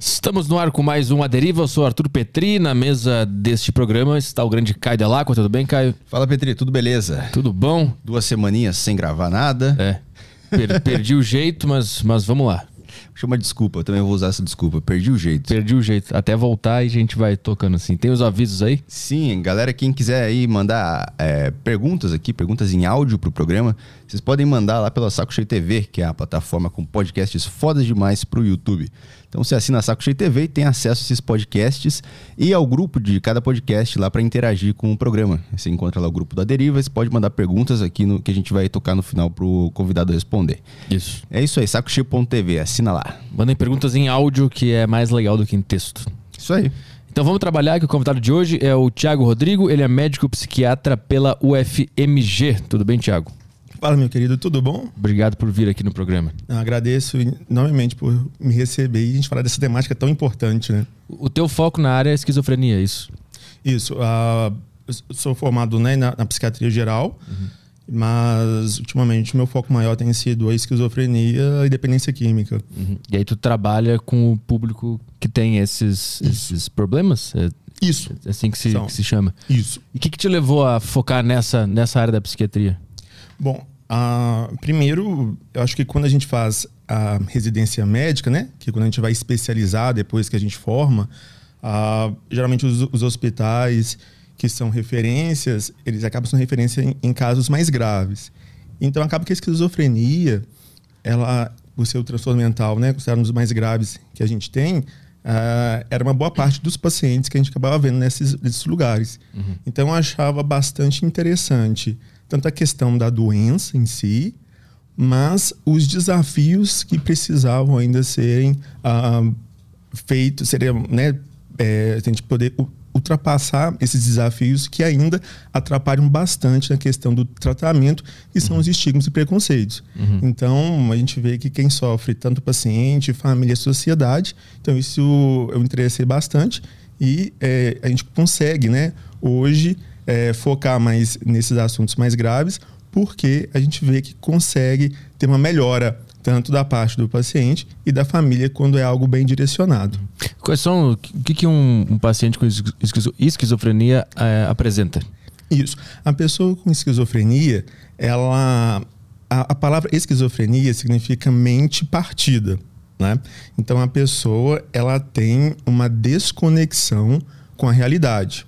Estamos no ar com mais um A Deriva. Eu sou Arthur Petri. Na mesa deste programa está o grande Caio Delacqua. Tudo bem, Caio? Fala, Petri. Tudo beleza? Tudo bom? Duas semaninhas sem gravar nada. É. Per perdi o jeito, mas, mas vamos lá. Chama desculpa, eu também vou usar essa desculpa. Perdi o jeito. Perdi o jeito. Até voltar e a gente vai tocando assim. Tem os avisos aí? Sim, galera, quem quiser aí mandar é, perguntas aqui, perguntas em áudio pro programa, vocês podem mandar lá pela Saco Cheio TV, que é a plataforma com podcasts fodas demais pro YouTube. Então você assina a Saco Cheio TV e tem acesso a esses podcasts e ao grupo de cada podcast lá para interagir com o programa. Você encontra lá o grupo da Deriva, você pode mandar perguntas aqui no que a gente vai tocar no final pro convidado responder. Isso. É isso aí, sacocheio.tv, assina lá. Mandem perguntas em áudio, que é mais legal do que em texto. Isso aí. Então vamos trabalhar que o convidado de hoje é o Tiago Rodrigo, ele é médico psiquiatra pela UFMG. Tudo bem, Tiago? Fala, meu querido, tudo bom? Obrigado por vir aqui no programa. Eu agradeço enormemente por me receber e a gente falar dessa temática tão importante, né? O teu foco na área é esquizofrenia, é isso? Isso. Uh, sou formado né, na, na psiquiatria geral, uhum. mas ultimamente o meu foco maior tem sido a esquizofrenia e dependência química. Uhum. E aí tu trabalha com o público que tem esses, esses problemas? É, isso. É assim que se, que se chama? Isso. E o que, que te levou a focar nessa, nessa área da psiquiatria? Bom, uh, primeiro, eu acho que quando a gente faz a residência médica, né? Que é quando a gente vai especializar depois que a gente forma, uh, geralmente os, os, hospitais que são referências, eles acabam sendo referência em, em, casos mais graves. Então acaba que a esquizofrenia, ela, o seu transtorno mental, né? Considerado um dos mais graves que a gente tem, Uh, era uma boa parte dos pacientes que a gente acabava vendo nesses, nesses lugares. Uhum. Então eu achava bastante interessante tanto a questão da doença em si, mas os desafios que precisavam ainda serem uh, feitos, seria, né, é, a gente poder ultrapassar esses desafios que ainda atrapalham bastante na questão do tratamento, que são uhum. os estigmas e preconceitos. Uhum. Então, a gente vê que quem sofre, tanto paciente, família, sociedade, então isso eu interessei bastante e é, a gente consegue, né, hoje, é, focar mais nesses assuntos mais graves, porque a gente vê que consegue ter uma melhora tanto da parte do paciente e da família quando é algo bem direcionado. Quais são o que, que um, um paciente com esquizofrenia é, apresenta? Isso. A pessoa com esquizofrenia, ela a, a palavra esquizofrenia significa mente partida, né? Então a pessoa ela tem uma desconexão com a realidade.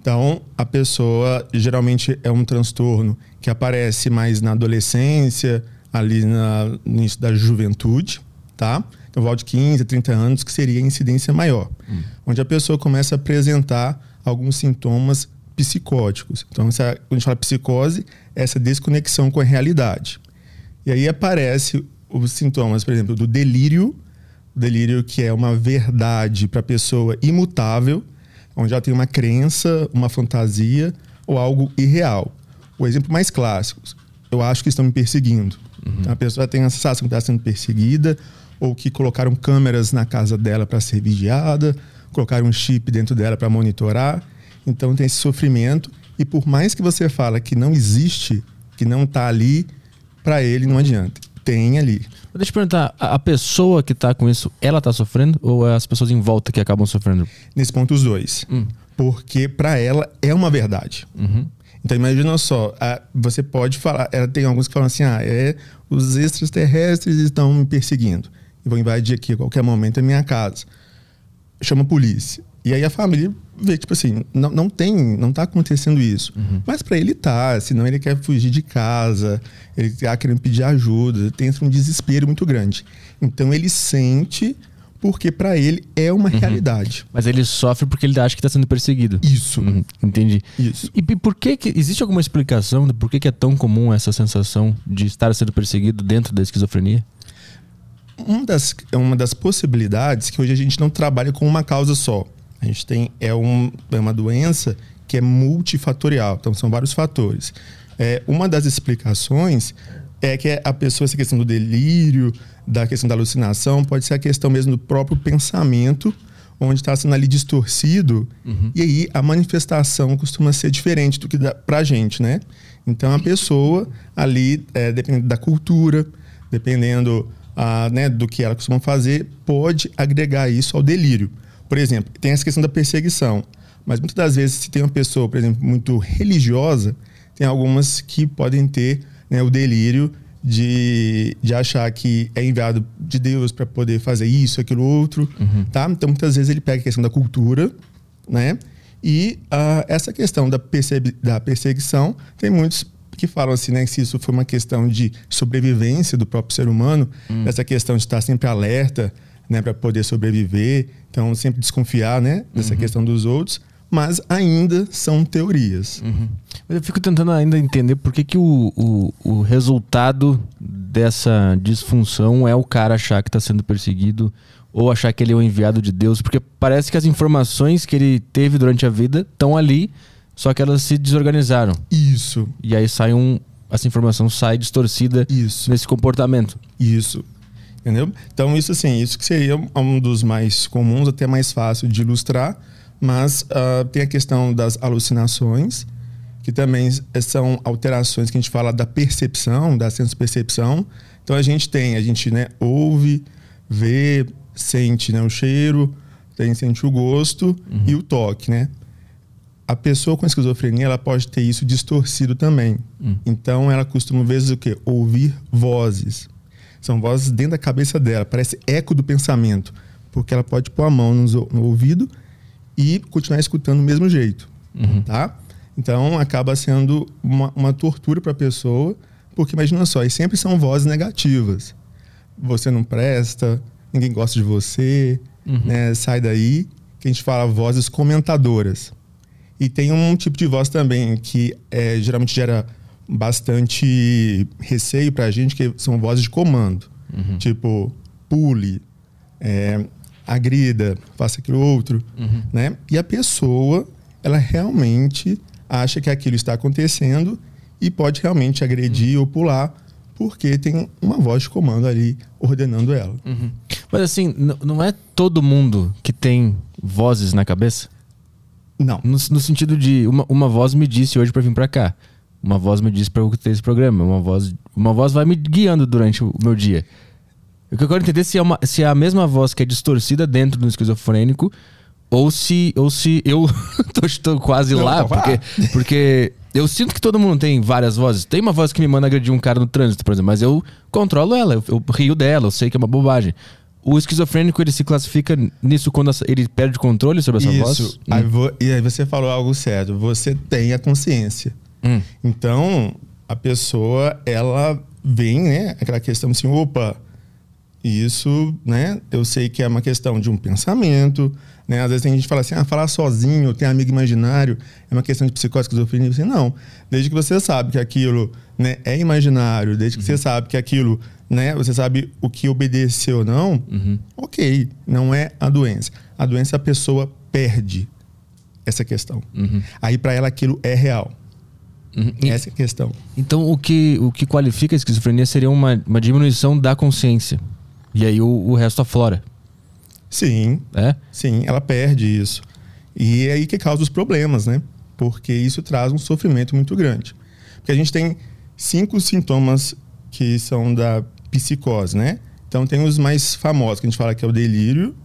Então, a pessoa geralmente é um transtorno que aparece mais na adolescência, ali na, no início da juventude, tá? Então, volta de 15 a 30 anos, que seria a incidência maior. Hum. Onde a pessoa começa a apresentar alguns sintomas psicóticos. Então, essa, quando a gente fala psicose, é essa desconexão com a realidade. E aí aparece os sintomas, por exemplo, do delírio, delírio que é uma verdade para a pessoa imutável, onde ela tem uma crença, uma fantasia ou algo irreal. O exemplo mais clássico, eu acho que estão me perseguindo. Uhum. Então, a pessoa tem a sensação que está sendo perseguida, ou que colocaram câmeras na casa dela para ser vigiada, colocaram um chip dentro dela para monitorar. Então tem esse sofrimento. E por mais que você fala que não existe, que não está ali, para ele não adianta. Tem ali. Deixa eu perguntar, a pessoa que está com isso, ela está sofrendo ou é as pessoas em volta que acabam sofrendo? Nesse ponto, os dois. Hum. Porque para ela é uma verdade. Uhum. Então imagina só, você pode falar, ela tem alguns que falam assim, ah, é, os extraterrestres estão me perseguindo. E vão invadir aqui a qualquer momento a minha casa. Chama a polícia. E aí a família vê, tipo assim, não, não tem, não tá acontecendo isso. Uhum. Mas para ele tá, senão ele quer fugir de casa, ele tá querendo pedir ajuda, tem um desespero muito grande. Então ele sente porque para ele é uma uhum. realidade. Mas ele sofre porque ele acha que está sendo perseguido. Isso. Uhum. Entendi. Isso. E, e por que, que existe alguma explicação de por que, que é tão comum essa sensação de estar sendo perseguido dentro da esquizofrenia? Uma das, uma das possibilidades que hoje a gente não trabalha com uma causa só. A gente tem é, um, é uma doença que é multifatorial, então são vários fatores. É, uma das explicações é que a pessoa, essa questão do delírio, da questão da alucinação, pode ser a questão mesmo do próprio pensamento, onde está sendo ali distorcido, uhum. e aí a manifestação costuma ser diferente do que dá pra gente, né? Então a pessoa ali, é, dependendo da cultura, dependendo ah, né, do que ela costuma fazer, pode agregar isso ao delírio. Por exemplo, tem essa questão da perseguição. Mas muitas das vezes, se tem uma pessoa, por exemplo, muito religiosa, tem algumas que podem ter né, o delírio de, de achar que é enviado de Deus para poder fazer isso, aquilo, outro, uhum. tá? Então, muitas vezes ele pega a questão da cultura, né? E uh, essa questão da, da perseguição, tem muitos que falam assim, né, que se isso foi uma questão de sobrevivência do próprio ser humano, hum. essa questão de estar sempre alerta, né, para poder sobreviver, então sempre desconfiar, né, dessa uhum. questão dos outros, mas ainda são teorias. Uhum. Eu fico tentando ainda entender por que, que o, o, o resultado dessa disfunção é o cara achar que está sendo perseguido ou achar que ele é o enviado de Deus, porque parece que as informações que ele teve durante a vida estão ali, só que elas se desorganizaram. Isso. E aí sai um. Essa informação sai distorcida isso. nesse comportamento. Isso. Entendeu? Então, isso assim, isso que seria um dos mais comuns, até mais fácil de ilustrar mas uh, tem a questão das alucinações, que também são alterações que a gente fala da percepção, da senso-percepção. Então a gente tem, a gente né, ouve, vê, sente né, o cheiro, tem, sente o gosto uhum. e o toque, né? A pessoa com esquizofrenia ela pode ter isso distorcido também. Uhum. Então ela costuma vezes o quê? Ouvir vozes. São vozes dentro da cabeça dela, parece eco do pensamento, porque ela pode pôr a mão no, no ouvido e continuar escutando do mesmo jeito, uhum. tá? Então acaba sendo uma, uma tortura para a pessoa, porque imagina só, e sempre são vozes negativas. Você não presta, ninguém gosta de você, uhum. né? Sai daí. Que a gente fala vozes comentadoras. E tem um tipo de voz também que é, geralmente gera bastante receio para a gente, que são vozes de comando. Uhum. Tipo, pule, é, agrida, faça aquilo outro, uhum. né? E a pessoa, ela realmente acha que aquilo está acontecendo e pode realmente agredir uhum. ou pular porque tem uma voz de comando ali ordenando ela. Uhum. Mas assim, não é todo mundo que tem vozes na cabeça? Não. No, no sentido de uma, uma voz me disse hoje para vir para cá. Uma voz me disse para eu ter esse programa. Uma voz, uma voz vai me guiando durante o meu dia. O que eu quero entender é se é, uma, se é a mesma voz que é distorcida dentro do esquizofrênico ou se, ou se eu tô, tô quase Não, lá, porque, porque eu sinto que todo mundo tem várias vozes. Tem uma voz que me manda agredir um cara no trânsito, por exemplo, mas eu controlo ela, eu, eu rio dela, eu sei que é uma bobagem. O esquizofrênico ele se classifica nisso quando ele perde controle sobre essa Isso. voz? Isso. Hum. E aí você falou algo certo. Você tem a consciência. Hum. Então, a pessoa, ela vem, né? Aquela questão assim, opa, isso, né, eu sei que é uma questão de um pensamento, né? Às vezes tem gente que fala assim, ah, falar sozinho, tem amigo imaginário, é uma questão de psicose, esquizofrenia. Assim, não, desde que você sabe que aquilo né, é imaginário, desde que uhum. você sabe que aquilo, né, você sabe o que obedecer ou não, uhum. ok, não é a doença. A doença a pessoa perde essa questão. Uhum. Aí para ela aquilo é real. Uhum. Essa é a questão. Então o que, o que qualifica a esquizofrenia seria uma, uma diminuição da consciência. E aí o, o resto aflora. Sim. É? Sim, ela perde isso. E é aí que causa os problemas, né? Porque isso traz um sofrimento muito grande. Porque a gente tem cinco sintomas que são da psicose, né? Então tem os mais famosos, que a gente fala que é o delírio,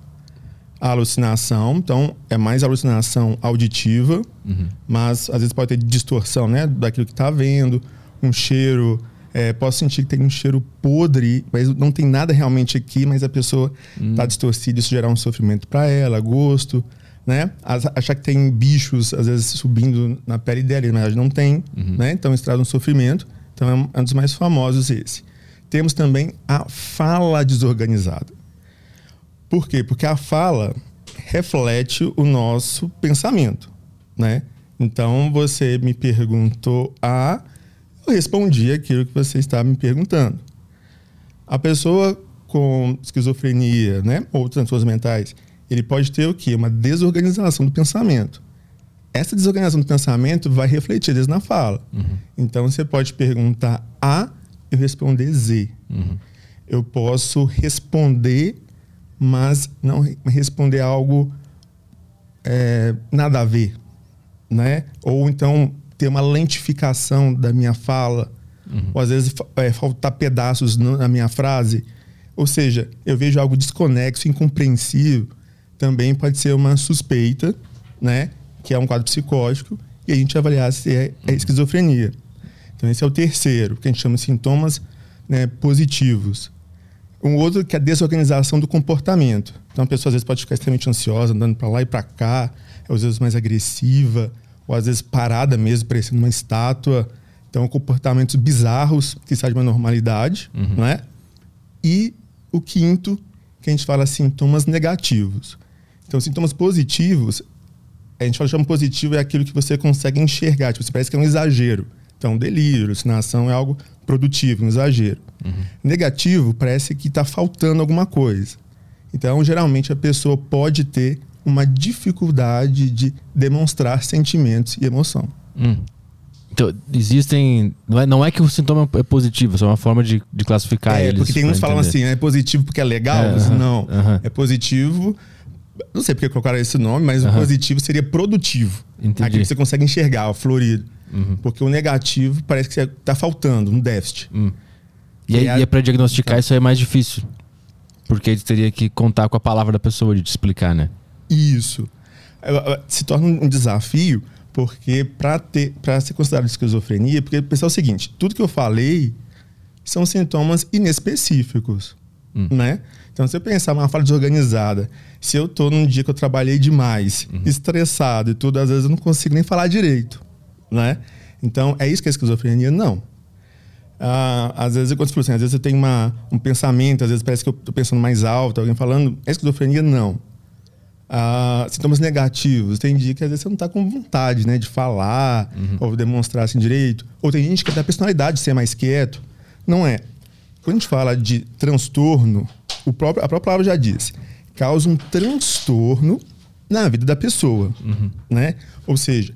a alucinação, então é mais alucinação auditiva, uhum. mas às vezes pode ter distorção, né, daquilo que está vendo, um cheiro é, posso sentir que tem um cheiro podre, mas não tem nada realmente aqui, mas a pessoa está hum. distorcida, isso gerar um sofrimento para ela, gosto, né? Achar que tem bichos, às vezes, subindo na pele dela, mas não tem, uhum. né? Então isso traz um sofrimento. Então é um dos mais famosos esse. Temos também a fala desorganizada. Por quê? Porque a fala reflete o nosso pensamento, né? Então você me perguntou A, eu respondi aquilo que você está me perguntando. A pessoa com esquizofrenia, né, ou transtornos mentais, ele pode ter o quê? Uma desorganização do pensamento. Essa desorganização do pensamento vai refletir desde na fala. Uhum. Então você pode perguntar A e responder Z. Uhum. Eu posso responder, mas não responder algo é, nada a ver, né? Ou então ter uma lentificação da minha fala, uhum. ou às vezes é, faltar pedaços na minha frase, ou seja, eu vejo algo desconexo, incompreensível, também pode ser uma suspeita, né? Que é um quadro psicótico, e a gente avaliar se é, é esquizofrenia. Então, esse é o terceiro, que a gente chama de sintomas né, positivos. Um outro que é a desorganização do comportamento. Então, a pessoa às vezes pode ficar extremamente ansiosa, andando para lá e para cá, às vezes mais agressiva, ou às vezes parada mesmo, parecendo uma estátua. Então, comportamentos bizarros que saem de uma normalidade, uhum. não é? E o quinto, que a gente fala sintomas negativos. Então, sintomas positivos, a gente fala chama positivo é aquilo que você consegue enxergar, tipo, você parece que é um exagero. Então, delírio, alucinação é algo produtivo, um exagero. Uhum. Negativo parece que está faltando alguma coisa. Então, geralmente, a pessoa pode ter uma dificuldade de demonstrar sentimentos e emoção. Hum. Então, existem. Não é, não é que o sintoma é positivo, é uma forma de, de classificar é, eles. Porque tem uns que falam assim, é positivo porque é legal. É, uh -huh, não. Uh -huh. É positivo. Não sei porque colocaram esse nome, mas uh -huh. o positivo seria produtivo. Entendi. Aqui você consegue enxergar, o florido. Uhum. Porque o negativo parece que está faltando, um déficit. Hum. E, aí, é, e para diagnosticar tá. isso é mais difícil. Porque ele teria que contar com a palavra da pessoa de te explicar, né? Isso. Se torna um desafio, porque para ser considerado esquizofrenia, porque pensar o seguinte: tudo que eu falei são sintomas inespecíficos, hum. né? Então, se eu pensar uma fala desorganizada, se eu tô num dia que eu trabalhei demais, uhum. estressado e tudo, às vezes eu não consigo nem falar direito, né? Então, é isso que é esquizofrenia? Não. Ah, às vezes, quando assim, às vezes eu tenho uma, um pensamento, às vezes parece que eu tô pensando mais alto, alguém falando, é esquizofrenia? Não. Ah, sintomas negativos, tem dia que às vezes você não está com vontade né, de falar uhum. ou demonstrar assim direito. Ou tem gente que é da personalidade de ser mais quieto. Não é. Quando a gente fala de transtorno, o próprio, a própria palavra já diz, causa um transtorno na vida da pessoa. Uhum. Né? Ou seja,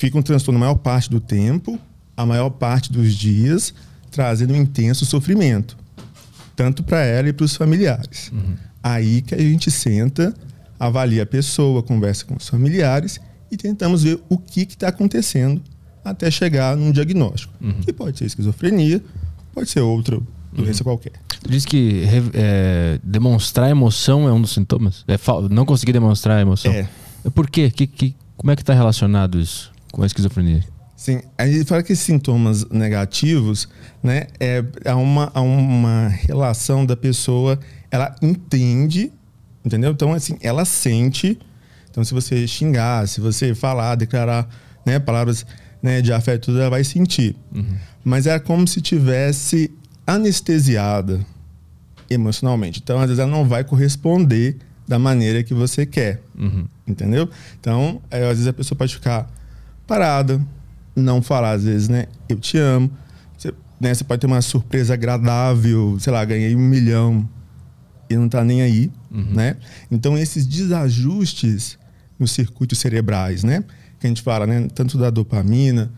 fica um transtorno a maior parte do tempo, a maior parte dos dias, trazendo um intenso sofrimento, tanto para ela e para os familiares. Uhum. Aí que a gente senta avalia a pessoa, conversa com os familiares e tentamos ver o que está acontecendo até chegar num diagnóstico. Uhum. Que pode ser esquizofrenia, pode ser outra doença uhum. qualquer. Diz que é, demonstrar emoção é um dos sintomas? É, não conseguir demonstrar emoção? É. Por quê? Que, que, como é que está relacionado isso com a esquizofrenia? Sim, a gente fala que sintomas negativos, né, é, é uma, é uma relação da pessoa, ela entende Entendeu? Então, assim, ela sente. Então, se você xingar, se você falar, declarar né, palavras né, de afeto, ela vai sentir. Uhum. Mas é como se tivesse anestesiada emocionalmente. Então, às vezes, ela não vai corresponder da maneira que você quer. Uhum. Entendeu? Então, é, às vezes a pessoa pode ficar parada, não falar, às vezes, né? Eu te amo. Você, né, você pode ter uma surpresa agradável, sei lá, ganhei um milhão e não está nem aí, uhum. né? Então esses desajustes nos circuitos cerebrais, né? Que a gente fala, né? Tanto da dopamina,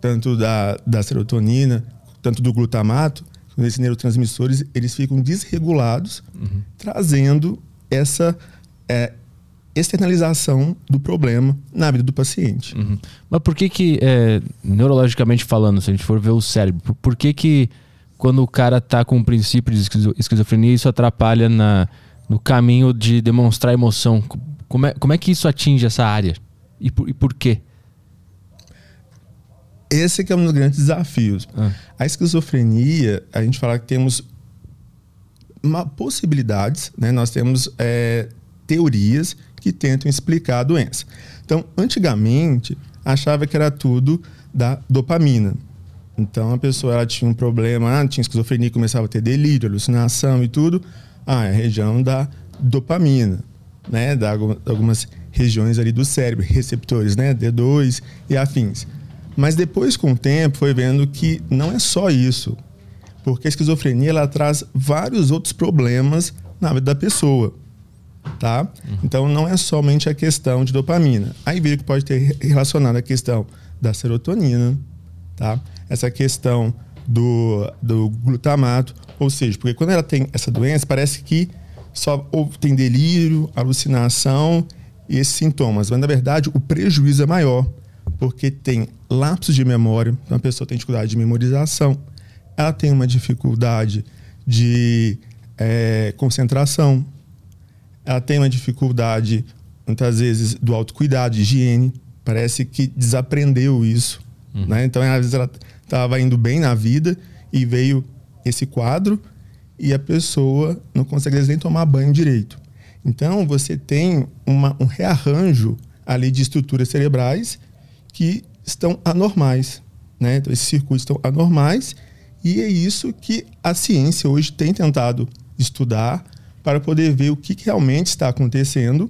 tanto da, da serotonina, tanto do glutamato, esses neurotransmissores eles ficam desregulados, uhum. trazendo essa é, externalização do problema na vida do paciente. Uhum. Mas por que que, é, neurologicamente falando, se a gente for ver o cérebro, por, que que quando o cara tá com um princípio de esquizofrenia, isso atrapalha na, no caminho de demonstrar emoção. Como é, como é que isso atinge essa área? E por, e por quê? Esse é um dos grandes desafios. Ah. A esquizofrenia, a gente fala que temos uma, possibilidades, né? nós temos é, teorias que tentam explicar a doença. Então, antigamente, achava que era tudo da dopamina. Então a pessoa ela tinha um problema, ah, tinha esquizofrenia, começava a ter delírio, alucinação e tudo. Ah, é a região da dopamina, né? Da algumas regiões ali do cérebro, receptores, né? D2 e afins. Mas depois, com o tempo, foi vendo que não é só isso. Porque a esquizofrenia ela traz vários outros problemas na vida da pessoa. Tá? Uhum. Então não é somente a questão de dopamina. Aí vira que pode ter relacionado a questão da serotonina, tá? essa questão do, do glutamato, ou seja, porque quando ela tem essa doença, parece que só tem delírio, alucinação e esses sintomas, mas na verdade o prejuízo é maior, porque tem lapsos de memória, então a pessoa tem dificuldade de memorização, ela tem uma dificuldade de é, concentração, ela tem uma dificuldade, muitas vezes, do autocuidado, de higiene. Parece que desaprendeu isso. Uhum. Né? Então, às vezes, ela estava indo bem na vida e veio esse quadro e a pessoa não consegue nem tomar banho direito. Então, você tem uma, um rearranjo ali de estruturas cerebrais que estão anormais. Né? Então, esses circuitos estão anormais e é isso que a ciência hoje tem tentado estudar para poder ver o que, realmente está acontecendo,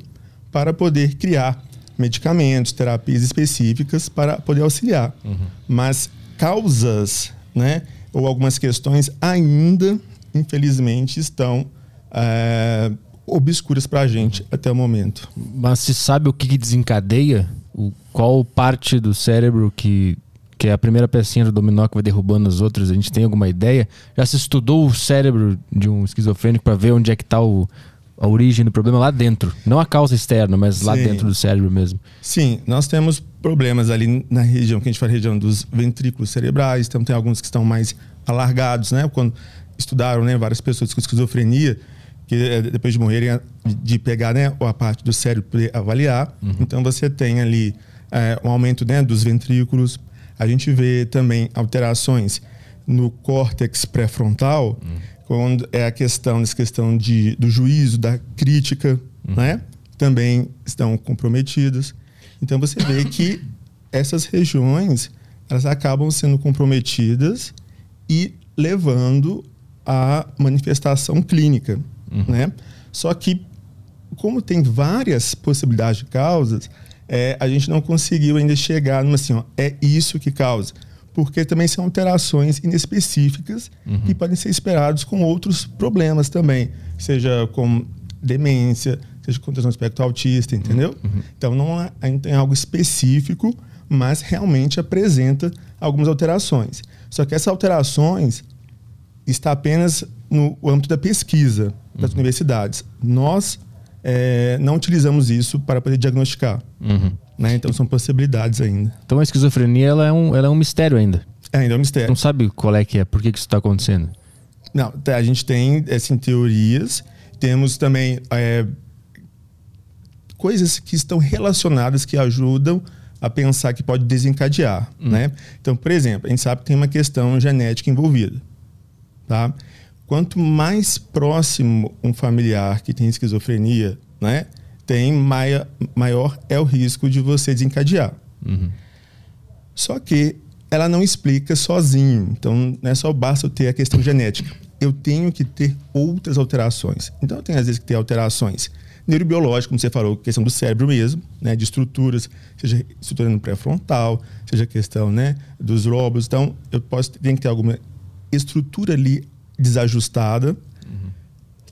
para poder criar medicamentos, terapias específicas para poder auxiliar. Uhum. Mas causas, né, ou algumas questões ainda, infelizmente, estão é, obscuras para a gente até o momento. Mas se sabe o que, que desencadeia? O, qual parte do cérebro que, que é a primeira pecinha do dominó que vai derrubando as outras? A gente tem alguma ideia? Já se estudou o cérebro de um esquizofrênico para ver onde é que está a origem do problema lá dentro? Não a causa externa, mas Sim. lá dentro do cérebro mesmo. Sim, nós temos problemas ali na região, que a gente fala região dos ventrículos cerebrais, então tem alguns que estão mais alargados, né? Quando estudaram né, várias pessoas com esquizofrenia, que eh, depois de morrerem, de pegar né, a parte do cérebro para avaliar. Uhum. Então você tem ali é, um aumento né, dos ventrículos. A gente vê também alterações no córtex pré-frontal, quando é a questão dessa questão de, do juízo, da crítica, uhum. né? Também estão comprometidas. Então você vê que essas regiões elas acabam sendo comprometidas e levando à manifestação clínica. Uhum. Né? Só que, como tem várias possibilidades de causas, é, a gente não conseguiu ainda chegar numa assim, ó, é isso que causa. Porque também são alterações inespecíficas uhum. que podem ser esperados com outros problemas também, seja com demência, seja com transtorno espectro autista, entendeu? Uhum. Então não é, tem algo específico, mas realmente apresenta algumas alterações. Só que essas alterações está apenas no âmbito da pesquisa das uhum. universidades. Nós é, não utilizamos isso para poder diagnosticar. Uhum. Né? Então são possibilidades ainda. Então a esquizofrenia ela é, um, ela é um mistério ainda. É, ainda é um mistério. Não sabe qual é que é, por que, que isso está acontecendo? Não, tá, a gente tem assim, teorias, temos também é, coisas que estão relacionadas que ajudam a pensar que pode desencadear, hum. né? Então, por exemplo, a gente sabe que tem uma questão genética envolvida, tá? Quanto mais próximo um familiar que tem esquizofrenia, né, tem maior, maior é o risco de você desencadear. Uhum. Só que ela não explica sozinho. Então, não é só basta eu ter a questão genética. Eu tenho que ter outras alterações. Então, eu tenho às vezes que ter alterações neurobiológicas, como você falou, questão do cérebro mesmo, né, de estruturas, seja estrutura no pré-frontal, seja questão né, dos lobos. Então, eu posso ter que ter alguma estrutura ali desajustada, uhum.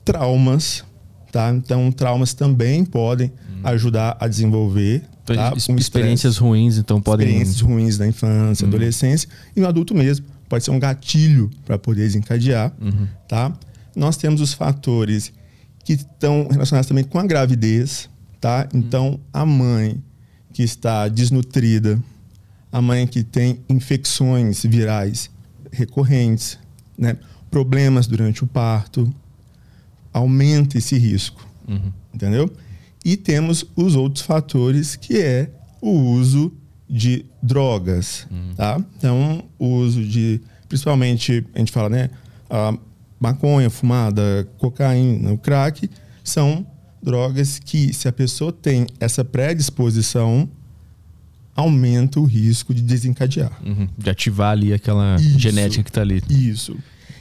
traumas, tá? Então, traumas também podem uhum. ajudar a desenvolver. Então, tá? Um experiências ruins, então podem. Experiências ruins da infância, uhum. adolescência e no adulto mesmo. Pode ser um gatilho para poder desencadear, uhum. tá? Nós temos os fatores que estão relacionados também com a gravidez, tá? Uhum. Então, a mãe que está desnutrida, a mãe que tem infecções virais recorrentes, né? Problemas durante o parto, aumenta esse risco, uhum. entendeu? E temos os outros fatores que é o uso de drogas, uhum. tá? Então, o uso de, principalmente, a gente fala, né, a maconha, fumada, cocaína, o crack, são drogas que, se a pessoa tem essa predisposição, aumenta o risco de desencadear. Uhum. De ativar ali aquela Isso. genética que está ali. Isso.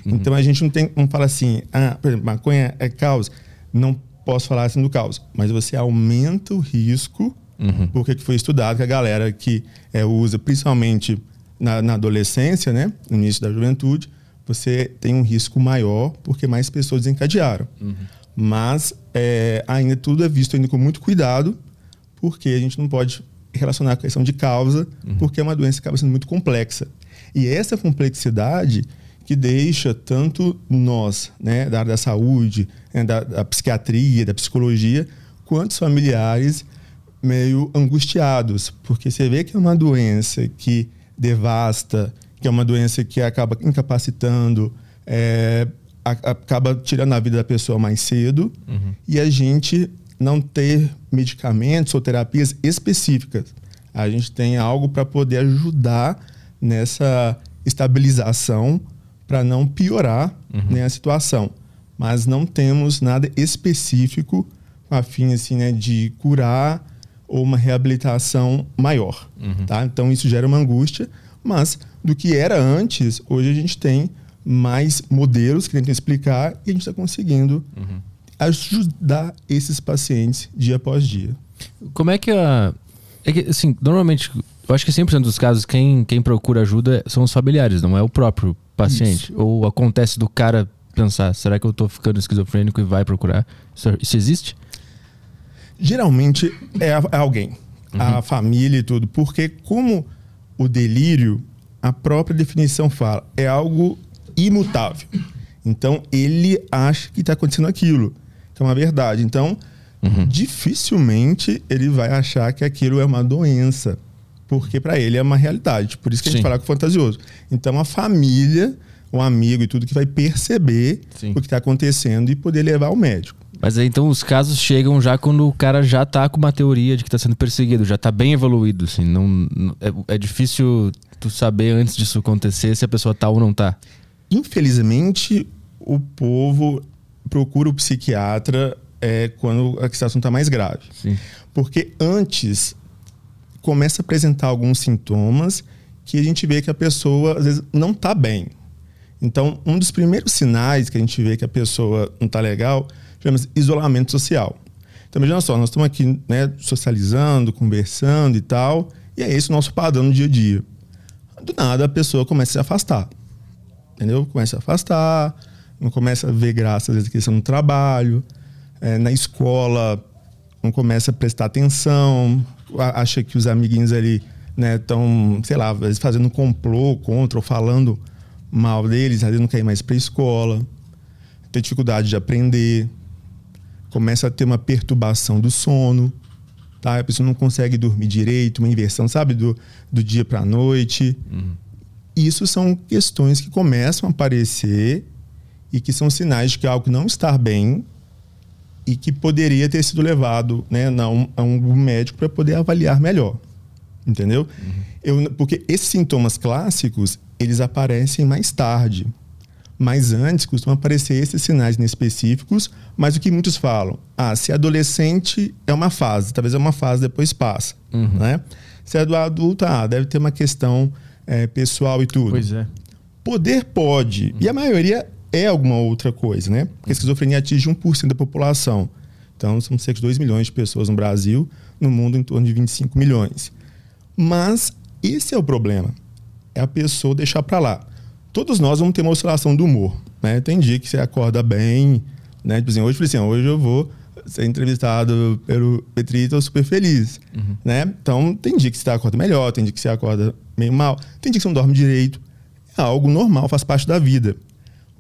Uhum. Então a gente não tem, não fala assim, ah, por exemplo, maconha é causa. Não posso falar assim do causa, mas você aumenta o risco, uhum. porque foi estudado que a galera que é, usa, principalmente na, na, adolescência, né, no início da juventude, você tem um risco maior porque mais pessoas desencadearam. Uhum. Mas é, ainda tudo é visto ainda com muito cuidado, porque a gente não pode relacionar com a questão de causa, uhum. porque é uma doença que acaba sendo muito complexa. E essa complexidade que deixa tanto nós, né, da área da saúde, né, da, da, psiquiatria, da psicologia, quanto os familiares meio angustiados, porque você vê que é uma doença que devasta, que é uma doença que acaba incapacitando, é, a- acaba tirando a vida da pessoa mais cedo. E a gente não ter medicamentos ou terapias específicas. A gente tem algo para poder ajudar nessa estabilização para não piorar né, a situação. Mas não temos nada específico com a fim assim, né, de curar ou uma reabilitação maior. Tá? Então isso gera uma angústia, mas do que era antes, hoje a gente tem mais modelos que tentam explicar e a gente está conseguindo ajudar esses pacientes dia após dia. Como é que a. É que, assim, normalmente, eu acho que 100% dos casos, quem, quem procura ajuda são os familiares, não é o próprio paciente. Ou acontece do cara pensar, será que eu tô ficando esquizofrênico e vai procurar? Isso, isso existe? Geralmente é, a- é alguém, a família e tudo, porque como o delírio, a própria definição fala, é algo imutável. Então ele acha que está acontecendo aquilo, que é uma verdade. Então dificilmente ele vai achar que aquilo é uma doença, porque para ele é uma realidade. Por isso que a gente Sim. fala com fantasioso. Então a família, o amigo e tudo que vai perceber Sim. o que está acontecendo e poder levar ao médico. Mas aí então os casos chegam já quando o cara já tá com uma teoria de que tá sendo perseguido, já tá bem evoluído, assim. Não, não- é, é difícil tu saber antes disso acontecer se a pessoa tá ou não tá. infelizmente, o povo procura o psiquiatra é, quando a situação está mais grave. Sim. Porque antes começa a apresentar alguns sintomas que a gente vê que a pessoa às vezes não está bem. Então, um dos primeiros sinais que a gente vê que a pessoa não está legal chama-se isolamento social. Então, imagina só, nós estamos aqui né, socializando, conversando e tal, e é esse o nosso padrão no dia a dia. Do nada, a pessoa começa a se afastar entendeu? Começa a afastar, não começa a ver graça às vezes que estão no trabalho, é, na escola não começa a prestar atenção, a- acha que os amiguinhos ali estão, sei lá, fazendo um complô contra ou falando mal deles, às vezes não quer ir mais para a escola, tem dificuldade de aprender, começa a ter uma perturbação do sono, tá? A pessoa não consegue dormir direito, uma inversão, sabe, do, do dia para a noite. Isso são questões que começam a aparecer e que são sinais de que algo não está bem e que poderia ter sido levado né, na um- a um médico para poder avaliar melhor. Entendeu? Eu, porque esses sintomas clássicos, eles aparecem mais tarde. Mas antes costumam aparecer esses sinais inespecíficos, mas o que muitos falam, ah, se é adolescente é uma fase, talvez é uma fase, depois passa. Né? Se é do adulto, ah, deve ter uma questão eh, pessoal e tudo. Pois é. Poder pode. E a maioria é alguma outra coisa, né? Porque a esquizofrenia atinge 1% da população. Então, são cerca de 2 milhões de pessoas no Brasil, no mundo em torno de 25 milhões. Mas esse é o problema. É a pessoa deixar para lá. Todos nós vamos ter uma oscilação do humor, né? Tem dia que você acorda bem, né? Tipo assim, hoje, assim, "Ah, hoje eu vou ser entrevistado pelo Petri, tô super feliz, né? Então, tem dia que você acorda melhor, tem dia que você acorda meio mal, tem dia que você não dorme direito. É algo normal, faz parte da vida.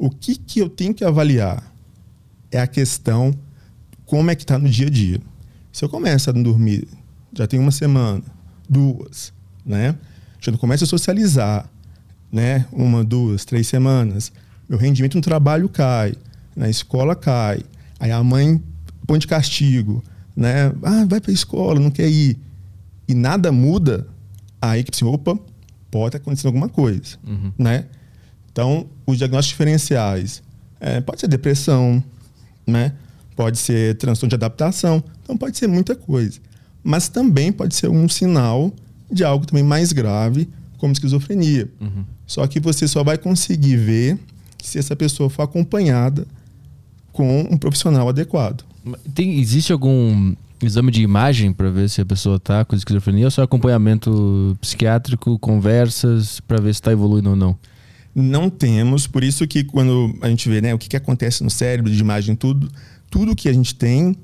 O que, que eu tenho que avaliar é a questão como é que está no dia a dia. Se eu começo a não dormir, já tem uma semana, duas, né? Já não começo a socializar, né? Uma, duas, três semanas. Meu rendimento no trabalho cai, na escola cai. Aí a mãe põe de castigo, né? Ah, vai para a escola, não quer ir. E nada muda, aí que assim, opa, pode estar acontecendo alguma coisa, né? Então, os diagnósticos diferenciais é, pode ser depressão, né? Pode ser transtorno de adaptação, então pode ser muita coisa. Mas também pode ser um sinal de algo também mais grave, como esquizofrenia. Só que você só vai conseguir ver se essa pessoa for acompanhada com um profissional adequado. Tem, existe algum exame de imagem pra ver se a pessoa tá com esquizofrenia ou só acompanhamento psiquiátrico, conversas pra ver se tá evoluindo ou não? Não temos, por isso que quando a gente vê né, o que, que acontece no cérebro, de imagem, tudo, tudo que a gente tem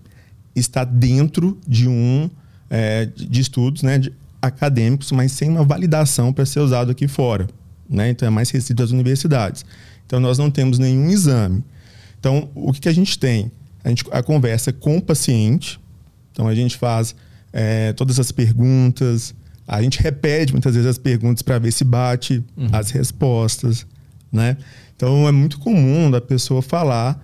está dentro de um é, de estudos né, de acadêmicos, mas sem uma validação para ser usado aqui fora. Né? Então é mais restrito às universidades. Então nós não temos nenhum exame. Então o que, que a gente tem? A gente a conversa com o paciente. Então a gente faz é, todas as perguntas, a gente repete muitas vezes as perguntas para ver se bate as respostas. né? Então é muito comum da pessoa falar.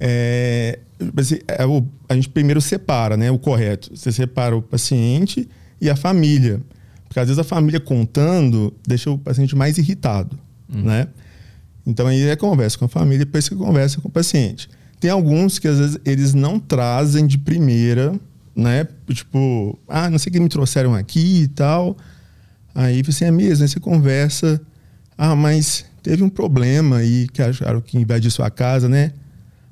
É, assim, é o, a gente primeiro separa, né? O correto. Você separa o paciente e a família. Porque às vezes a família contando deixa o paciente mais irritado, uhum. né? Então aí é conversa com a família, depois você conversa com o paciente. Tem alguns que às vezes eles não trazem de primeira, né? Tipo, ah, não sei o que me trouxeram aqui e tal. Aí você é mesmo, aí você conversa. Ah, mas teve um problema aí que acharam que invadiu sua casa, né?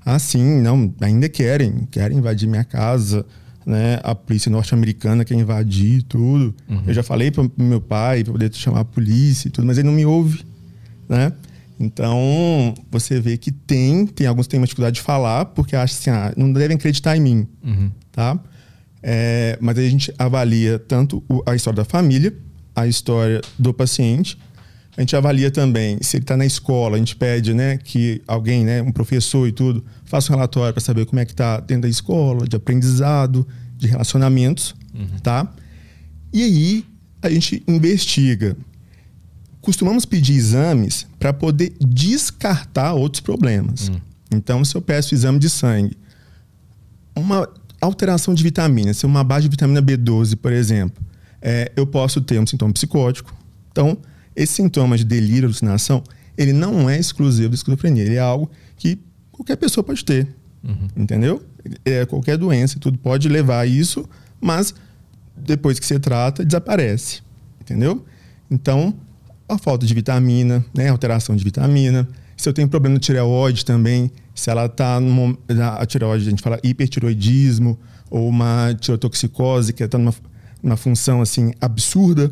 Ah, sim, não, ainda querem, querem invadir minha casa, né? A polícia norte-americana quer invadir tudo. Uhum. Eu já falei para meu pai para poder chamar a polícia e tudo, mas ele não me ouve, né? Então, você vê que tem, tem alguns que têm uma dificuldade de falar, porque acham assim, ah, não devem acreditar em mim, uhum. tá? É, mas aí a gente avalia tanto a história da família, a história do paciente, a gente avalia também se ele está na escola, a gente pede né, que alguém, né, um professor e tudo, faça um relatório para saber como é que está dentro da escola, de aprendizado, de relacionamentos, uhum. tá? E aí a gente investiga costumamos pedir exames para poder descartar outros problemas. Hum. Então, se eu peço exame de sangue, uma alteração de vitamina, se uma baixa de vitamina B12, por exemplo, é, eu posso ter um sintoma psicótico. Então, esse sintoma de delírio, alucinação, ele não é exclusivo da esquizofrenia, ele é algo que qualquer pessoa pode ter. Uhum. Entendeu? É, qualquer doença, tudo pode levar a isso, mas depois que você trata, desaparece. Entendeu? Então, a falta de vitamina, né? alteração de vitamina. Se eu tenho problema de tireoide também, se ela está a tireoide, a gente fala hipertiroidismo ou uma tirotoxicose que está numa, numa função assim absurda,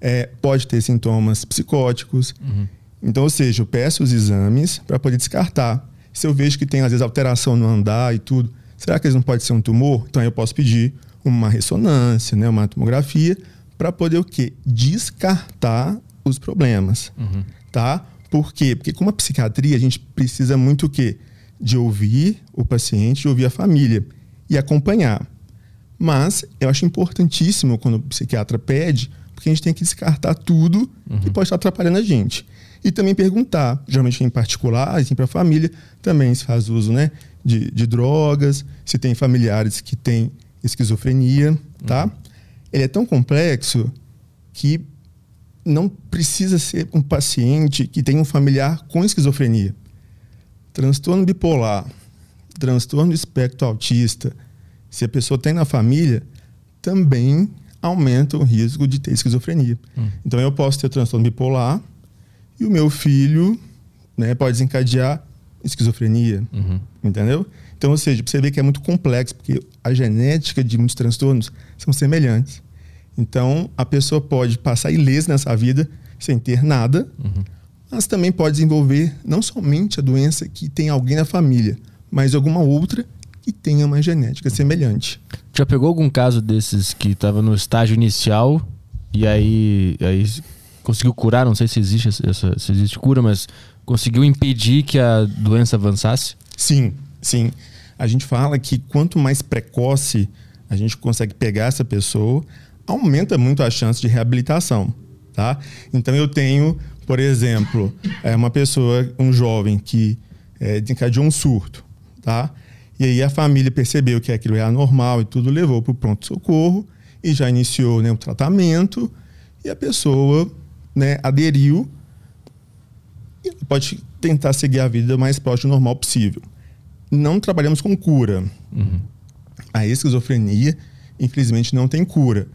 é, pode ter sintomas psicóticos. Uhum. Então, ou seja, eu peço os exames para poder descartar. Se eu vejo que tem, às vezes, alteração no andar e tudo, será que eles não pode ser um tumor? Então, aí eu posso pedir uma ressonância, né, uma tomografia, para poder o quê? Descartar os problemas, uhum. tá? Por quê? Porque com a psiquiatria a gente precisa muito o quê? De ouvir o paciente, de ouvir a família e acompanhar. Mas eu acho importantíssimo quando o psiquiatra pede, porque a gente tem que descartar tudo uhum. que pode estar atrapalhando a gente. E também perguntar, geralmente em particular, assim, para a família, também se faz uso né, de, de drogas, se tem familiares que têm esquizofrenia, tá? Uhum. Ele é tão complexo que não precisa ser um paciente que tem um familiar com esquizofrenia. Transtorno bipolar, transtorno espectro autista, se a pessoa tem na família, também aumenta o risco de ter esquizofrenia. Hum. Então eu posso ter transtorno bipolar e o meu filho né, pode desencadear esquizofrenia. Uhum. Entendeu? Então, ou seja, você vê que é muito complexo, porque a genética de muitos transtornos são semelhantes. Então, a pessoa pode passar ilesa nessa vida sem ter nada, uhum. Mas também pode desenvolver não somente a doença que tem alguém na família, mas alguma outra que tenha uma genética semelhante. Já pegou algum caso desses que estava no estágio inicial e aí, aí conseguiu curar? Não sei se existe essa, se existe cura, mas conseguiu impedir que a doença avançasse? Sim, sim. A gente fala que quanto mais precoce a gente consegue pegar essa pessoa, aumenta muito a chance de reabilitação, tá? Então eu tenho, por exemplo, é uma pessoa, um jovem que é, desencadeou um surto, tá? E aí a família percebeu que aquilo é anormal e tudo levou para o pronto-socorro e já iniciou né, o tratamento e a pessoa né, aderiu e pode tentar seguir a vida mais próximo do normal possível. Não trabalhamos com cura. Uhum. A esquizofrenia, infelizmente, não tem cura.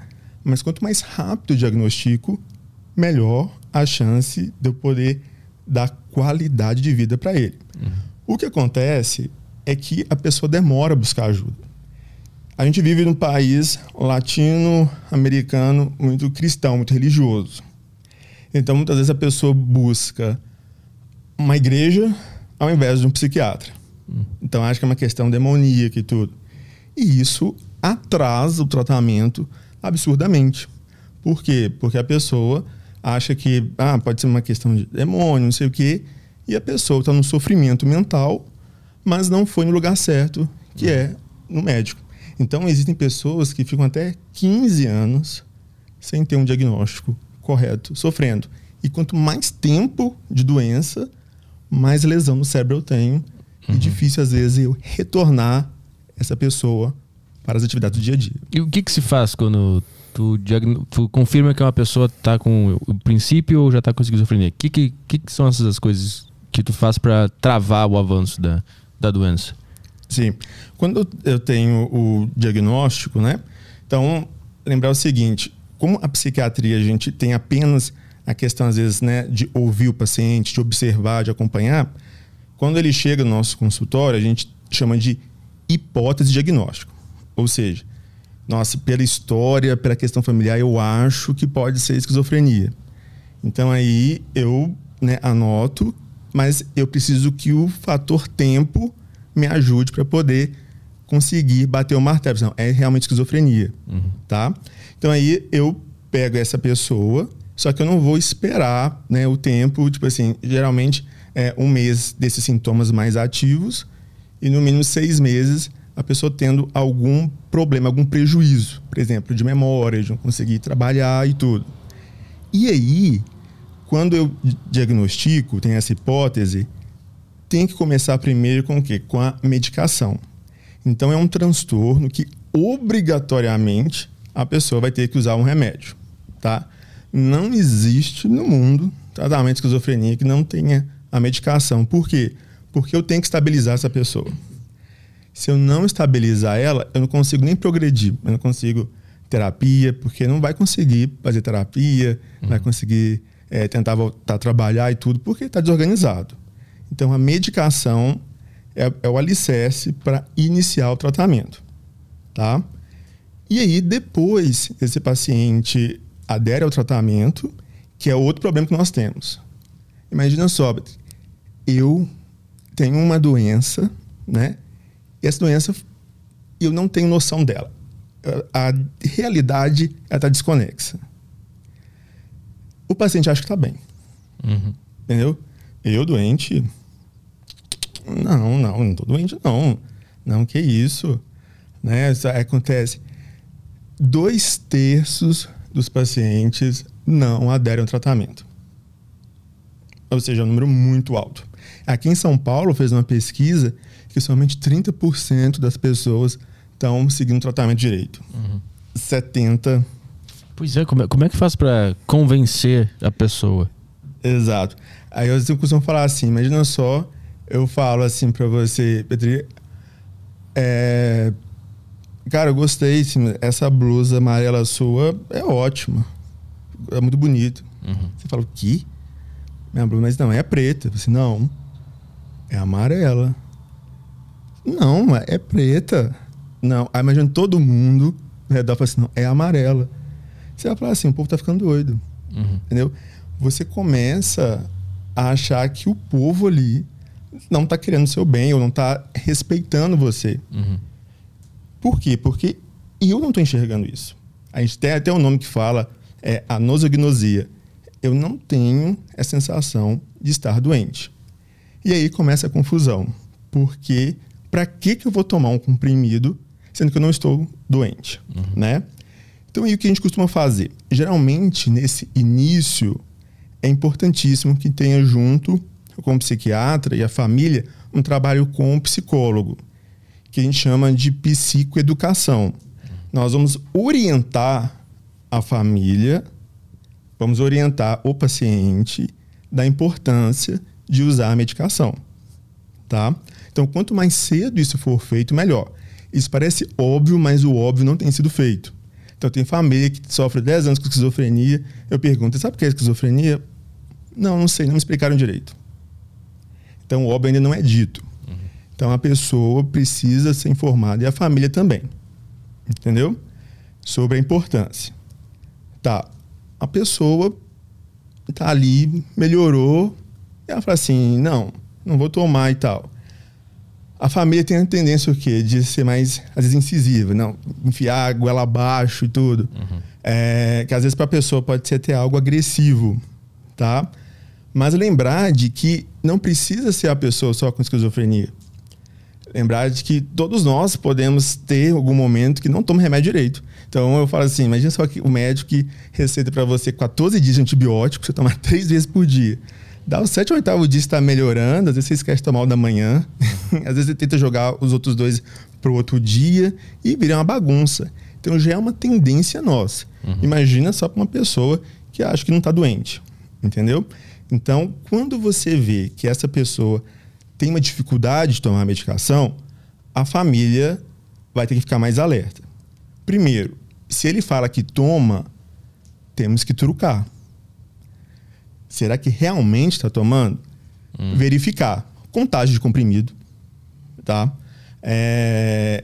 Mas quanto mais rápido o diagnóstico, melhor a chance de eu poder dar qualidade de vida para ele. Uhum. O que acontece é que a pessoa demora a buscar ajuda. A gente vive num país latino-americano muito cristão, muito religioso. Então, muitas vezes a pessoa busca uma igreja ao invés de um psiquiatra. Uhum. Então, acho que é uma questão demoníaca e tudo. E isso atrasa o tratamento absurdamente. Por quê? Porque a pessoa acha que ah, pode ser uma questão de demônio, não sei o quê, e a pessoa está no sofrimento mental, mas não foi no lugar certo, que é no médico. Então, existem pessoas que ficam até 15 anos sem ter um diagnóstico correto, sofrendo. E quanto mais tempo de doença, mais lesão no cérebro eu tenho. Uhum. E difícil, às vezes, eu retornar essa pessoa para as atividades do dia a dia. E o que, que se faz quando tu, tu confirma que uma pessoa tá com o princípio ou já tá com esquizofrenia? O que, que, que, que são essas coisas que tu faz para travar o avanço da, da doença? Sim. Quando eu tenho o diagnóstico, né? Então, lembrar o seguinte: como a psiquiatria a gente tem apenas a questão, às vezes, né, de ouvir o paciente, de observar, de acompanhar, quando ele chega no nosso consultório, a gente chama de hipótese diagnóstico. Ou seja, nossa, pela história, pela questão familiar, eu acho que pode ser esquizofrenia. Então aí eu né, anoto, mas eu preciso que o fator tempo me ajude para poder conseguir bater o martelo. Não, é realmente esquizofrenia, tá? Então aí eu pego essa pessoa, só que eu não vou esperar né, o tempo, tipo assim, geralmente é um mês desses sintomas mais ativos e no mínimo seis meses a pessoa tendo algum problema, algum prejuízo, por exemplo, de memória, de não conseguir trabalhar e tudo. E aí, quando eu diagnostico, tem essa hipótese, tem que começar primeiro com o quê? Com a medicação. Então é um transtorno que obrigatoriamente a pessoa vai ter que usar um remédio, tá? Não existe no mundo tratamento de esquizofrenia que não tenha a medicação. Por quê? Porque eu tenho que estabilizar essa pessoa. Se eu não estabilizar ela, eu não consigo nem progredir. Eu não consigo terapia, porque não vai conseguir fazer terapia, não vai conseguir é, tentar voltar a trabalhar e tudo, porque está desorganizado. Então, a medicação é, é o alicerce para iniciar o tratamento, tá? E aí, depois, esse paciente adere ao tratamento, que é outro problema que nós temos. Imagina só, eu tenho uma doença, né? E essa doença, eu não tenho noção dela. A realidade, ela está desconexa. O paciente acha que está bem. Uhum. Entendeu? Eu doente. Não, não, não tô doente, não. Não, que isso. Né? Isso acontece. Dois terços dos pacientes não aderem ao tratamento. Ou seja, é um número muito alto. Aqui em São Paulo fez uma pesquisa que somente 30% das pessoas estão seguindo o tratamento direito. Uhum. 70% Pois é, como é, como é que faz para convencer a pessoa? Exato. Aí eu costumo falar assim, imagina só, eu falo assim pra você, Petri, é, cara, eu gostei, assim, essa blusa amarela sua é ótima, é muito bonito. Uhum. Você fala, o quê? Minha blusa, mas não, é preta. Eu falo assim, não, é amarela. Não, é preta. Não, aí imagina todo mundo, né, dá assim, não, é amarela. Você vai falar assim, o povo tá ficando doido Uhum. entendeu? Você começa a achar que o povo ali não tá querendo o seu bem ou não tá respeitando você. Uhum. Por quê? Porque eu não tô enxergando isso. A gente tem até um nome que fala é a nosognosia. Eu não tenho a sensação de estar doente. E aí começa a confusão. Porque para que que eu vou tomar um comprimido sendo que eu não estou doente, né? Então, aí o que a gente costuma fazer? Geralmente, nesse início, é importantíssimo que tenha junto com o psiquiatra e a família um trabalho com o psicólogo, que a gente chama de psicoeducação. Nós vamos orientar a família, vamos orientar o paciente da importância de usar a medicação, tá? Então, quanto mais cedo isso for feito, melhor. Isso parece óbvio, mas o óbvio não tem sido feito. Então, tem família que sofre 10 anos com esquizofrenia. Eu pergunto, sabe o que é esquizofrenia? Não, não sei, não me explicaram direito. Então, o óbvio ainda não é dito. Então, a pessoa precisa ser informada e a família também. Entendeu? Sobre a importância. Tá, a pessoa tá ali, melhorou, e ela fala assim: não, não vou tomar e tal. A família tem a tendência o quê? De ser mais, às vezes, incisiva, não, enfiar a goela abaixo e tudo. É, que às vezes para a pessoa pode ser até algo agressivo, tá? Mas lembrar de que não precisa ser a pessoa só com esquizofrenia. Lembrar de que todos nós podemos ter algum momento que não toma remédio direito. Então eu falo assim, imagina só que o médico que receita para você 14 dias de antibiótico, você toma três vezes por dia. Dá o sétimo ou oitavo dia está melhorando, às vezes você esquece de tomar o da manhã, às vezes você tenta jogar os outros dois para o outro dia e vira uma bagunça. Então já é uma tendência nossa. Uhum. Imagina só para uma pessoa que acha que não está doente, entendeu? Então, quando você vê que essa pessoa tem uma dificuldade de tomar a medicação, a família vai ter que ficar mais alerta. Primeiro, se ele fala que toma, temos que trucar. Será que realmente está tomando? Hum. Verificar. Contagem de comprimido, tá? É,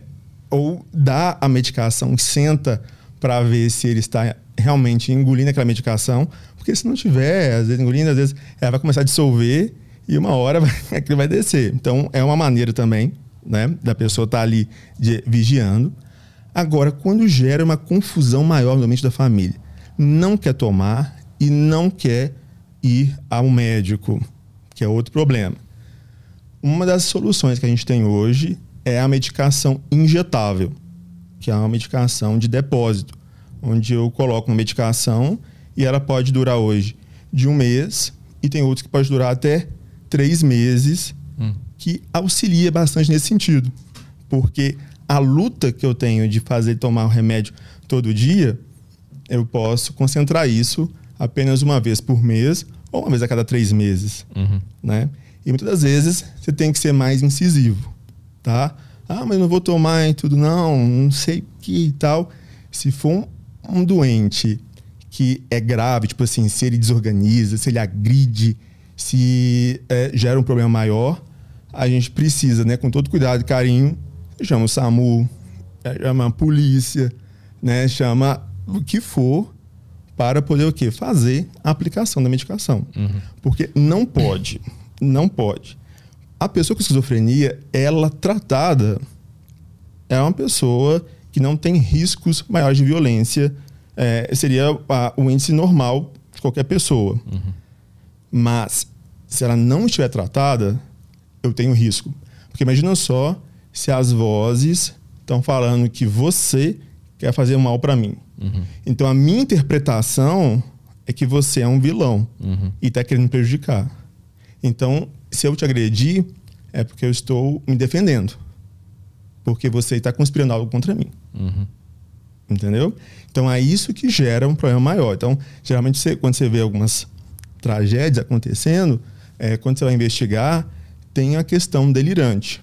ou dá a medicação, senta para ver se ele está realmente engolindo aquela medicação, porque se não tiver, às vezes engolindo, às vezes ela vai começar a dissolver e uma hora aquilo vai descer. Então é uma maneira também, né, da pessoa estar tá ali de, vigiando. Agora, quando gera uma confusão maior no mente da família, não quer tomar e não quer ir ao médico, que é outro problema. Uma das soluções que a gente tem hoje é a medicação injetável, que é uma medicação de depósito, onde eu coloco uma medicação e ela pode durar hoje de um mês e tem outros que pode durar até três meses, hum. que auxilia bastante nesse sentido, porque a luta que eu tenho de fazer tomar o remédio todo dia, eu posso concentrar isso apenas uma vez por mês ou uma vez a cada três meses, uhum. né? E muitas das vezes você tem que ser mais incisivo, tá? Ah, mas não vou tomar e tudo, não, não sei que e tal. Se for um, um doente que é grave, tipo assim, se ele desorganiza, se ele agride, se é, gera um problema maior, a gente precisa, né, com todo cuidado e carinho, chama o SAMU, é, chama a polícia, né, chama o que for para poder o quê? Fazer a aplicação da medicação. Uhum. Porque não pode, não pode. A pessoa com esquizofrenia, ela tratada, é uma pessoa que não tem riscos maiores de violência. É, seria a, o índice normal de qualquer pessoa. Uhum. Mas, se ela não estiver tratada, eu tenho risco. Porque imagina só se as vozes estão falando que você quer fazer mal para mim. Uhum. Então a minha interpretação é que você é um vilão uhum. e está querendo me prejudicar. Então, se eu te agredir, é porque eu estou me defendendo. Porque você está conspirando algo contra mim. Uhum. Entendeu? Então é isso que gera um problema maior. Então, geralmente, você, quando você vê algumas tragédias acontecendo, é, quando você vai investigar, tem a questão delirante.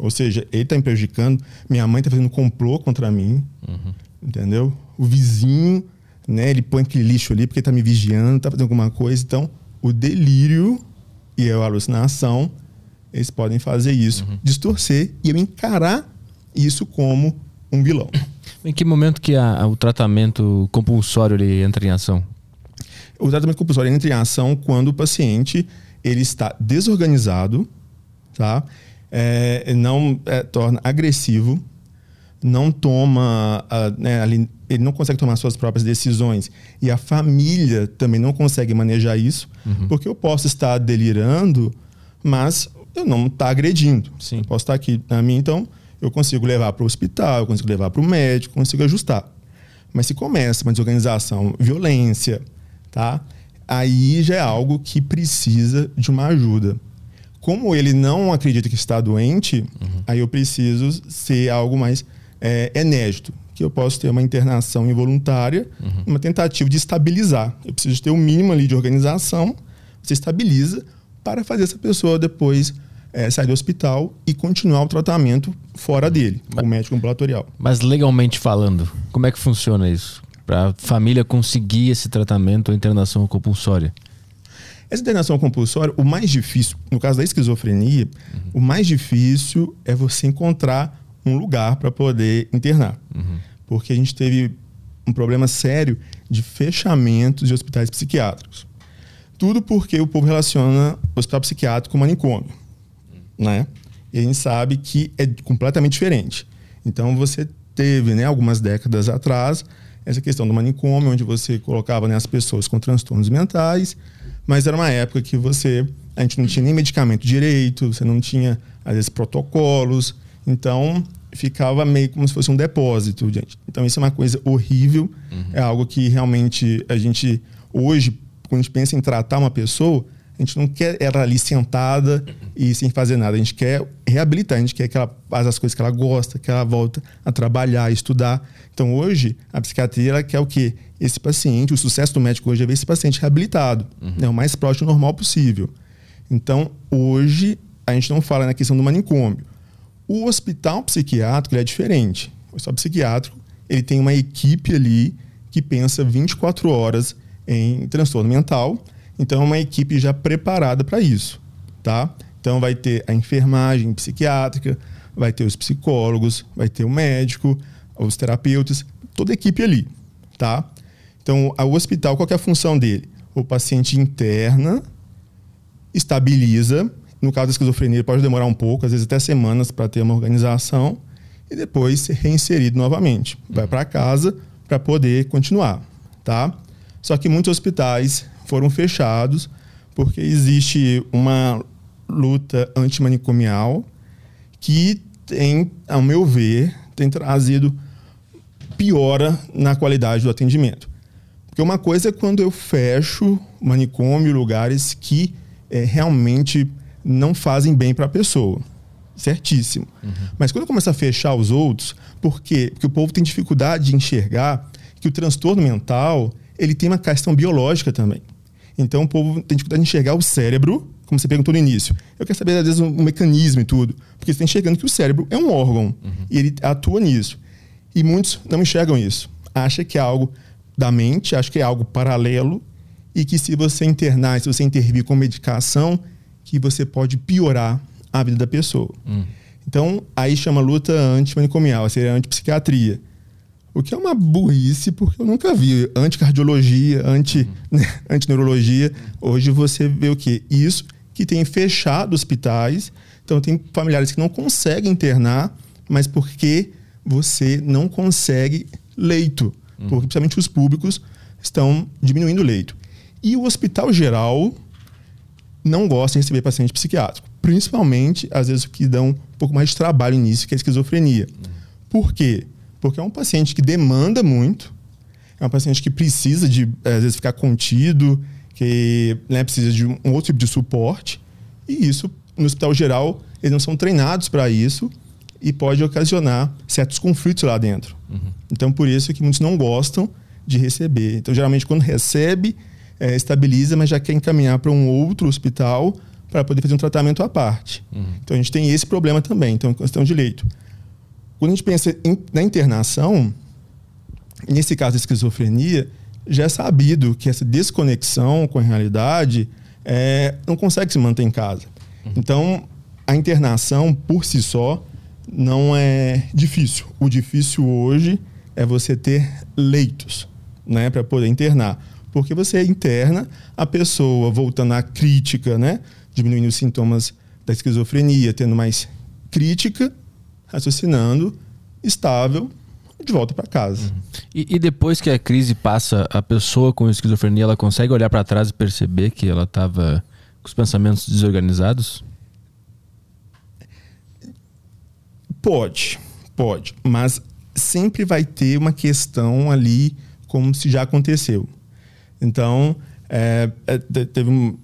Ou seja, ele está me prejudicando, minha mãe está fazendo complô contra mim. Uhum. Entendeu? o vizinho, né? Ele põe aquele lixo ali porque tá me vigiando, tá fazendo alguma coisa. Então, o delírio e a alucinação, eles podem fazer isso, uhum. distorcer e eu encarar isso como um vilão. Em que momento que a, o tratamento compulsório ele entra em ação? O tratamento compulsório entra em ação quando o paciente ele está desorganizado, tá? É, não é, torna agressivo, não toma, uh, né, ele não consegue tomar suas próprias decisões e a família também não consegue manejar isso, uhum. porque eu posso estar delirando, mas eu não estar tá agredindo. Sim. Eu posso estar aqui na minha, então eu consigo levar para o hospital, eu consigo levar para o médico, consigo ajustar. Mas se começa uma desorganização, violência, tá? Aí já é algo que precisa de uma ajuda. Como ele não acredita que está doente, uhum. aí eu preciso ser algo mais é, enérgico, que eu posso ter uma internação involuntária, uhum. uma tentativa de estabilizar. Eu preciso ter o um mínimo ali de organização, você estabiliza para fazer essa pessoa depois é, sair do hospital e continuar o tratamento fora dele, com o médico ambulatorial. Mas legalmente falando, como é que funciona isso? Para a família conseguir esse tratamento ou internação compulsória? Essa internação compulsória, o mais difícil, no caso da esquizofrenia, uhum. o mais difícil é você encontrar um lugar para poder internar. Uhum. Porque a gente teve um problema sério de fechamentos de hospitais psiquiátricos. Tudo porque o povo relaciona o hospital psiquiátrico com manicômio. Né? E a gente sabe que é completamente diferente. Então você teve, né, algumas décadas atrás, essa questão do manicômio, onde você colocava né, as pessoas com transtornos mentais, mas era uma época que você a gente não tinha nem medicamento direito, você não tinha às vezes protocolos, então, ficava meio como se fosse um depósito, gente. Então, isso é uma coisa horrível. Uhum. É algo que realmente a gente, hoje, quando a gente pensa em tratar uma pessoa, A gente não quer ela ali sentada e sem fazer nada. A gente quer reabilitar, a gente quer que ela faça as coisas que ela gosta, que ela volta a trabalhar, a estudar. Então hoje, a psiquiatria ela quer o quê? Esse paciente, o sucesso do médico hoje é ver esse paciente reabilitado, uhum. né, o mais próximo do normal possível. Então, hoje, a gente não fala na questão do manicômio. O hospital psiquiátrico é diferente. O hospital psiquiátrico ele tem uma equipe ali que pensa 24 horas em transtorno mental então, é uma equipe já preparada para isso, tá? Então, vai ter a enfermagem psiquiátrica, vai ter os psicólogos, vai ter o médico, os terapeutas, toda a equipe ali, tá? Então, o hospital, qual é a função dele? O paciente interna, estabiliza, no caso da esquizofrenia pode demorar um pouco, às vezes até semanas para ter uma organização, e depois ser reinserido novamente. Vai para casa para poder continuar, tá? Só que muitos hospitais foram fechados porque existe uma luta antimanicomial que tem, ao meu ver, tem trazido piora na qualidade do atendimento. Porque uma coisa é quando eu fecho manicômio, lugares que é, realmente não fazem bem para a pessoa. Certíssimo. Uhum. Mas quando eu começo a fechar os outros, por quê? Porque o povo tem dificuldade de enxergar que o transtorno mental ele tem uma questão biológica também. Então o povo tem dificuldade de enxergar o cérebro, como você perguntou no início. Eu quero saber, às vezes, um, mecanismo e tudo. Porque você está enxergando que o cérebro é um órgão uhum. e ele atua nisso. E muitos não enxergam isso. Acha que é algo da mente, acha que é algo paralelo e que se você internar, se você intervir com medicação, que você pode piorar a vida da pessoa. Uhum. Então, aí chama luta antimanicomial, seria antipsiquiatria. O que é uma burrice, porque eu nunca vi anticardiologia, anti, uhum. né, antineurologia. Hoje você vê o quê? Isso que tem fechado hospitais. Então tem familiares que não conseguem internar, mas porque você não consegue leito. Uhum. Porque principalmente os públicos estão diminuindo o leito. E o hospital geral não gosta de receber paciente psiquiátrico. Principalmente, às vezes, o que dão um pouco mais de trabalho nisso, que é a esquizofrenia. Uhum. Por quê? Porque é um paciente que demanda muito, é um paciente que precisa de, eh, às vezes, ficar contido, que né, precisa de um outro tipo de suporte. E isso, no hospital geral, eles não são treinados para isso e pode ocasionar certos conflitos lá dentro. Uhum. Então, por isso é que muitos não gostam de receber. Então, geralmente, quando recebe, é, estabiliza, mas já quer encaminhar para um outro hospital para poder fazer um tratamento à parte. Uhum. Então, a gente tem esse problema também. Então, questão de leito. Quando a gente pensa em, na internação, nesse caso da esquizofrenia, já é sabido que essa desconexão com a realidade é, não consegue se manter em casa. Uhum. Então, a internação por si só não é difícil. O difícil hoje é você ter leitos né, para poder internar. Porque você interna a pessoa voltando à crítica, né, diminuindo os sintomas da esquizofrenia, tendo mais crítica raciocinando, estável, de volta para casa. Uhum. E, e, depois que a crise passa, a pessoa com esquizofrenia ela consegue olhar para trás e perceber que ela estava com os pensamentos desorganizados? Pode, pode, mas sempre vai ter uma questão ali como se já aconteceu. Então, é, é, teve um,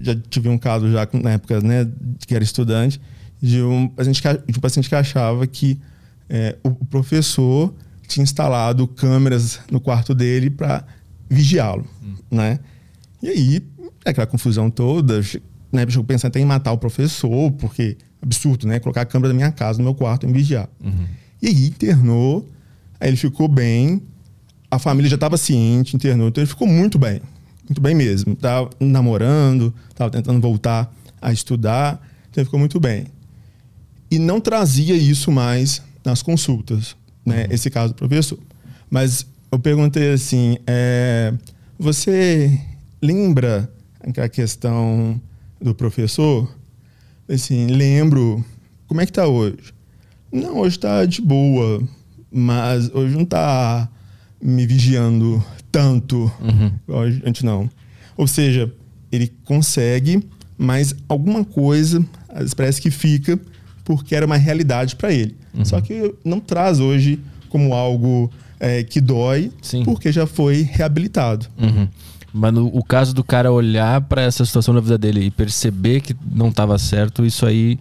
já tive um caso já na época, né, que era estudante, de um paciente que, de um paciente que achava que é, o professor tinha instalado câmeras no quarto dele para vigiá-lo, hum. né? E aí, aquela confusão toda, né? Chegou pensando até em matar o professor, porque absurdo, né? Colocar a câmera da minha casa no meu quarto e me vigiar. Uhum. E aí internou, aí ele ficou bem, a família já estava ciente, internou, então ele ficou muito bem, muito bem mesmo. Tava namorando, tava tentando voltar a estudar, então ele ficou muito bem e não trazia isso mais nas consultas, né? Uhum. Esse caso do professor. Mas eu perguntei assim, é, você lembra aquela questão do professor? Assim, lembro. Como é que tá hoje? Não, hoje tá de boa, mas hoje não tá me vigiando tanto. Uhum. Antes não. Ou seja, ele consegue, mas alguma coisa parece que fica porque era uma realidade para ele. Uhum. Só que não traz hoje como algo é, que dói, Sim. porque já foi reabilitado. Uhum. Mas no, o caso do cara olhar pra essa situação na vida dele e perceber que não tava certo, isso aí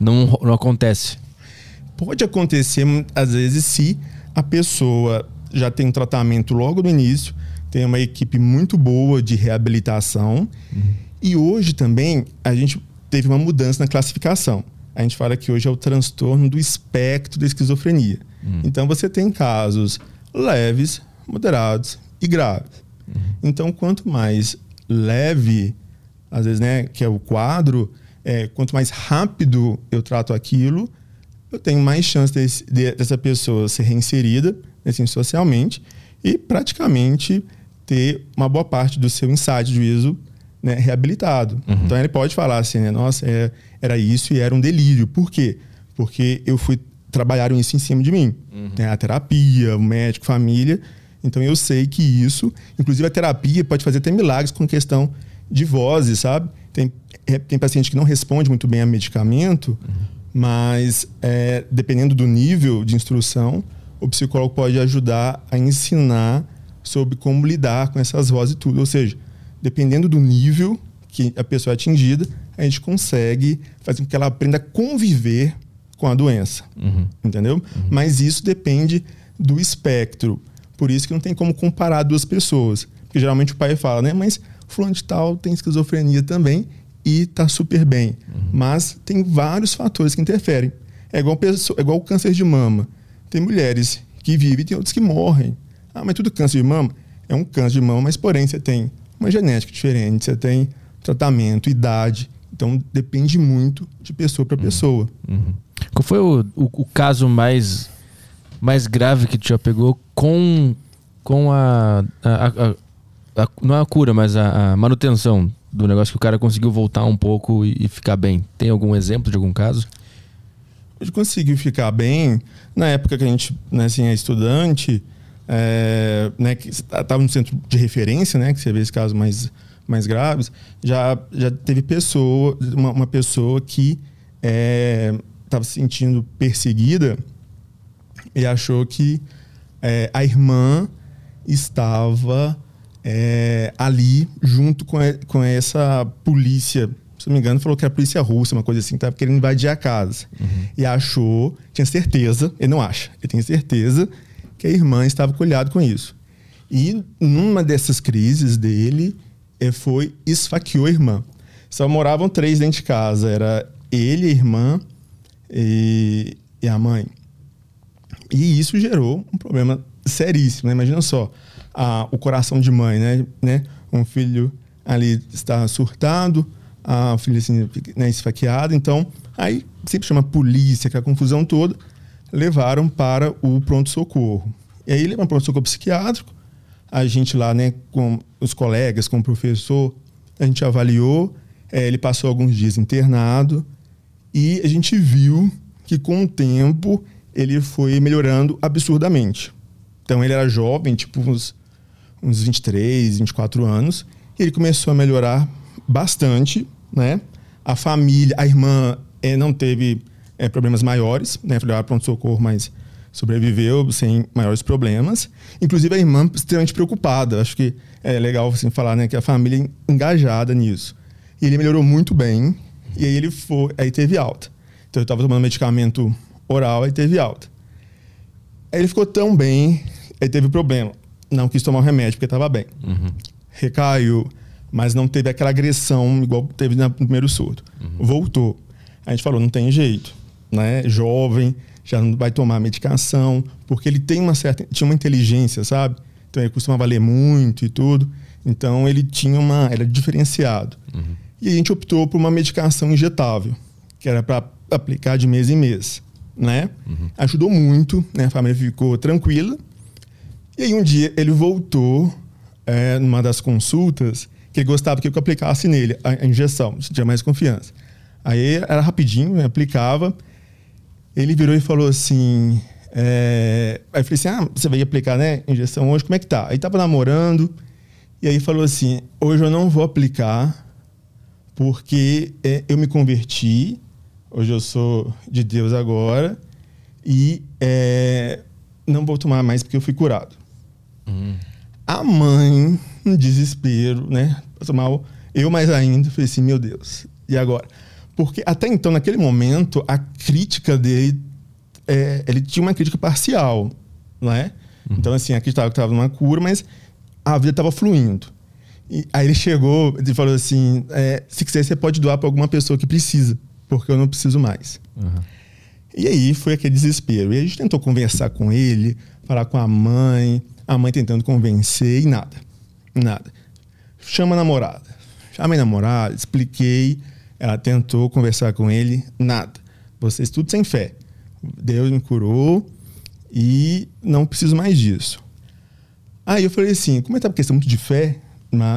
não, não acontece. Pode acontecer, às vezes, se a pessoa já tem um tratamento logo no início, tem uma equipe muito boa de reabilitação. E hoje também a gente teve uma mudança na classificação. A gente fala que hoje é o transtorno do espectro da esquizofrenia. Então você tem casos leves, moderados e graves. Então, quanto mais leve, às vezes, né, que é o quadro, é, quanto mais rápido eu trato aquilo, eu tenho mais chance desse- de- dessa pessoa ser reinserida assim, socialmente e praticamente ter uma boa parte do seu insight de juízo né, reabilitado. Então ele pode falar assim, né, nossa, é- era isso e era um delírio. Por quê? Porque eu fui trabalharam isso em cima de mim. né, a terapia, o médico, família. Então eu sei que isso, inclusive a terapia pode fazer até milagres com questão de vozes, sabe? Tem, é, tem paciente que não responde muito bem a medicamento, mas é, dependendo do nível de instrução, o psicólogo pode ajudar a ensinar sobre como lidar com essas vozes e tudo. Ou seja, dependendo do nível que a pessoa é atingida, a gente consegue fazer com que ela aprenda a conviver com a doença. Entendeu? Mas isso depende do espectro. Por isso que não tem como comparar duas pessoas. Porque geralmente o pai fala, né? Mas fulano de tal tem esquizofrenia também e tá super bem. Mas tem vários fatores que interferem. É igual, pessoa, é igual o câncer de mama. Tem mulheres que vivem e tem outras que morrem. Ah, mas tudo câncer de mama? É um câncer de mama, mas porém você tem uma genética diferente, você tem tratamento, idade. Então depende muito de pessoa para pessoa. Qual foi o, o, o caso mais, mais grave que tu já pegou com, com a, a- a- a- Não é a cura, mas a, manutenção do negócio que o cara conseguiu voltar um pouco e, e ficar bem? Tem algum exemplo de algum caso? Gente conseguiu ficar bem. Na época que a gente né, assim, é estudante, é, né, que estava no centro de referência, né, que você vê esses casos mais, mais graves, já, já teve pessoa, uma, uma pessoa que estava se sentindo perseguida e achou que é, a irmã estava é, ali junto com, e- com essa polícia. Se não me engano, falou que era a polícia russa, uma coisa assim, estava querendo invadir a casa. E achou, tinha certeza, ele não acha, ele tem certeza que a irmã estava colhado com isso. E numa dessas crises dele, eh, foi esfaqueou a irmã. Só moravam três dentro de casa, era ele, a irmã e, e a mãe. E isso gerou um problema seríssimo, né? Imagina só, a- o coração de mãe, né? né? Um filho ali está surtado, a filha assim, né, esfaqueada. Então, aí sempre chama polícia, aquela confusão toda, levaram para o pronto-socorro. E aí levaram para o pronto-socorro psiquiátrico, a gente lá, né, com os colegas, com o professor, a gente avaliou, eh, ele passou alguns dias internado, e a gente viu que com o tempo ele foi melhorando absurdamente. Então ele era jovem, tipo uns, uns 23, 24 anos, e ele começou a melhorar bastante, né? A família, a irmã eh, não teve eh, problemas maiores, né? Foi levada para pronto-socorro, mas sobreviveu sem maiores problemas. Inclusive a irmã extremamente preocupada. Acho que é legal assim, falar né, que a família é engajada nisso. E ele melhorou muito bem, e aí ele foi, aí teve alta. Então eu estava tomando medicamento oral, aí teve alta. Aí ele ficou tão bem, aí teve problema. Não quis tomar o remédio porque estava bem. Recaiu, mas não teve aquela agressão igual teve no primeiro surto. Voltou. A gente falou, não tem jeito, né? Jovem, já não vai tomar medicação, porque ele tem uma certa, tinha uma inteligência, sabe? Então ele costumava ler muito e tudo. Então ele tinha uma, era diferenciado. E a gente optou por uma medicação injetável, que era para aplicar de mês em mês, né? Ajudou muito, né? A família ficou tranquila. E aí um dia ele voltou é, numa das consultas que ele gostava que eu aplicasse nele a, a injeção, tinha mais confiança. Aí era rapidinho, aplicava. Ele virou e falou assim. é, Aí eu falei assim: Ah, você vai aplicar, né? Injeção hoje, como é que tá? Aí tava namorando. E aí falou assim: Hoje eu não vou aplicar, porque é, eu me converti. Hoje eu sou de Deus agora. E é, não vou tomar mais porque eu fui curado. A mãe um desespero, né? Passou mal. Eu mais ainda, falei assim, meu Deus, e agora? Porque até então, naquele momento, a crítica dele, é, ele tinha uma crítica parcial, não é? Uhum. Então, assim, acreditava que estava numa cura, mas a vida estava fluindo. E aí ele chegou e falou assim: é, se quiser, você pode doar para alguma pessoa que precisa, porque eu não preciso mais. Uhum. E aí foi aquele desespero. E a gente tentou conversar com ele, falar com a mãe, a mãe tentando convencer e nada. Nada. Chama a namorada. Chamei a namorada, expliquei. Ela tentou conversar com ele, nada. Vocês tudo sem fé. Deus me curou e não preciso mais disso. Aí eu falei assim, como é que tá uma questão muito de fé,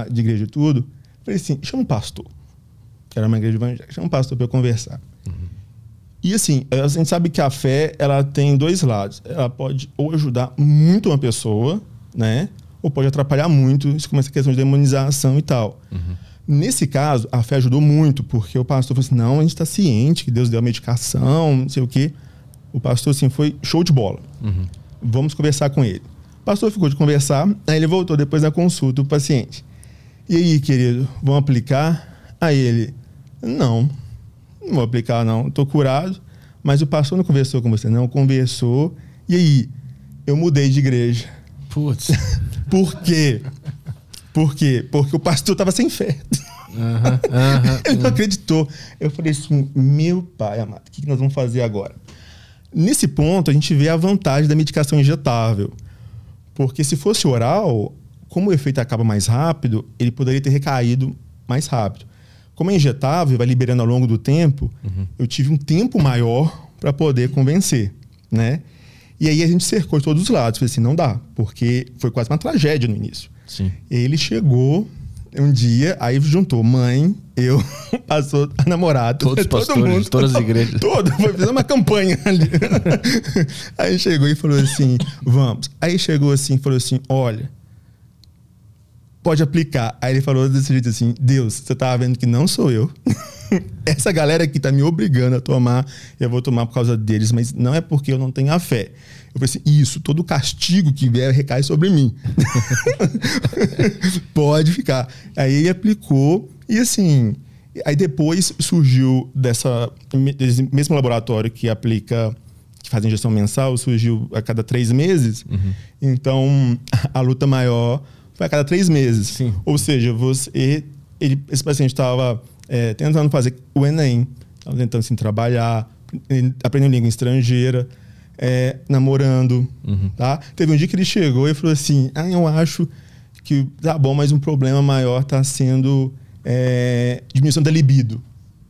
de igreja e tudo, falei assim, chama um pastor. Que era uma igreja evangélica, chama um pastor para eu conversar. Uhum. E assim, a gente sabe que a fé, ela tem dois lados. Ela pode ou ajudar muito uma pessoa, né? Ou pode atrapalhar muito, isso começa a questão de demonização e tal. Uhum. Nesse caso, a fé ajudou muito, porque o pastor falou assim: não, a gente está ciente que Deus deu a medicação, não sei o quê. O pastor, assim, foi show de bola. Uhum. Vamos conversar com ele. O pastor ficou de conversar, aí ele voltou depois da consulta, o paciente. E aí, querido, vão aplicar? Aí ele: não, não vou aplicar, não, estou curado. Mas o pastor não conversou com você, não, conversou. E aí, eu mudei de igreja. Putz. Por quê? Por quê? Porque o pastor estava sem fé. Uhum, uhum, ele não acreditou. Eu falei assim: meu pai amado, o que nós vamos fazer agora? Nesse ponto, a gente vê a vantagem da medicação injetável. Porque se fosse oral, como o efeito acaba mais rápido, ele poderia ter recaído mais rápido. Como é injetável, vai liberando ao longo do tempo, uhum. eu tive um tempo maior para poder convencer, né? E aí a gente cercou de todos os lados. Falei assim, não dá, porque foi quase uma tragédia no início. Sim. Ele chegou um dia, aí juntou mãe, eu, passou a namorada, todos os pastores, todo mundo, todas as igrejas. Todo, foi fazer uma campanha ali. aí chegou e falou assim, vamos. Aí chegou assim, falou assim, olha, pode aplicar. Aí ele falou desse jeito assim, Deus, você tava vendo que não sou eu. Essa galera aqui tá me obrigando a tomar, eu vou tomar por causa deles, mas não é porque eu não tenho a fé. Eu falei assim, isso, todo castigo que vier recai sobre mim. Pode ficar. Aí ele aplicou e assim, aí depois surgiu dessa desse mesmo laboratório que aplica que faz injeção mensal, surgiu a cada três meses. Uhum. Então, a luta maior foi a cada três meses. Sim. Ou seja, você, ele, esse paciente estava é, tentando fazer o Enem, tentando assim, trabalhar, aprendendo língua estrangeira é, namorando, uhum. tá? Teve um dia que ele chegou e falou assim, ah, eu acho que tá bom, mas um problema maior está sendo é, diminuição da libido.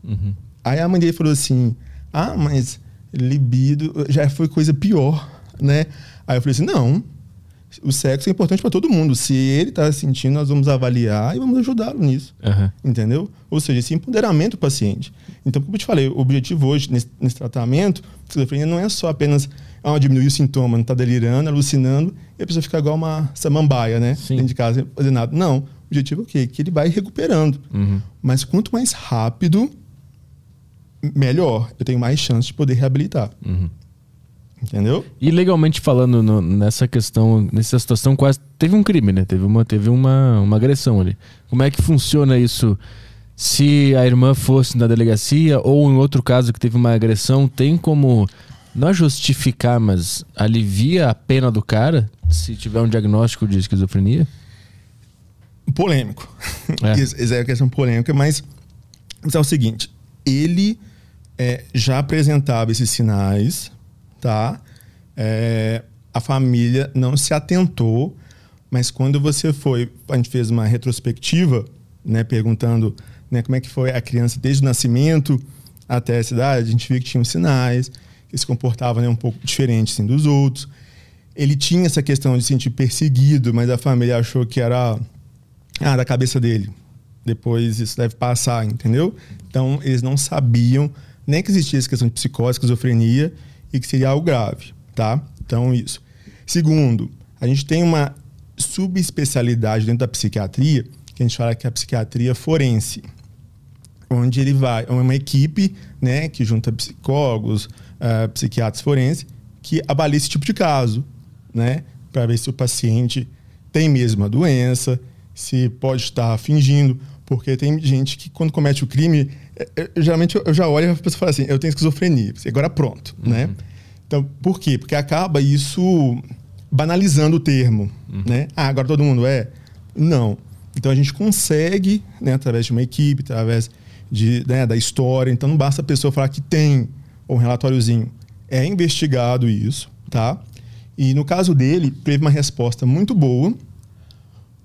Uhum. Aí a mãe dele falou assim, ah, mas libido já foi coisa pior, né? Aí eu falei assim, não, o sexo é importante para todo mundo. Se ele está sentindo, nós vamos avaliar e vamos ajudá-lo nisso. Uhum. Entendeu? Ou seja, esse empoderamento do paciente. Então, como eu te falei, o objetivo hoje nesse, nesse tratamento, esquizofrenia não é só apenas ah, diminuir o sintoma, não está delirando, alucinando, e a pessoa fica igual uma samambaia, né? Sim. Dentro de casa, sem fazer nada. Não. O objetivo é o quê? Que ele vai recuperando. Uhum. Mas quanto mais rápido, melhor. Eu tenho mais chance de poder reabilitar. Uhum. Entendeu? E legalmente falando no, nessa questão, nessa situação, quase teve um crime, né? Teve uma, teve uma, uma agressão ali. Como é que funciona isso? Se a irmã fosse na delegacia ou em outro caso que teve uma agressão, tem como não justificar, mas alivia a pena do cara se tiver um diagnóstico de esquizofrenia? Polêmico. É. Isso é uma questão polêmica, mas, mas é o seguinte: ele é, já apresentava esses sinais tá? É, a família não se atentou, mas quando você foi, a gente fez uma retrospectiva, né, perguntando né, como é que foi a criança desde o nascimento até essa idade, a gente viu que tinha sinais, que se comportava né, um pouco diferente assim, dos outros. Ele tinha essa questão de se sentir perseguido, mas a família achou que era ah, da cabeça dele. Depois isso deve passar, entendeu? Então eles não sabiam nem que existia essa questão de psicose, esquizofrenia, e que seria algo grave, tá? Então, isso. Segundo, a gente tem uma subespecialidade dentro da psiquiatria, que a gente fala que é a psiquiatria forense, onde ele vai, é uma equipe, né, que junta psicólogos, uh, psiquiatras forenses, que avalia esse tipo de caso, né, para ver se o paciente tem mesmo a doença se pode estar fingindo, porque tem gente que quando comete o crime, é, é, geralmente eu já olho e a pessoa fala assim, eu tenho esquizofrenia, agora pronto, uhum. né? Então, por quê? Porque acaba isso banalizando o termo, uhum. né? Ah, agora todo mundo é? Não. Então a gente consegue, né, através de uma equipe, através de, né, da história, então não basta a pessoa falar que tem um relatóriozinho. É investigado isso, tá? E no caso dele, teve uma resposta muito boa.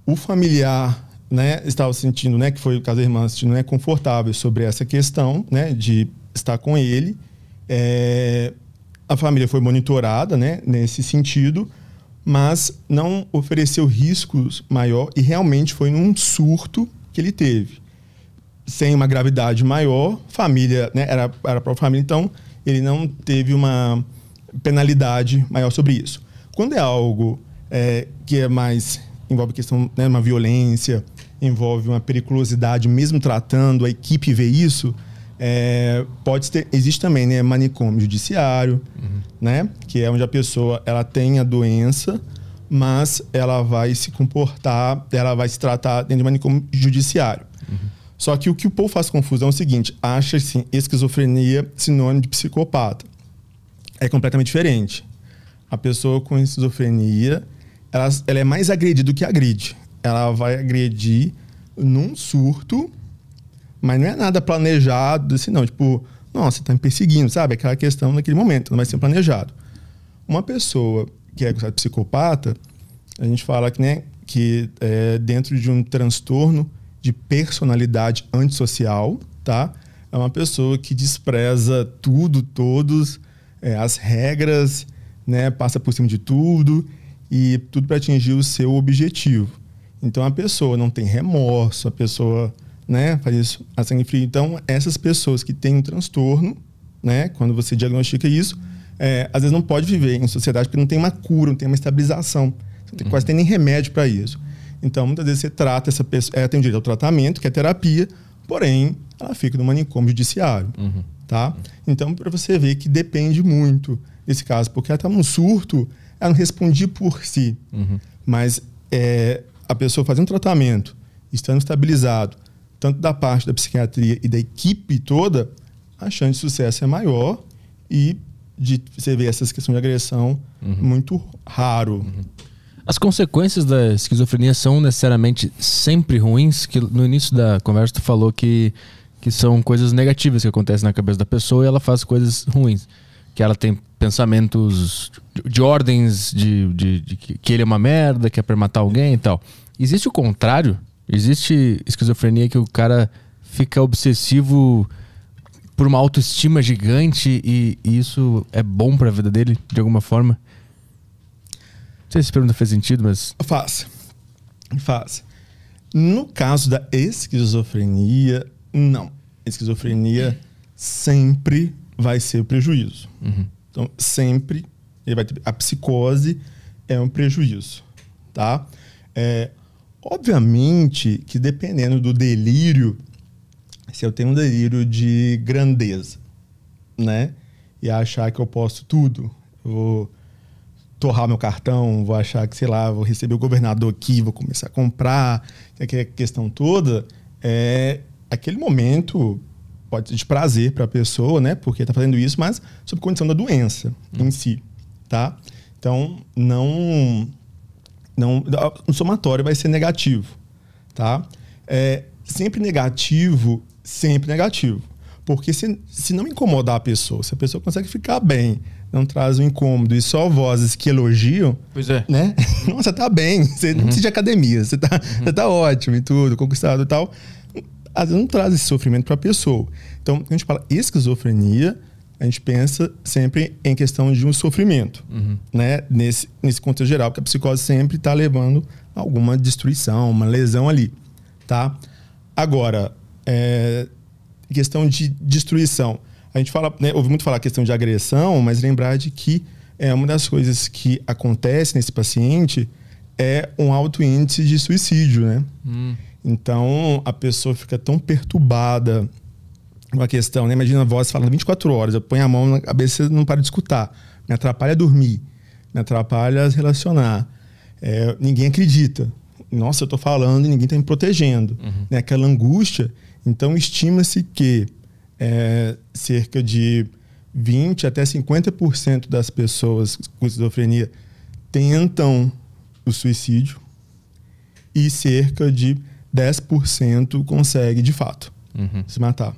O familiar né, estava sentindo, né, que foi o caso da irmã, sentindo né, confortável sobre essa questão, né, de estar com ele. É, a família foi monitorada, né, nesse sentido, mas não ofereceu riscos maior e realmente foi num surto que ele teve. Sem uma gravidade maior, família, né, era, era a família, então ele não teve uma penalidade maior sobre isso. Quando é algo é, que é mais envolve questão né, uma violência envolve uma periculosidade, mesmo tratando, a equipe vê isso, é, pode ter, existe também né, manicômio judiciário, uhum. né, que é onde a pessoa ela tem a doença, mas ela vai se comportar, ela vai se tratar dentro de manicômio judiciário. Uhum. Só que o que o povo faz confusão é o seguinte: acha assim, esquizofrenia sinônimo de psicopata. É completamente diferente. A pessoa com esquizofrenia, ela, ela é mais agredida do que agride ela vai agredir num surto, mas não é nada planejado, assim, não. Tipo, nossa, você tá me perseguindo, sabe? Aquela questão naquele momento, não vai ser planejado. Uma pessoa que é psicopata, a gente fala que, né, que é dentro de um transtorno de personalidade antissocial, tá? É uma pessoa que despreza tudo, todos, é, as regras, né? Passa por cima de tudo e tudo para atingir o seu objetivo. Então a pessoa não tem remorso, a pessoa né, faz isso a sangue frio. Então, essas pessoas que têm um transtorno, né, quando você diagnostica isso, é, às vezes não pode viver em sociedade porque não tem uma cura, não tem uma estabilização. Você tem, uhum. quase tem nem remédio para isso. Então, muitas vezes você trata essa pessoa, ela tem direito ao tratamento, que é terapia, porém, ela fica no manicômio judiciário. Uhum. Tá? Então, para você ver que depende muito desse caso, porque ela está num surto, ela não respondia por si. Uhum. Mas é, a pessoa fazendo tratamento, estando estabilizado, tanto da parte da psiquiatria e da equipe toda, a chance de sucesso é maior e de você ver essas questões de agressão uhum. muito raro. Uhum. As consequências da esquizofrenia são necessariamente sempre ruins? Que no início da conversa tu falou que, que são coisas negativas que acontecem na cabeça da pessoa e ela faz coisas ruins. Que ela tem pensamentos de, de ordens de, de, de, que ele é uma merda, que é pra matar alguém e tal. Existe o contrário? Existe esquizofrenia que o cara fica obsessivo por uma autoestima gigante e, e isso é bom para a vida dele de alguma forma? Não sei se a pergunta fez sentido, mas. Faz. Faz. No caso da esquizofrenia, não. Esquizofrenia sempre vai ser o prejuízo. Uhum. Então, sempre ele vai ter, a psicose é um prejuízo, tá? É, Obviamente que dependendo do delírio, se eu tenho um delírio de grandeza, né? E achar que eu posso tudo, eu vou torrar meu cartão, vou achar que, sei lá, vou receber o governador aqui, vou começar a comprar, aquela questão toda, é aquele momento pode ser de prazer para a pessoa, né? Porque está fazendo isso, mas sob condição da doença hum. em si, tá? Então, não não, o somatório vai ser negativo, tá? É, sempre negativo, sempre negativo. Porque se, se não incomodar a pessoa, se a pessoa consegue ficar bem, não traz um incômodo e só vozes que elogiam, pois é. né? Nossa, tá bem, você uhum. não precisa de academia, você tá, uhum. você tá ótimo e tudo, conquistado e tal. Às vezes não traz esse sofrimento para a pessoa. Então, a gente fala esquizofrenia, a gente pensa sempre em questão de um sofrimento, uhum. né? Nesse, nesse contexto geral, porque a psicose sempre está levando a alguma destruição, uma lesão ali, tá? Agora, é, questão de destruição. A gente fala, né, ouve muito falar a questão de agressão, mas lembrar de que é uma das coisas que acontece nesse paciente é um alto índice de suicídio, né? Hum. Então, a pessoa fica tão perturbada uma questão, né? Imagina a voz falando 24 horas, eu ponho a mão na cabeça e não paro de escutar. Me atrapalha dormir, me atrapalha relacionar. É, ninguém acredita. nossa, eu tô falando e ninguém tá me protegendo. Né? Aquela angústia. Então, estima-se que é, cerca de 20 até 50% das pessoas com esquizofrenia tentam o suicídio e cerca de 10% consegue de fato Uhum. se matar.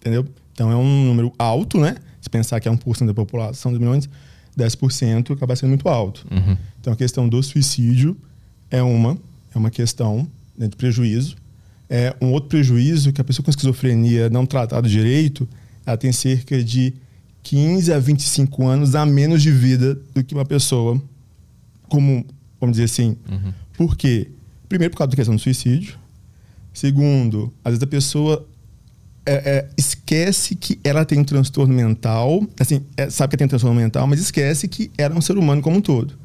Entendeu? Então é um número alto, né? Se pensar que é 1% da população dos milhões, 10% acaba sendo muito alto. Uhum. Então a questão do suicídio é uma, é uma questão né, de prejuízo. É um outro prejuízo que a pessoa com esquizofrenia não tratada direito, ela tem cerca de 15 a 25 anos a menos de vida do que uma pessoa comum, vamos dizer assim. Uhum. Por quê? Primeiro, por causa da questão do suicídio. Segundo, às vezes a pessoa é, é, esquece que ela tem um transtorno mental, assim, é, sabe que tem um transtorno mental, mas esquece que ela é um ser humano como um todo.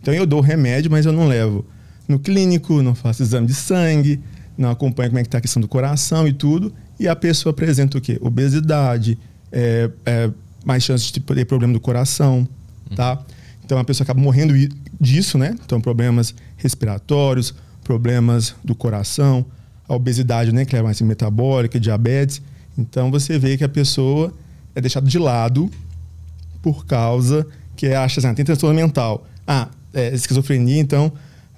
Então eu dou remédio, mas eu não levo no clínico, não faço exame de sangue, não acompanho como é que está a questão do coração e tudo, e a pessoa apresenta o quê? Obesidade, é, é, mais chances de ter problema do coração, tá? Então a pessoa acaba morrendo disso, né? Então problemas respiratórios, problemas do coração, a obesidade, né, que é mais metabólica, diabetes. Então você vê que a pessoa é deixada de lado por causa que acha assim, ah, tem transtorno mental. Ah, é esquizofrenia, então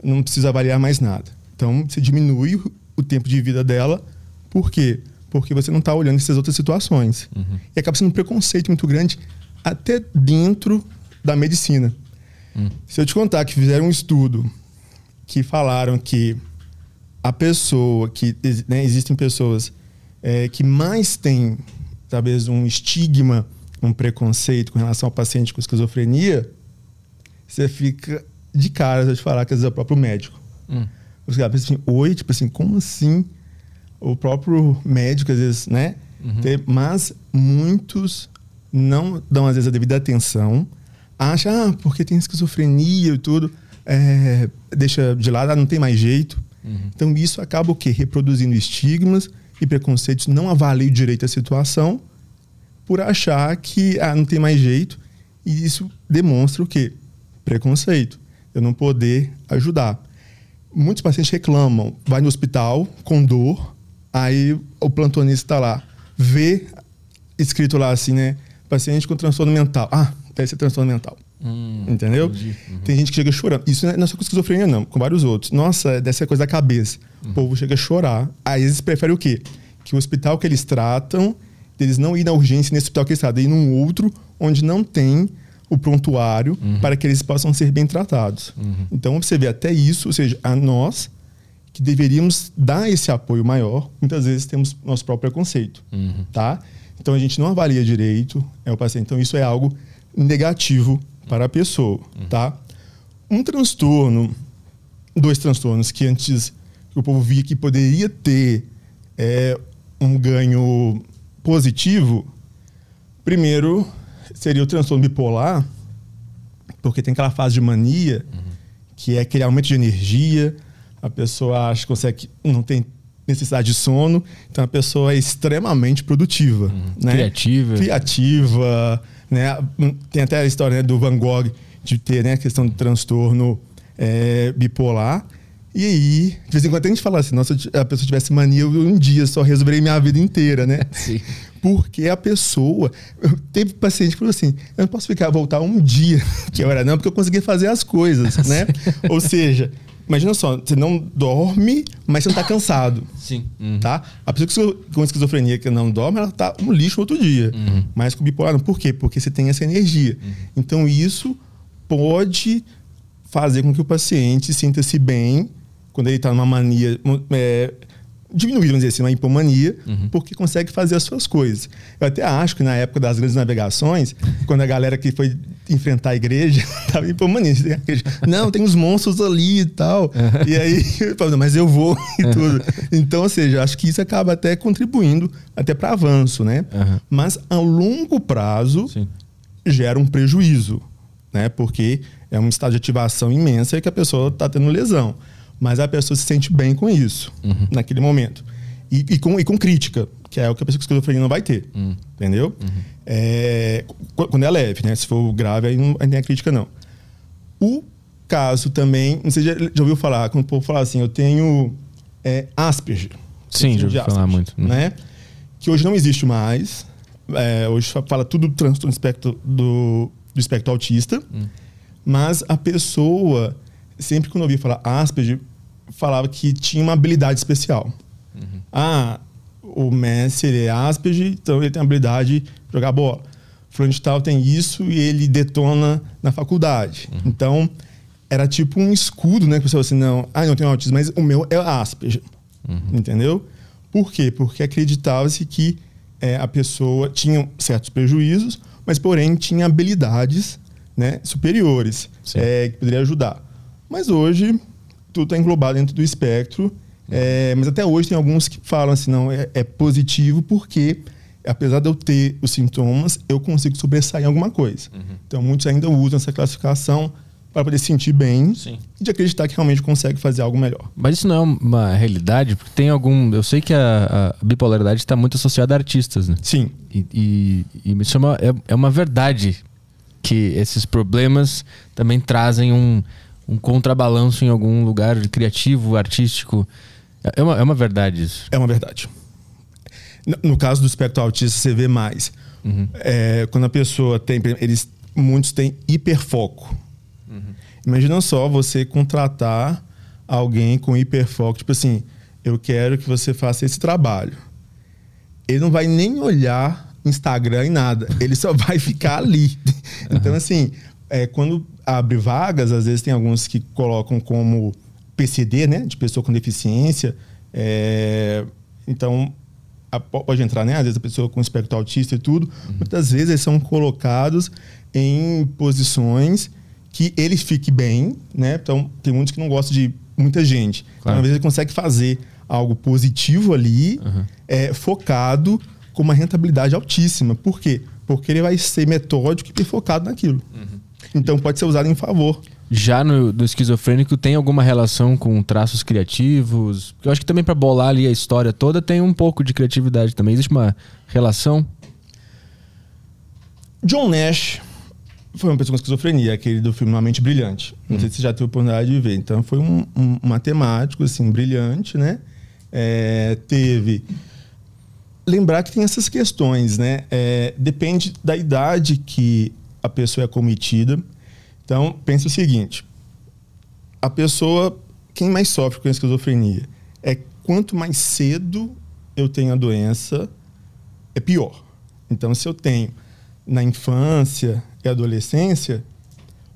não precisa avaliar mais nada. Então você diminui o- tempo de vida dela. Por quê? Porque você não está olhando essas outras situações. E acaba sendo um preconceito muito grande até dentro da medicina. Se eu te contar que fizeram um estudo que falaram que a pessoa que né, existem pessoas é, que mais têm talvez um estigma, um preconceito com relação ao paciente com esquizofrenia, você fica de cara de falar que às vezes é o próprio médico. Hum. Os caras pensam assim, oi, tipo assim, como assim? O próprio médico, às vezes, né? Tem- mas muitos não dão, às vezes, a devida atenção. Acham, ah, porque tem esquizofrenia e tudo, é, deixa de lado, ah, não tem mais jeito. Então, isso acaba o quê? Reproduzindo estigmas e preconceitos, não avalia direito a situação por achar que ah, não tem mais jeito. E isso demonstra o quê? Preconceito. Eu não poder ajudar. Muitos pacientes reclamam, vai no hospital com dor, aí o plantonista está lá, vê escrito lá assim, né? Paciente com transtorno mental. Ah, deve ser transtorno mental. Hum, Entendeu? entendi. Tem gente que chega chorando. Isso não é não é só com esquizofrenia, não, com vários outros. Nossa, dessa coisa da cabeça. O povo chega a chorar. Aí eles preferem o quê? Que o hospital que eles tratam, eles não ir na urgência nesse hospital que eles tratam, ir num outro onde não tem o prontuário para que eles possam ser bem tratados. Então você vê até isso, ou seja, a nós que deveríamos dar esse apoio maior, muitas vezes temos nosso próprio preconceito, Uhum. tá? Então a gente não avalia direito é o paciente. Então isso é algo negativo para a pessoa, tá? Um transtorno, dois transtornos que antes o povo via que poderia ter é, um ganho positivo, primeiro seria o transtorno bipolar, porque tem aquela fase de mania, que é aquele aumento de energia, a pessoa acha que consegue, não tem necessidade de sono, então a pessoa é extremamente produtiva. Né? Criativa. Criativa, né? Tem até a história né, do Van Gogh de ter né, a questão do transtorno é, bipolar. E aí, de vez em quando a gente fala assim, nossa, se a pessoa tivesse mania, eu um dia só resolveria minha vida inteira, né? Sim. Porque a pessoa. Teve paciente que falou assim: eu não posso ficar, voltar um dia, que eu era não, porque eu consegui fazer as coisas, né? Ou seja, imagina só, você não dorme, mas você não tá cansado. Sim. Uhum. Tá? A pessoa com esquizofrenia que não dorme, ela tá um lixo outro dia. Mas com bipolar, por quê? Porque você tem essa energia. Então, isso pode fazer com que o paciente sinta-se bem quando ele está numa mania é, vamos dizer assim, uma hipomania, porque consegue fazer as suas coisas. Eu até acho que na época das grandes navegações, quando a galera que foi enfrentar a igreja, tava em hipomania. Não, tem uns monstros ali e tal. E aí, eu falo, "Não, mas eu vou e tudo. Então, ou seja, acho que isso acaba até contribuindo até para avanço, né? Aham. Mas a longo prazo Sim. gera um prejuízo, né? Porque é um estado de ativação imensa e que a pessoa está tendo lesão. Mas a pessoa se sente bem com isso, naquele momento. E, e com, e com crítica, que é o que a pessoa com esquizofrenia não vai ter. Entendeu? É, qu- quando é leve, né? Se for grave, aí não aí não tem a crítica, não. O caso também, não sei se já, já ouviu falar, quando o povo fala assim, eu tenho é, Asperger. Sim, já ouvi falar muito. Hum. Né? Que hoje não existe mais. É, hoje fala tudo do transtorno espectro do, do espectro autista. Hum. Mas a pessoa, sempre quando eu ouvia falar Asperger, falava que tinha uma habilidade especial. Uhum. Ah, o Messi ele é Asperger, então ele tem a habilidade de jogar bola. Fulano de tal tem isso e ele detona na faculdade. Uhum. Então, era tipo um escudo, né? Que você assim, não, ah, não tenho autismo, mas o meu é Asperger. Uhum. Entendeu? Por quê? Porque acreditava-se que é, a pessoa tinha certos prejuízos, mas porém tinha habilidades né, superiores é, que poderia ajudar. Mas hoje tudo está englobado dentro do espectro. É, mas até hoje tem alguns que falam assim, não, é, é, positivo porque, apesar de eu ter os sintomas, eu consigo sobressair em alguma coisa. Uhum. Então, muitos ainda usam essa classificação para poder se sentir bem Sim. e de acreditar que realmente consegue fazer algo melhor. Mas isso não é uma realidade? Porque tem algum... Eu sei que a, a bipolaridade está muito associada a artistas, né? Sim. E, e, e isso é uma, é, é uma verdade que esses problemas também trazem um um contrabalanço em algum lugar criativo, artístico. É uma, é uma verdade isso. É uma verdade. No, caso do espectro autista, você vê mais. Uhum. É, quando a pessoa tem. Eles, muitos têm hiperfoco. Uhum. Imagina só você contratar alguém com hiperfoco. Tipo assim, eu quero que você faça esse trabalho. Ele não vai nem olhar Instagram e nada. Ele só vai ficar ali. Então, assim, é, quando abre vagas, às vezes tem alguns que colocam como PCD, né? De pessoa com deficiência. É, então, a, pode entrar, né? Às vezes a pessoa com espectro autista e tudo. Uhum. Muitas vezes eles são colocados em posições que ele fique bem, né? Então, tem muitos que não gostam de muita gente. Então, claro. Então, às vezes ele consegue fazer algo positivo ali, uhum. é, focado com uma rentabilidade altíssima. Por quê? Porque ele vai ser metódico e focado naquilo. Uhum. Então pode ser usado em favor. Já no do esquizofrênico tem alguma relação com traços criativos? Eu acho que também para bolar ali a história toda tem um pouco de criatividade também. Existe uma relação? John Nash foi uma pessoa com esquizofrenia, aquele do filme Uma Mente Brilhante. Não hum. sei se você já teve oportunidade de ver. Então foi um, um matemático assim brilhante, né? É, teve lembrar que tem essas questões, né? É, depende da idade que a pessoa é cometida. Então, pense o seguinte: a pessoa, quem mais sofre com a esquizofrenia é quanto mais cedo eu tenho a doença, é pior. Então, se eu tenho na infância e adolescência,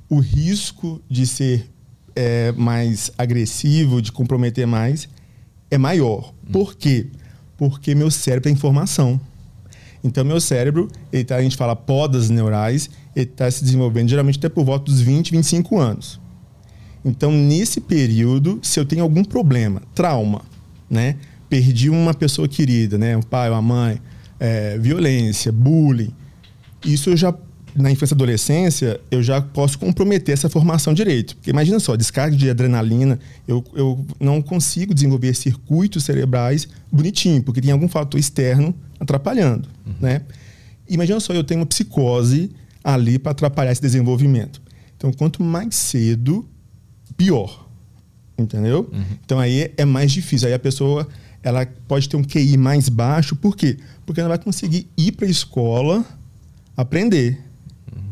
o risco de ser é, mais agressivo, de comprometer mais, é maior. Por quê? Porque meu cérebro tem informação. Então, meu cérebro, ele tá, a gente fala podas neurais, está se desenvolvendo geralmente até por volta dos 20, 25 anos. Então, nesse período, se eu tenho algum problema, trauma, né? Perdi uma pessoa querida, né? Um pai, uma mãe, é, violência, bullying. Isso eu já, na infância e adolescência, eu já posso comprometer essa formação direito. Porque imagina só, descarga de adrenalina, eu, eu não consigo desenvolver circuitos cerebrais bonitinho, porque tem algum fator externo atrapalhando, uhum. né? Imagina só, eu tenho uma psicose ali para atrapalhar esse desenvolvimento. Então, quanto mais cedo, pior. Entendeu? Uhum. Então, aí é mais difícil. Aí a pessoa ela pode ter um QI mais baixo. Por quê? Porque ela vai conseguir ir para a escola aprender. Uhum.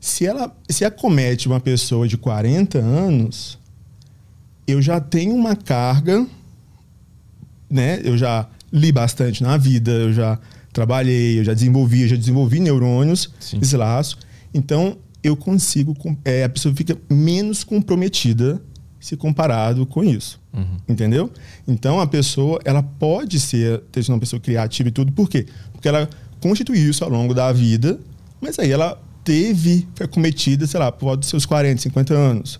Se ela se acomete uma pessoa de 40 anos, eu já tenho uma carga, né? Eu já li bastante na vida, eu já trabalhei, eu já desenvolvi, eu já desenvolvi neurônios, Sim. esse laço. Então, eu consigo, é, a pessoa fica menos comprometida se comparado com isso. Uhum. Entendeu? Então, a pessoa, ela pode ser, ter uma pessoa criativa e tudo, por quê? Porque ela constituiu isso ao longo da vida, mas aí ela teve, foi cometida, sei lá, por volta dos seus 40, 50 anos,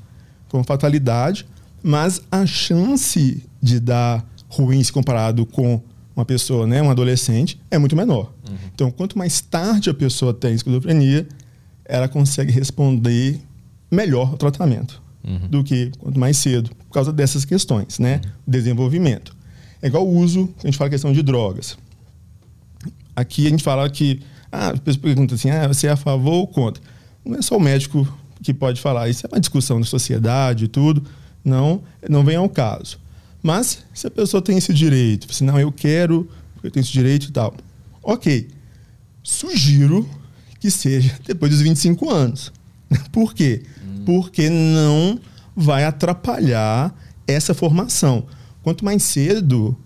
com fatalidade, mas a chance de dar ruim se comparado com uma pessoa, né, um adolescente, é muito menor. Uhum. Então, quanto mais tarde a pessoa tem esquizofrenia, ela consegue responder melhor ao tratamento uhum. do que quanto mais cedo, por causa dessas questões, né? Uhum. Desenvolvimento. É igual o uso, a gente fala questão de drogas. Aqui a gente fala que, ah, a pessoa pergunta assim, ah, você é a favor ou contra? Não é só o médico que pode falar, isso é uma discussão da sociedade e tudo, não, não vem ao caso. Mas se a pessoa tem esse direito, assim, não, eu quero, porque eu tenho esse direito e tal. Ok. Sugiro que seja depois dos 25 anos. Por quê? Hum. Porque não vai atrapalhar essa formação. Quanto mais cedo,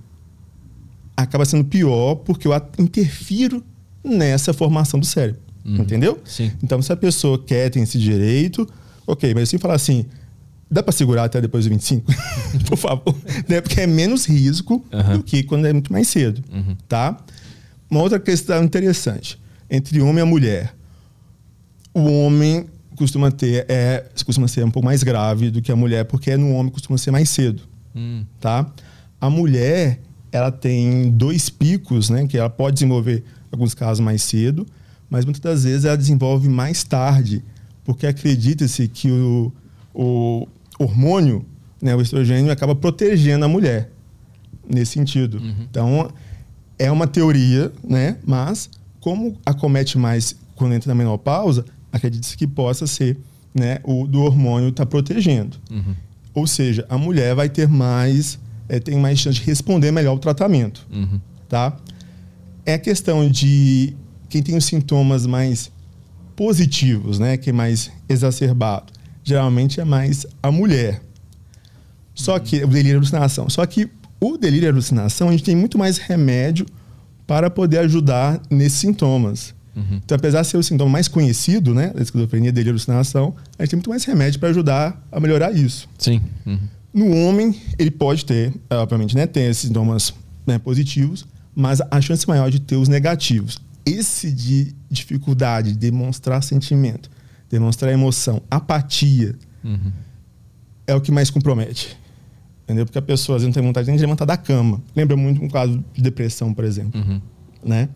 acaba sendo pior, porque eu interfiro nessa formação do cérebro. Uhum. Entendeu? Sim. Então, se a pessoa quer, tem esse direito, ok, mas assim falar assim, dá para segurar até depois dos 25? Por favor. né? Porque é menos risco uhum. do que quando é muito mais cedo. Uhum. Tá? Uma outra questão interessante. Entre homem e mulher. O homem costuma ter é costuma ser um pouco mais grave do que a mulher porque no homem costuma ser mais cedo hum. tá a mulher ela tem dois picos né que ela pode desenvolver alguns casos mais cedo mas muitas das vezes ela desenvolve mais tarde porque acredita-se que o, o hormônio né o estrogênio acaba protegendo a mulher nesse sentido uhum. então é uma teoria né mas como acomete mais quando entra na menopausa acredita-se que possa ser né, o do hormônio está protegendo. Uhum. Ou seja, a mulher vai ter mais, é, tem mais chance de responder melhor o tratamento. Uhum. Tá? É a questão de quem tem os sintomas mais positivos, né, que é mais exacerbado, geralmente é mais a mulher. Só uhum. que o delírio e alucinação. Só que o delírio e alucinação a gente tem muito mais remédio para poder ajudar nesses sintomas. Uhum. Então, apesar de ser o sintoma mais conhecido, né, da esquizofrenia, delírio alucinação, a gente tem muito mais remédio para ajudar a melhorar isso. Sim. Uhum. No homem, ele pode ter, obviamente, né, tem esses sintomas né, positivos, mas a chance maior de ter os negativos. Esse de dificuldade de demonstrar sentimento, demonstrar emoção, apatia, uhum. é o que mais compromete. Entendeu? Porque a pessoa às vezes não tem vontade nem de levantar da cama. Lembra muito um caso de depressão, por exemplo. Uhum. Né?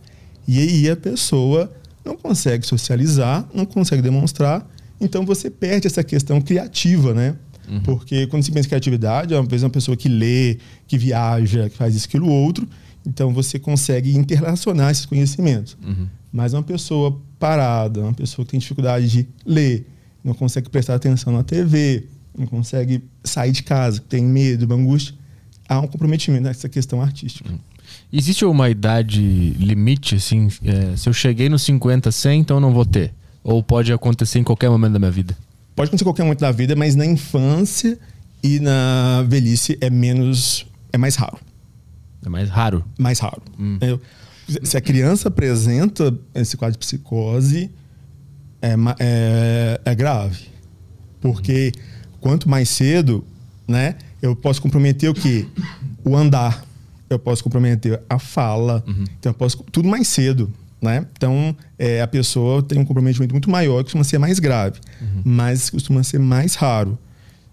E aí a pessoa não consegue socializar, não consegue demonstrar, então você perde essa questão criativa, né? Uhum. Porque quando se pensa em criatividade, é uma vez uma pessoa que lê, que viaja, que faz isso, aquilo, outro, então você consegue interrelacionar esses conhecimentos. Uhum. Mas uma pessoa parada, uma pessoa que tem dificuldade de ler, não consegue prestar atenção na TV, não consegue sair de casa, tem medo, angústia, há um comprometimento nessa questão artística. Uhum. Existe uma idade limite, assim? É, se eu cheguei nos 50, 100, então não vou ter? Ou pode acontecer em qualquer momento da minha vida? Pode acontecer em qualquer momento da vida, mas na infância e na velhice é menos. é mais raro. É mais raro? Mais raro. Hum. Se a criança apresenta esse quadro de psicose, é, é, é grave. Porque quanto mais cedo, né, eu posso comprometer o quê? O andar eu posso comprometer a fala, uhum. então eu posso tudo mais cedo, né? Então é, a pessoa tem um comprometimento muito maior, costuma ser mais grave, uhum. mas costuma ser mais raro.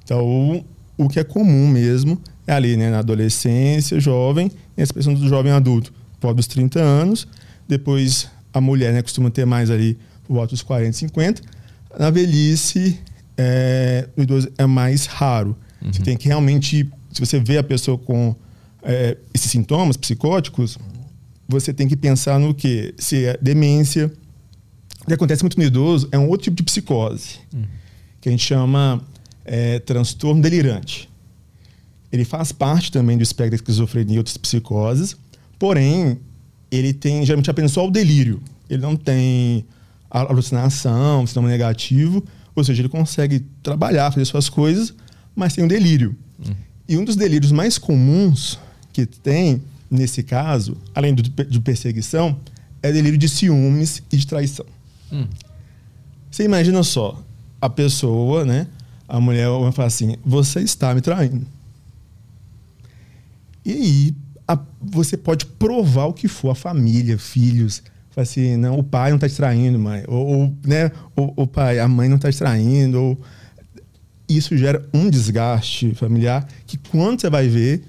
Então o que é comum mesmo é ali, né, na adolescência, jovem, e essa pessoa do jovem adulto, por dos 30 anos, depois a mulher, né, costuma ter mais ali por volta dos 40, 50. Na velhice, é, o idoso é mais raro. Uhum. Você tem que realmente, se você vê a pessoa com é, esses sintomas psicóticos, você tem que pensar no que? Se é demência. O que acontece muito no idoso é um outro tipo de psicose, hum. que a gente chama é, transtorno delirante. Ele faz parte também do espectro da esquizofrenia e outras psicoses, porém, ele tem geralmente apenas só o delírio. Ele não tem alucinação, sintoma negativo, ou seja, ele consegue trabalhar, fazer suas coisas, mas tem um delírio. Hum. E um dos delírios mais comuns que tem, nesse caso, além do, de perseguição, é delírio de ciúmes e de traição. Hum. Você imagina só, a pessoa, né? A mulher vai falar assim: você está me traindo. E aí, a, você pode provar o que for, a família, filhos. Fala assim: não, o pai não está te traindo, mãe. Ou, ou né, o, pai, a mãe não está te traindo. Ou... Isso gera um desgaste familiar que, quando você vai ver,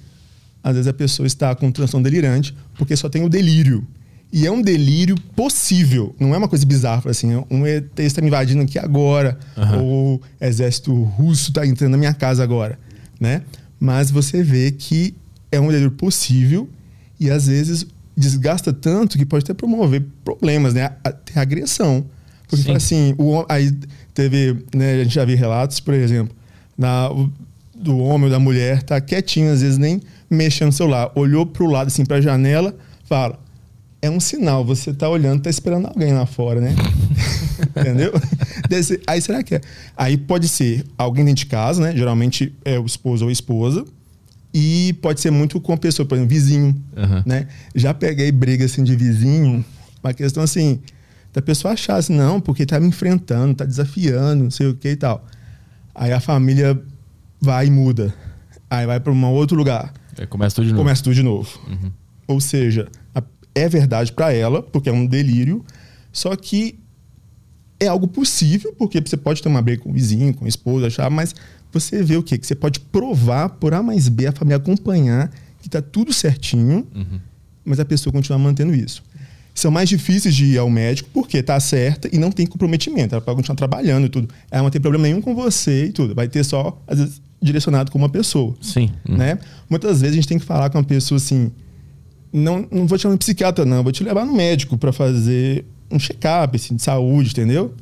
às vezes a pessoa está com transtorno delirante porque só tem o delírio. E é um delírio possível, não é uma coisa bizarra, assim, um ET está me invadindo aqui agora, uhum. ou o exército russo está entrando na minha casa agora, né? Mas você vê que é um delírio possível e às vezes desgasta tanto que pode até promover problemas, né? Até agressão. Porque assim, o, aí teve, né, a gente já viu relatos, por exemplo, na, do homem ou da mulher tá quietinho, às vezes nem mexendo no celular, olhou pro lado assim para a janela, fala: "É um sinal, você tá olhando, tá esperando alguém lá fora, né?" Entendeu? Desse, aí será que é? Aí pode ser alguém dentro de casa, né? Geralmente é o esposo ou a esposa. E pode ser muito com a pessoa, por exemplo, vizinho, Aham. né? Já peguei briga assim de vizinho, uma questão assim, da pessoa achar assim, não, porque tá me enfrentando, tá desafiando, não sei o que e tal. Aí a família vai e muda. Aí vai para um outro lugar. Aí começa tudo de novo. Começa tudo de novo. Ou seja, é verdade para ela, porque é um delírio, só que é algo possível, porque você pode ter uma briga com o vizinho, com a esposa, achar, mas você vê o quê? Que você pode provar por A mais B, a família acompanhar que tá tudo certinho, mas a pessoa continua mantendo isso. São mais difíceis de ir ao médico porque tá certa e não tem comprometimento. Ela pode continuar trabalhando e tudo. Ela não tem problema nenhum com você e tudo. Vai ter só, às vezes, direcionado com uma pessoa Sim. Hum. né? Muitas vezes a gente tem que falar com uma pessoa assim, não, não vou te chamar de psiquiatra não, vou te levar no médico para fazer um check-up assim, de saúde, entendeu?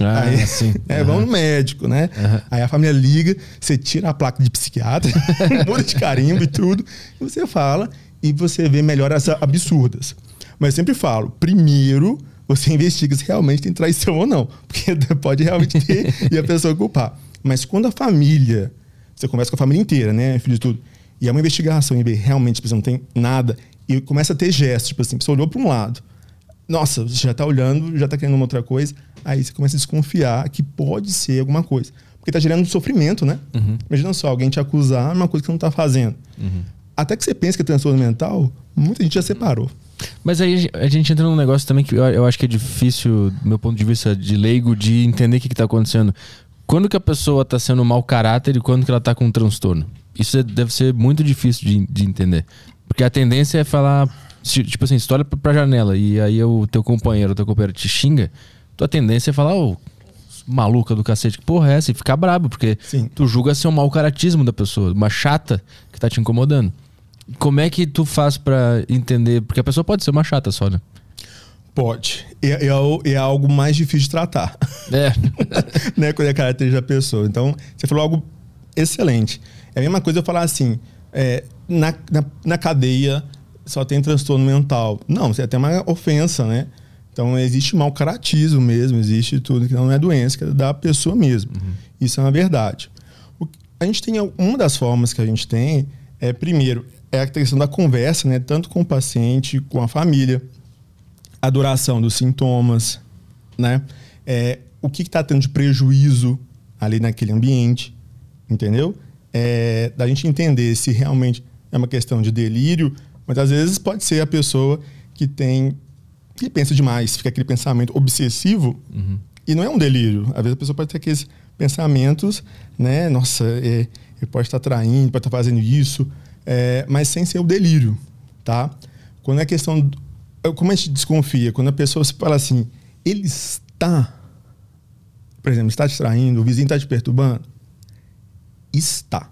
Ah, Aí, sim. é, vamos no médico, né? Aí a família liga, você tira a placa de psiquiatra, muda de carimbo e tudo, e você fala e você vê melhoras absurdas. Mas eu sempre falo, primeiro você investiga se realmente tem traição ou não, porque pode realmente ter e a pessoa culpar. Mas quando a família, você conversa com a família inteira, né, filho de tudo, e é uma investigação e vê realmente, tipo, você não tem nada, e começa a ter gestos, tipo assim, você olhou para um lado, nossa, você já tá olhando, já tá querendo uma outra coisa, aí você começa a desconfiar que pode ser alguma coisa. Porque tá gerando sofrimento, né? Imagina só, alguém te acusar de uma coisa que você não tá fazendo. Até que você pensa que é transtorno mental, muita gente já separou. Mas aí a gente entra num negócio também que eu, eu acho que é difícil, do meu ponto de vista de leigo, de entender o que, que tá acontecendo. Quando que a pessoa tá sendo mau caráter e quando que ela tá com um transtorno? Isso é- deve ser muito difícil de, de entender. Porque a tendência é falar, tipo assim, se tu olha pra, janela e aí o teu companheiro, o teu companheiro te xinga, tua tendência é falar, ô, maluca do cacete, que porra é essa? E ficar brabo, porque Sim. tu julga ser um mau caratismo da pessoa, uma chata que tá te incomodando. Como é que tu faz pra entender? Porque a pessoa pode ser uma chata só, né? Pode. É, é, o- é algo mais difícil de tratar. É. né? Quando é característica da pessoa. Então, você falou algo excelente. É a mesma coisa eu falar assim, é, na, na, na cadeia só tem transtorno mental. Não, isso é até uma ofensa, né? Então, existe mau caratismo mesmo, existe tudo que não é doença, que é da pessoa mesmo. Isso é uma verdade. O a gente tem, uma das formas que a gente tem é, primeiro, é a questão da conversa, né? Tanto com o paciente, com a família a duração dos sintomas, né? É, o que está tendo de prejuízo ali naquele ambiente, entendeu? É, da gente entender se realmente é uma questão de delírio, mas às vezes pode ser a pessoa que tem que pensa demais, fica aquele pensamento obsessivo e não é um delírio. Às vezes a pessoa pode ter aqueles pensamentos, né? Nossa, é, ele pode estar traindo, pode estar fazendo isso, é, mas sem ser o delírio, tá? Quando é questão do- como a gente desconfia? Quando a pessoa se fala assim, ele está, por exemplo, está te traindo, o vizinho está te perturbando, está.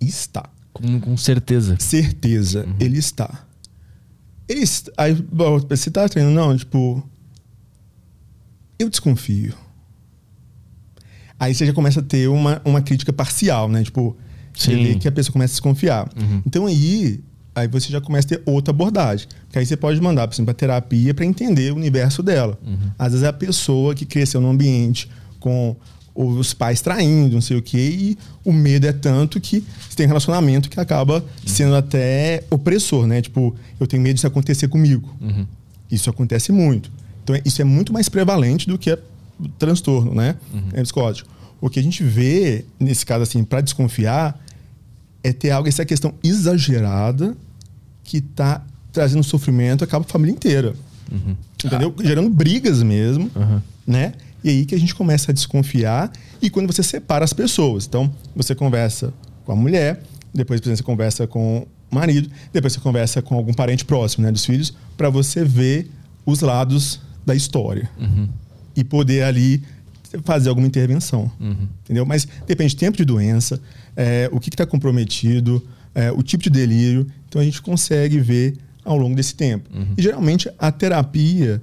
Está. Com, com certeza. Certeza, ele está. Ele está. Aí, bom, você está traindo? Não, tipo. Eu desconfio. Aí você já começa a ter uma, uma crítica parcial, né? Tipo, você vê que a pessoa começa a desconfiar. Então aí, aí você já começa a ter outra abordagem. Porque aí você pode mandar, por exemplo, a terapia para entender o universo dela. Às vezes é a pessoa que cresceu num ambiente com os pais traindo, não sei o quê, e o medo é tanto que você tem um relacionamento que acaba sendo até opressor, né? Tipo, eu tenho medo disso acontecer comigo. Isso acontece muito. Então, é- isso é muito mais prevalente do que o transtorno, né? É psicótico. O que a gente vê, nesse caso, assim, para desconfiar, é ter algo, essa questão exagerada que está trazendo sofrimento, acaba a família inteira. Entendeu? Gerando brigas mesmo, né? E aí que a gente começa a desconfiar e quando você separa as pessoas. Então, você conversa com a mulher, depois por exemplo, você conversa com o marido, depois você conversa com algum parente próximo, né, dos filhos, para você ver os lados da história. E poder ali fazer alguma intervenção. Entendeu? Mas depende do tempo de doença, é, o que está comprometido, é, o tipo de delírio. Então a gente consegue ver ao longo desse tempo. E geralmente a terapia,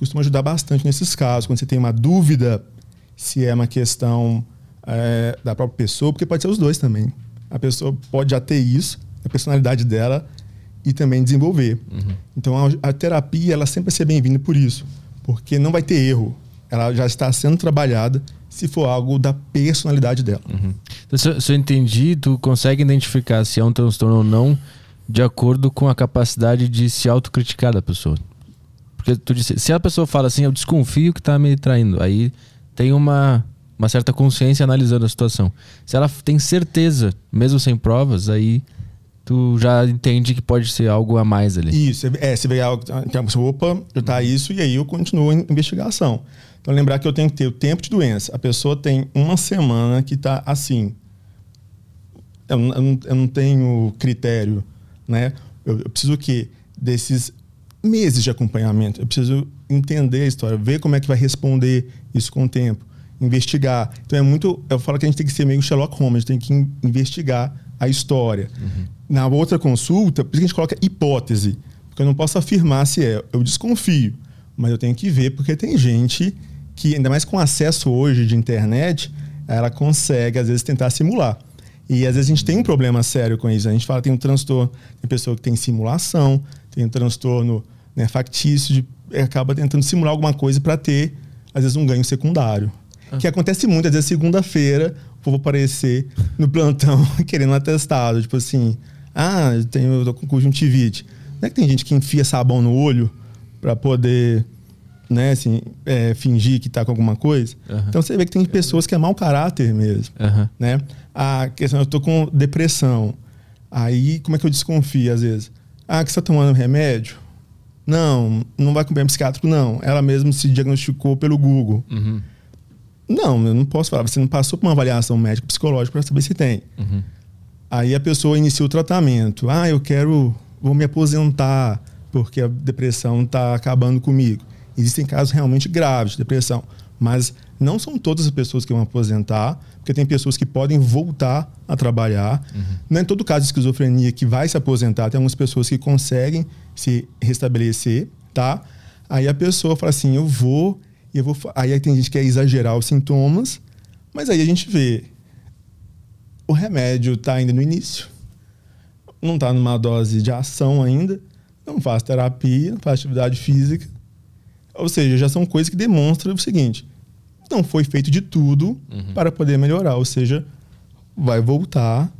costuma ajudar bastante nesses casos. Quando você tem uma dúvida se é uma questão é, da própria pessoa, porque pode ser os dois também. A pessoa pode já ter isso, a personalidade dela, e também desenvolver. Uhum. Então a, a, terapia ela sempre vai ser bem-vinda por isso, porque não vai ter erro. Ela já está sendo trabalhada se for algo da personalidade dela. Uhum. Então, se, se eu entendi, tu consegue identificar se é um transtorno ou não de acordo com a capacidade de se autocriticar da pessoa. Porque tu disse, se a pessoa fala assim, eu desconfio que está me traindo, aí tem uma, uma certa consciência analisando a situação. Se ela tem certeza, mesmo sem provas, aí tu já entende que pode ser algo a mais ali. Isso, é, se vê algo que a pessoa, opa, tá isso, e aí eu continuo a investigação. Então lembrar que eu tenho que ter o tempo de doença. A pessoa tem uma semana que está assim. Eu, eu, eu, não tenho critério, né? Eu, eu preciso que desses meses de acompanhamento. Eu preciso entender a história, ver como é que vai responder isso com o tempo, investigar. Então é muito. Eu falo que a gente tem que ser meio Sherlock Holmes, a gente tem que investigar a história. Uhum. Na outra consulta, por isso que a gente coloca hipótese, porque eu não posso afirmar se é. Eu desconfio, mas eu tenho que ver, porque tem gente que, ainda mais com acesso hoje de internet, ela consegue, às vezes, tentar simular. E às vezes a gente tem um problema sério com isso. A gente fala que tem um transtorno, tem pessoa que tem simulação, tem um transtorno né, factício, de, acaba tentando simular alguma coisa para ter, às vezes, um ganho secundário. Ah. Que acontece muito, às vezes, segunda-feira, o povo aparecer no plantão querendo um atestado. Tipo assim, ah, eu, tenho, eu tô com conjuntivite. Não é que tem gente que enfia sabão no olho para poder né, assim, é, fingir que está com alguma coisa. Uhum. Então você vê que tem pessoas que é mau caráter mesmo, uhum. né? A questão, eu tô com depressão. Aí, como é que eu desconfio às vezes? Ah, que você está tomando remédio? Não, não vai com o psiquiátrico, não. Ela mesma se diagnosticou pelo Google. Uhum. Não, eu não posso falar. Você não passou por uma avaliação médica psicológica para saber se tem. Uhum. Aí a pessoa inicia o tratamento. Ah, eu quero, vou me aposentar porque a depressão está acabando comigo. Existem casos realmente graves de depressão, mas não são todas as pessoas que vão aposentar, porque tem pessoas que podem voltar a trabalhar. Uhum. Não é todo caso de esquizofrenia que vai se aposentar, tem algumas pessoas que conseguem se restabelecer, tá? Aí a pessoa fala assim: eu vou, e eu vou. Aí tem gente que quer exagerar os sintomas, mas aí a gente vê. O remédio está ainda no início, não está numa dose de ação ainda, não faz terapia, não faz atividade física. Ou seja, já são coisas que demonstram o seguinte: não foi feito de tudo uhum. para poder melhorar. Ou seja, vai voltar,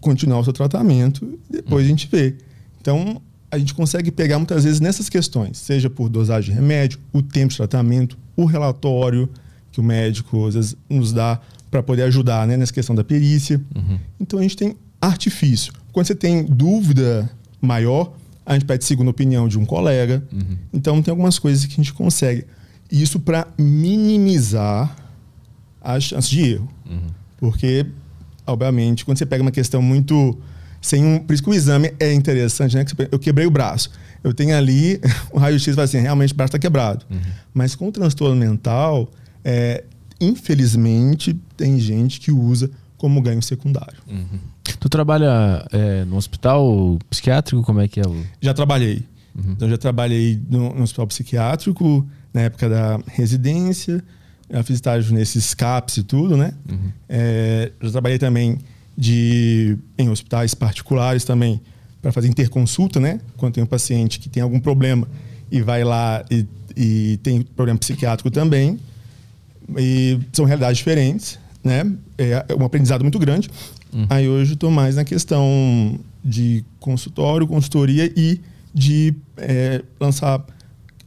continuar o seu tratamento, depois uhum. a gente vê. Então, a gente consegue pegar muitas vezes nessas questões, seja por dosagem de remédio, o tempo de tratamento, o relatório que o médico às vezes nos dá para poder ajudar né, nessa questão da perícia. Uhum. Então a gente tem artifício. Quando você tem dúvida maior, a gente pede segunda opinião de um colega. Uhum. Então tem algumas coisas que a gente consegue. Isso para minimizar as chances de erro. Uhum. Porque, obviamente, quando você pega uma questão muito. Sem um, por isso que o exame é interessante, né? Eu quebrei o braço. Eu tenho ali, o raio-x vai assim, realmente o braço está quebrado. Uhum. Mas com o transtorno mental, é, infelizmente, tem gente que usa como ganho secundário. Uhum. Tu trabalha é, no hospital psiquiátrico? Como é que é o. Já trabalhei. Uhum. Então, já trabalhei no, no, hospital psiquiátrico, na época da residência. Já fiz estágio nesses CAPS e tudo, né? Uhum. É, já trabalhei também de, em hospitais particulares também para fazer interconsulta, né? Quando tem um paciente que tem algum problema e vai lá e, e tem problema psiquiátrico também. E são realidades diferentes, né? É um aprendizado muito grande. Uhum. Aí hoje estou mais na questão de consultório, consultoria e de é, lançar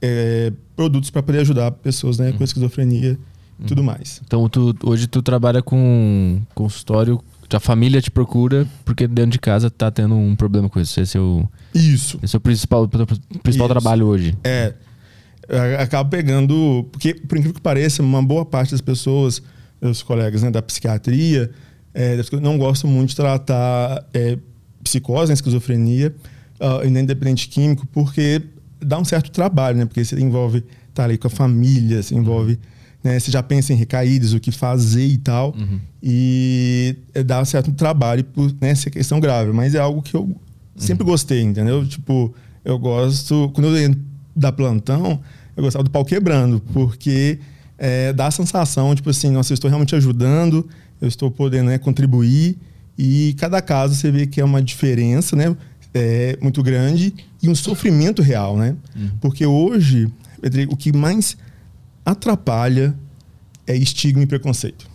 é, produtos para poder ajudar pessoas né, com uhum. esquizofrenia e uhum. tudo mais. Então tu, hoje tu trabalha com consultório, a família te procura porque dentro de casa tá tendo um problema com isso. Esse é o, isso. Esse é o principal, principal trabalho hoje. É. Acaba pegando. Porque, por incrível que pareça, uma boa parte das pessoas, meus colegas né, da psiquiatria, é, não gostam muito de tratar é, psicose, né, esquizofrenia, uh, e nem dependente químico, porque dá um certo trabalho, né? Porque você envolve estar tá ali com a família, você envolve. Né, você já pensa em recaídas, o que fazer e tal. Uhum. E é, dá um certo trabalho por né, essa questão grave. Mas é algo que eu sempre uhum. gostei, entendeu? Tipo, eu gosto. Quando eu da plantão, eu gostava do pau quebrando, porque é, dá a sensação, tipo assim, nossa, eu estou realmente ajudando, eu estou podendo né, contribuir, e cada caso você vê que é uma diferença, né? É, muito grande e um sofrimento real, né? Uhum. Porque hoje, o que mais atrapalha é estigma e preconceito.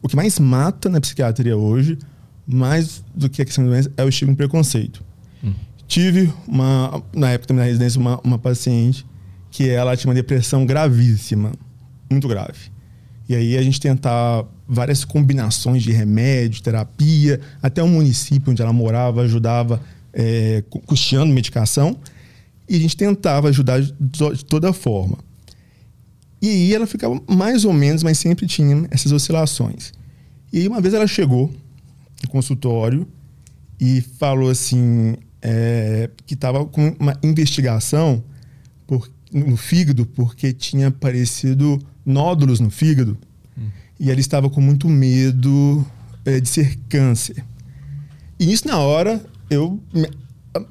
O que mais mata na psiquiatria hoje, mais do que a questão de doença, é o estigma e preconceito. Hum. Tive, uma, na época da minha residência, uma, uma paciente que ela tinha uma depressão gravíssima, muito grave. E aí a gente tentar várias combinações de remédio, terapia, até o município onde ela morava ajudava é, custeando medicação. E a gente tentava ajudar de toda forma. E aí ela ficava mais ou menos, mas sempre tinha essas oscilações. E aí uma vez ela chegou no consultório e falou assim é, que estava com uma investigação por, no fígado porque tinha aparecido nódulos no fígado hum. e ela estava com muito medo é, de ser câncer. E isso na hora eu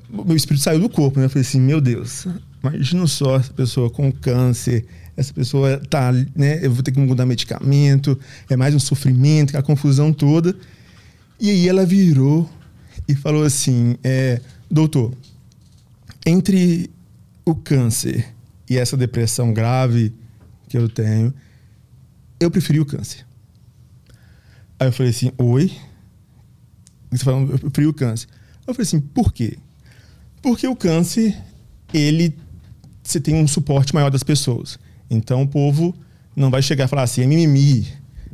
meu espírito saiu do corpo, né? Eu falei assim, meu Deus, imagina só essa pessoa com câncer essa pessoa tá, né? Eu vou ter que mudar medicamento, é mais um sofrimento, aquela confusão toda. E aí ela virou e falou assim: é, doutor, entre o câncer e essa depressão grave que eu tenho, eu preferi o câncer. Aí eu falei assim: oi? Você falando, eu preferi o câncer. Eu falei assim: por quê? Porque o câncer, ele você tem um suporte maior das pessoas. Então o povo não vai chegar e falar assim, é mimimi,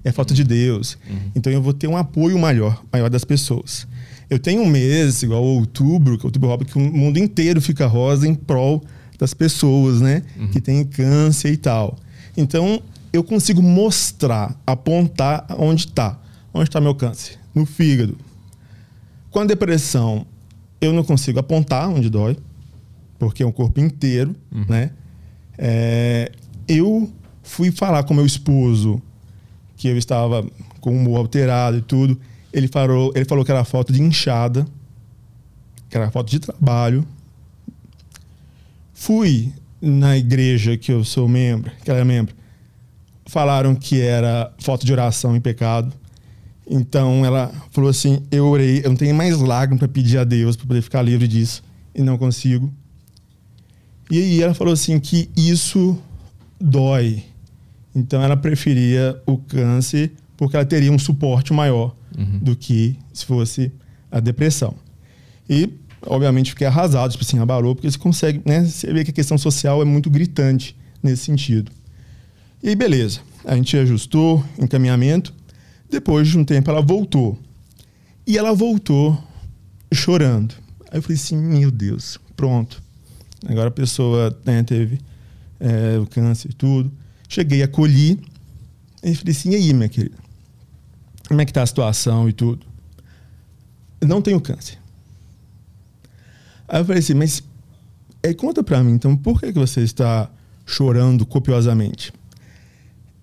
é falta de Deus. Uhum. Então eu vou ter um apoio maior, maior das pessoas. Eu tenho um mês, igual outubro, que é outubro que o mundo inteiro fica rosa em prol das pessoas, né? Uhum. Que tem câncer e tal. Então eu consigo mostrar, apontar onde está. Onde está meu câncer? No fígado. Com a depressão, eu não consigo apontar onde dói, porque é um corpo inteiro, uhum. né? É, eu fui falar com meu esposo que eu estava com o humor alterado e tudo. Ele falou, ele falou que era foto de inchada, que era foto de trabalho. Fui na igreja que eu sou membro, que ela é membro. Falaram que era foto de oração em pecado. Então ela falou assim: Eu orei, eu não tenho mais lágrimas para pedir a Deus para poder ficar livre disso e não consigo. E aí ela falou assim que isso dói. Então ela preferia o câncer porque ela teria um suporte maior uhum. do que se fosse a depressão. E, obviamente, fiquei arrasado, tipo assim, abalou, porque você consegue, né? Você vê que a questão social é muito gritante nesse sentido. E aí, beleza. A gente ajustou, encaminhamento. Depois de um tempo, ela voltou. E ela voltou chorando. Aí eu falei assim, meu Deus, pronto. Agora a pessoa né, teve é, o câncer e tudo. Cheguei, acolhi. E falei assim, e aí, minha querida? Como é que tá a situação e tudo? Eu não tenho câncer. Aí eu falei assim, mas é, conta pra mim, então, por que, que você está chorando copiosamente?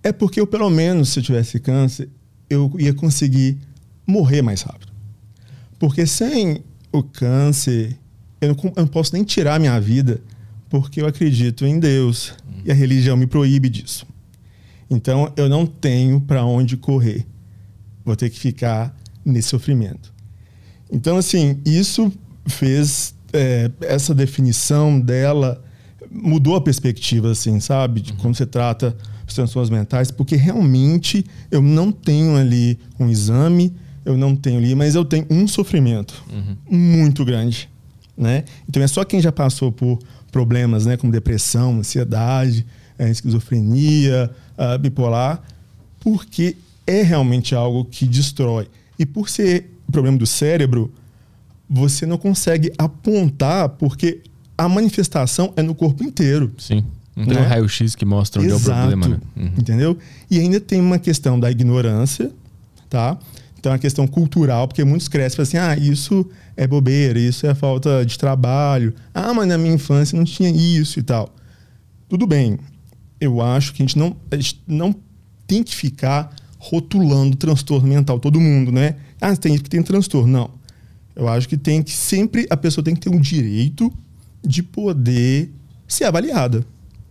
É porque eu, pelo menos, se eu tivesse câncer, eu ia conseguir morrer mais rápido. Porque sem o câncer, eu não, eu não posso nem tirar minha vida porque eu acredito em Deus hum. e a religião me proíbe disso. Então eu não tenho para onde correr. Vou ter que ficar nesse sofrimento. Então, assim, isso fez é, essa definição dela mudou a perspectiva, assim, sabe? De como você trata transtornos mentais, porque realmente eu não tenho ali um exame, eu não tenho ali, mas eu tenho um sofrimento uhum. muito grande, né? Então é só quem já passou por problemas né, como depressão, ansiedade, é, esquizofrenia, uh, bipolar, porque é realmente algo que destrói. E por ser problema do cérebro, você não consegue apontar porque a manifestação é no corpo inteiro. Sim. Não tem né? um raio-x que mostra onde Exato, é o problema, né? Uhum. Entendeu? E ainda tem uma questão da ignorância, tá? Então, uma questão cultural, porque muitos crescem assim, ah, isso é bobeira, isso é falta de trabalho. Ah, mas na minha infância não tinha isso e tal. Tudo bem. Eu acho que a gente não, a gente não tem que ficar rotulando transtorno mental todo mundo, né? Ah, tem que ter transtorno. Não. Eu acho que tem que sempre a pessoa tem que ter um direito de poder ser avaliada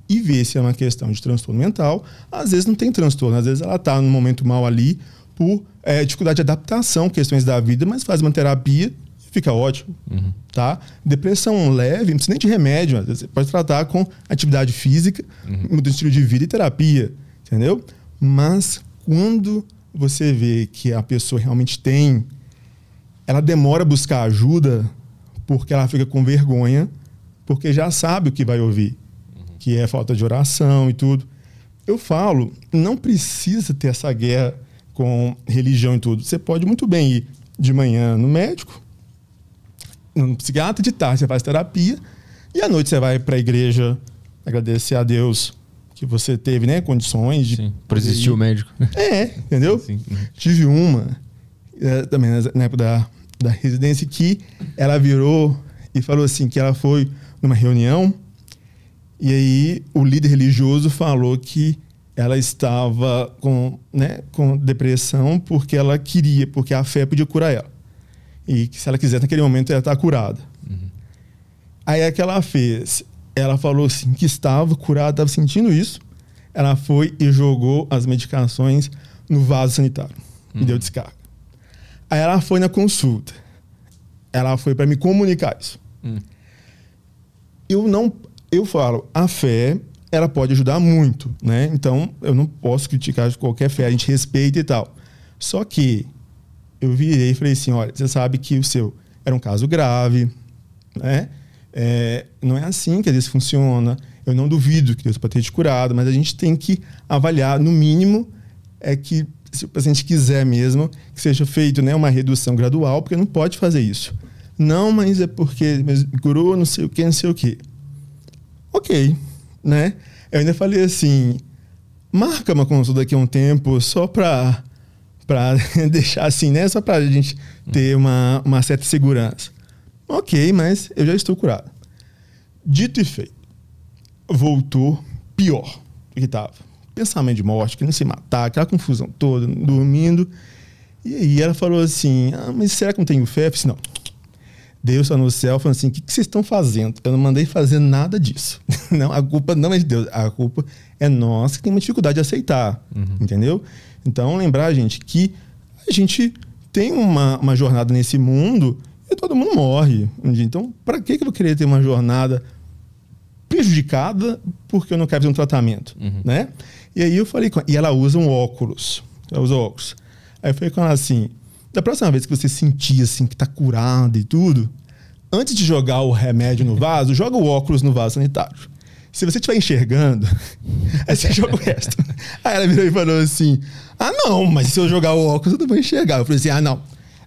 e ver se é uma questão de transtorno mental. Às vezes não tem transtorno, às vezes ela está num momento mal ali por é, dificuldade de adaptação, questões da vida, mas faz uma terapia fica ótimo, uhum. tá? Depressão leve, não precisa nem de remédio, você pode tratar com atividade física, uhum. muda estilo de vida e terapia, entendeu? Mas quando você vê que a pessoa realmente tem, ela demora a buscar ajuda porque ela fica com vergonha, porque já sabe o que vai ouvir. Que é falta de oração e tudo. Eu falo, não precisa ter essa guerra com religião e tudo. Você pode muito bem ir de manhã no médico, no psiquiatra, de tarde você faz terapia, e à noite você vai para a igreja agradecer a Deus que você teve né, condições de. Sim, por existir o médico. É, entendeu? Sim. Tive uma, é, também na época da, da residência, que ela virou e falou assim: que ela foi numa reunião, e aí o líder religioso falou que ela estava com, né, com depressão porque ela queria, porque a fé podia curar ela. E que se ela quiser, naquele momento, ela está curada. Uhum. Aí é que ela fez? Ela falou assim que estava curada, estava sentindo isso. Ela foi e jogou as medicações no vaso sanitário uhum. e deu descarga. Aí ela foi na consulta. Ela foi para me comunicar isso. Uhum. Eu não, eu falo, a fé ela pode ajudar muito, né? Então eu não posso criticar qualquer fé, a gente respeita e tal. Só que eu virei e falei assim: olha, você sabe que o seu era um caso grave, né? É, não é assim que vezes funciona. Eu não duvido que Deus pode ter te curado, mas a gente tem que avaliar, no mínimo, é que se o paciente quiser mesmo, que seja feito né, uma redução gradual, porque não pode fazer isso. Não, mas é porque mas curou, não sei o que, não sei o que. Ok, né? Eu ainda falei assim, marca uma consulta daqui a um tempo só para para deixar assim, né? Só para a gente ter uma, uma certa segurança. Ok, mas eu já estou curado. Dito e feito, voltou pior do que estava. Pensamento de morte, querendo se matar, aquela confusão toda, dormindo. E aí ela falou assim: ah, mas será que não tenho fé? Eu disse, não. Deus está no céu falando assim: o que, que vocês estão fazendo? Eu não mandei fazer nada disso. não, a culpa não é de Deus, a culpa é nossa que tem uma dificuldade de aceitar. Uhum. Entendeu? Então, lembrar, gente, que a gente tem uma, uma jornada nesse mundo e todo mundo morre. Então, para que eu vou querer ter uma jornada prejudicada porque eu não quero fazer um tratamento, uhum. né? E aí eu falei com ela, e ela usa um óculos, ela usa óculos. Aí eu falei com ela assim, da próxima vez que você sentir assim que tá curado e tudo, antes de jogar o remédio no vaso, joga o óculos no vaso sanitário. Se você estiver enxergando, aí você joga o resto. Aí ela virou e falou assim: Ah, não, mas se eu jogar o óculos, eu não vou enxergar. Eu falei assim: Ah, não.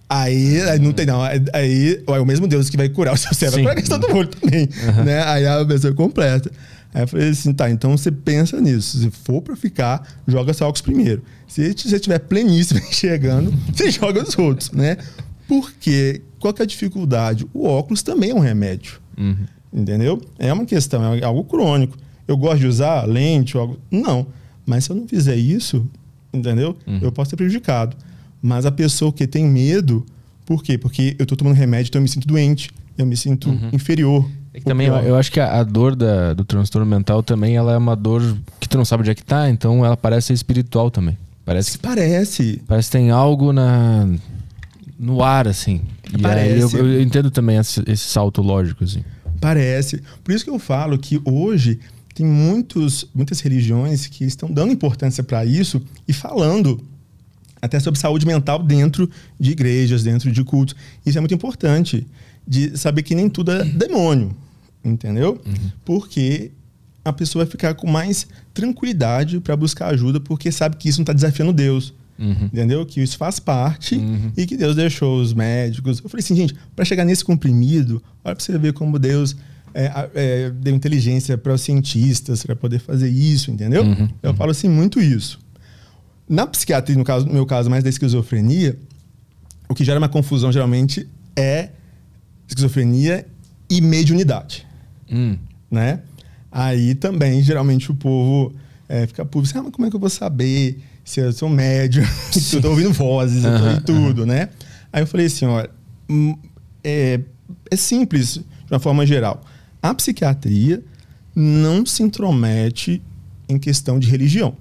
Aí, aí não tem, não. Aí, aí é o mesmo Deus que vai curar o seu cérebro para a questão do olho também. Uhum. Né? Aí a pessoa completa. Aí eu falei assim: tá, então você pensa nisso. Se for para ficar, joga seu óculos primeiro. Se você estiver pleníssimo enxergando, você joga os outros, né? Porque qual que é a dificuldade? O óculos também é um remédio. Uhum. Entendeu? É uma questão, é algo crônico. Eu gosto de usar lente algo. Não. Mas se eu não fizer isso, entendeu? Uhum. Eu posso ser prejudicado. Mas a pessoa que tem medo, por quê? Porque eu estou tomando remédio, então eu me sinto doente, eu me sinto uhum. inferior. É também eu, eu, acho que a, a dor da, do transtorno mental também ela é uma dor que tu não sabe onde é que tá, então ela parece ser espiritual também. Parece que, parece. Parece que tem algo na no ar assim. E parece. aí eu, eu entendo também esse, esse salto lógico assim. Parece. Por isso que eu falo que hoje tem muitos, muitas religiões que estão dando importância para isso e falando até sobre saúde mental dentro de igrejas, dentro de cultos. Isso é muito importante, de saber que nem tudo é demônio, entendeu? Uhum. Porque a pessoa vai ficar com mais tranquilidade para buscar ajuda, porque sabe que isso não está desafiando Deus. Uhum. Entendeu? Que isso faz parte uhum. e que Deus deixou os médicos. Eu falei assim, gente, para chegar nesse comprimido, olha para você ver como Deus é, é, deu inteligência para os cientistas para poder fazer isso, entendeu? Uhum. Eu falo assim muito isso. Na psiquiatria, no, caso, no meu caso, mais da esquizofrenia, o que gera uma confusão geralmente é esquizofrenia e mediunidade. Hum. Né? Aí também, geralmente, o povo é, fica público, ah, mas como é que eu vou saber? se eu sou médio, eu tô ouvindo vozes, eu tô em tudo, né? Aí eu falei assim, olha, hum, é, é simples de uma forma geral. A psiquiatria não se intromete em questão de religião.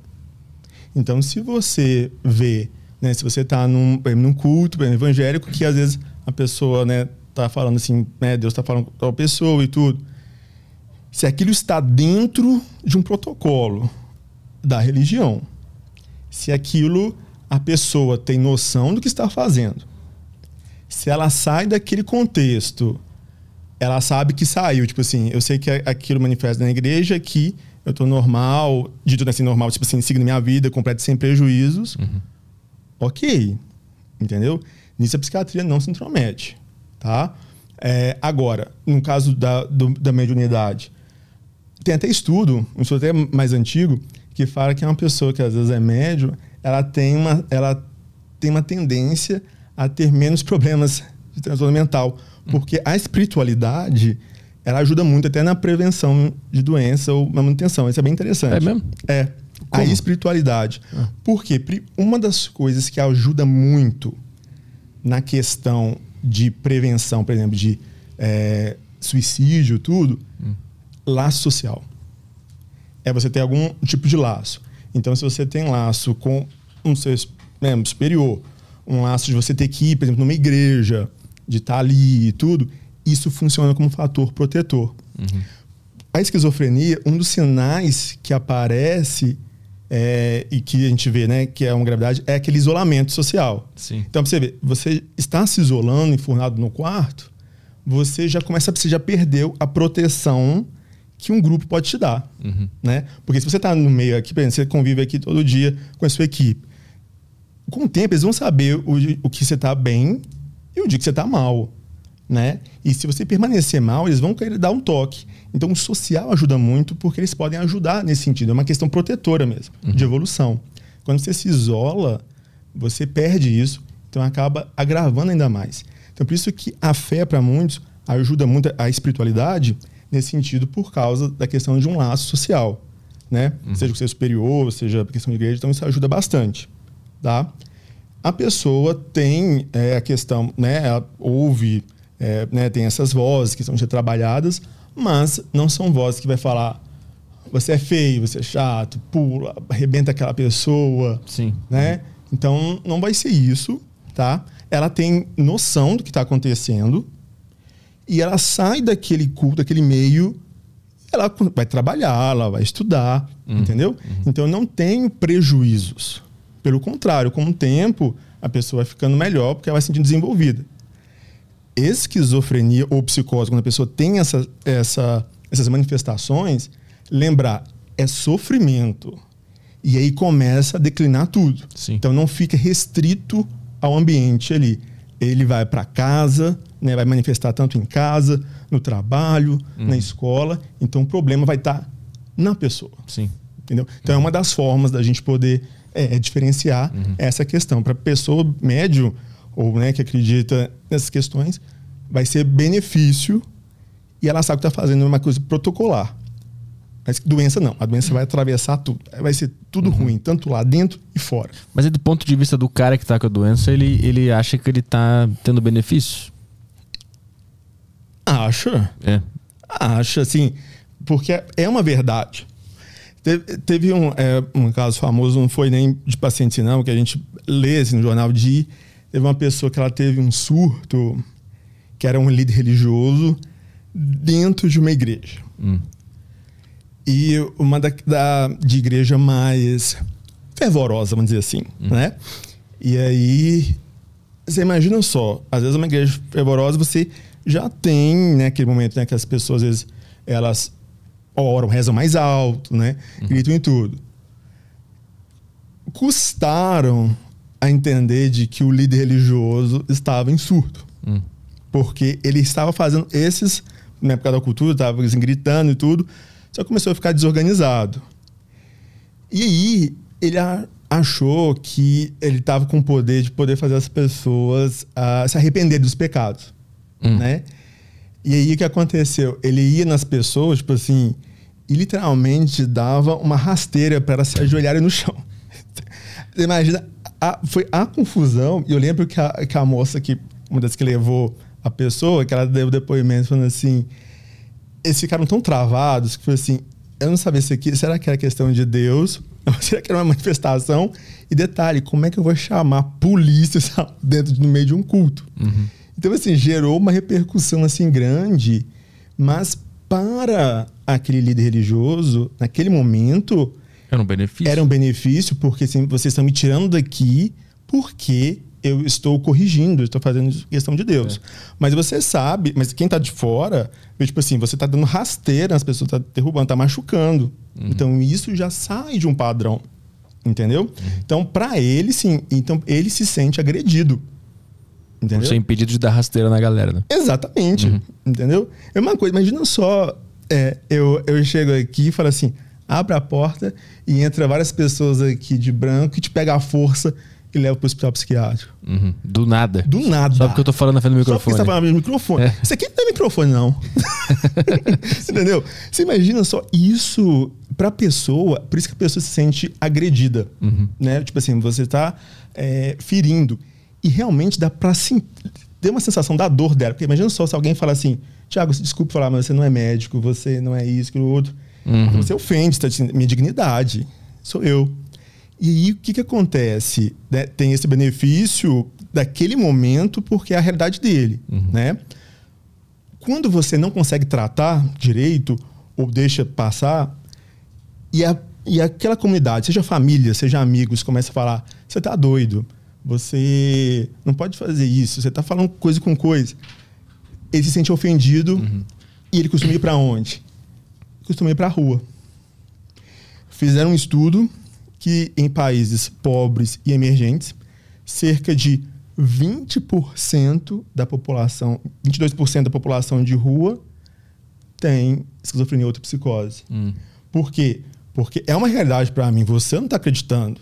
Então, se você vê, né, se você está num, num culto exemplo, evangélico, que às vezes a pessoa né, tá falando assim, né, Deus está falando com a pessoa e tudo, se aquilo está dentro de um protocolo da religião, se aquilo a pessoa tem noção do que está fazendo, se ela sai daquele contexto, ela sabe que saiu, tipo assim, eu sei que aquilo manifesta na igreja que eu tô normal, dito assim, normal, tipo assim, seguindo minha vida, completo sem prejuízos. Uhum. Ok. Entendeu? Nisso a psiquiatria não se intromete. Tá? É, agora, no caso da, do, da mediunidade, tem até estudo, um estudo até mais antigo, que fala que é uma pessoa que às vezes é médio, ela tem uma, ela tem uma tendência a ter menos problemas de transtorno mental. Porque a espiritualidade ela ajuda muito até na prevenção de doença ou manutenção. Isso é bem interessante. É mesmo? É. Como? A espiritualidade. Ah. Porque uma das coisas que ajuda muito na questão de prevenção, por exemplo, de é, suicídio, tudo, hum. Laço social. É você ter algum tipo de laço. Então, se você tem laço com um seu né, superior, um laço de você ter que ir, por exemplo, numa igreja, de estar ali e tudo, isso funciona como fator protetor. Uhum. A esquizofrenia, um dos sinais que aparece é, e que a gente vê, né, que é uma gravidade, é aquele isolamento social. Sim. Então, pra você ver, você está se isolando, enfurnado no quarto, você já começa, você já perdeu a proteção que um grupo pode te dar, uhum. né? Porque se você está no meio aqui, por exemplo, você convive aqui todo dia com a sua equipe, com o tempo eles vão saber o, o que você está bem e o dia que você está mal né? E se você permanecer mal, eles vão querer dar um toque. Então, o social ajuda muito porque eles podem ajudar nesse sentido. É uma questão protetora mesmo, uhum. de evolução. Quando você se isola, você perde isso, então acaba agravando ainda mais. Então, por isso que a fé, para muitos, ajuda muito a espiritualidade nesse sentido por causa da questão de um laço social, né? Uhum. Seja o ser superior, seja a questão de igreja, então isso ajuda bastante, tá? A pessoa tem é, a questão, né? Ela ouve é, né, tem essas vozes que são ser trabalhadas, mas não são vozes que vai falar você é feio, você é chato, pula, arrebenta aquela pessoa. Sim. Né? Então não vai ser isso, tá? Ela tem noção do que está acontecendo e ela sai daquele culto, daquele meio, ela vai trabalhar, ela vai estudar, uhum. entendeu? Uhum. Então não tem prejuízos. Pelo contrário, com o tempo a pessoa vai ficando melhor porque ela vai se sentindo desenvolvida esquizofrenia ou psicose, quando a pessoa tem essa, essa, essas manifestações, lembrar, é sofrimento. E aí começa a declinar tudo. Sim. Então não fica restrito ao ambiente ali. Ele vai para casa, né, vai manifestar tanto em casa, no trabalho, uhum. na escola. Então o problema vai estar tá na pessoa. Sim. Entendeu? Então é uma das formas da gente poder é, diferenciar uhum. essa questão. Para pessoa médio, ou né, que acredita nessas questões, vai ser benefício e ela sabe que está fazendo uma coisa protocolar. Mas doença não. A doença vai atravessar tudo. Vai ser tudo uhum. ruim, tanto lá dentro e fora. Mas do ponto de vista do cara que está com a doença, ele, ele acha que ele está tendo benefício? Acha. É. Acha, assim. Porque é uma verdade. Teve, teve um, é, um caso famoso, não foi nem de paciente, não, que a gente lê assim, no jornal de Teve uma pessoa que ela teve um surto, que era um líder religioso, dentro de uma igreja. Hum. E uma da, da, de igreja mais fervorosa, vamos dizer assim, hum. né? E aí, você imagina só, às vezes uma igreja fervorosa, você já tem, né, aquele momento, né, que as pessoas, às vezes, elas oram, rezam mais alto, né? Uhum. Gritam em tudo. Custaram a entender de que o líder religioso estava em surto. Hum. Porque ele estava fazendo esses, na época da cultura, estava assim, gritando e tudo, só começou a ficar desorganizado. E aí ele achou que ele estava com o poder de poder fazer as pessoas uh, se arrepender dos pecados, hum. né? E aí o que aconteceu? Ele ia nas pessoas, tipo assim, e literalmente dava uma rasteira para elas se ajoelharem no chão. Você imagina a, foi a confusão. E eu lembro que a, que a moça que, uma das que levou a pessoa, que ela deu depoimento falando assim: eles ficaram tão travados que foi assim, eu não sabia se aqui, será que era questão de Deus? Será que era uma manifestação? E detalhe, como é que eu vou chamar polícia sabe, dentro no meio de um culto? Uhum. Então assim, gerou uma repercussão assim grande, mas para aquele líder religioso, naquele momento, Era um benefício. era um benefício, porque assim, vocês estão me tirando daqui porque eu estou corrigindo, eu estou fazendo questão de Deus. Mas você sabe, mas quem está de fora, tipo assim, você está dando rasteira nas pessoas, está derrubando, está machucando. Então isso já sai de um padrão. Entendeu? Então, para ele, sim. Então, ele se sente agredido. Por Entendeu? ser impedido de dar rasteira na galera, né? Exatamente. Entendeu? É uma coisa, imagina só, é, eu, eu chego aqui e falo assim: abre a porta e entra várias pessoas aqui de branco e te pega a força e leva pro hospital psiquiátrico. Uhum. Do nada. Do nada. Só porque eu tô falando na frente do Só porque microfone. você tá falando no microfone. É. Isso aqui não é microfone, não. Entendeu? Você imagina só isso pra pessoa, por isso que a pessoa se sente agredida. Uhum. Né? Tipo assim, você tá é, ferindo. E realmente dá pra sim, ter uma sensação da dor dela. Porque imagina só se alguém fala assim, Tiago, desculpe falar, mas você não é médico, você não é isso, aquilo outro. Uhum. Você ofende, tá minha dignidade. Sou eu. E aí, o que, que acontece? né? Tem esse benefício daquele momento porque é a realidade dele, né? Quando você não consegue tratar direito ou deixa passar, e, a, e aquela comunidade, seja família, seja amigos, começa a falar: você tá doido, você não pode fazer isso, você tá falando coisa com coisa. Ele se sente ofendido e ele costuma ir para onde? Costuma ir para a rua. Fizeram um estudo que em países pobres e emergentes, cerca de 20% da população, 22% da população de rua tem esquizofrenia ou outra psicose. Hum. Por quê? Porque é uma realidade para mim, você não está acreditando,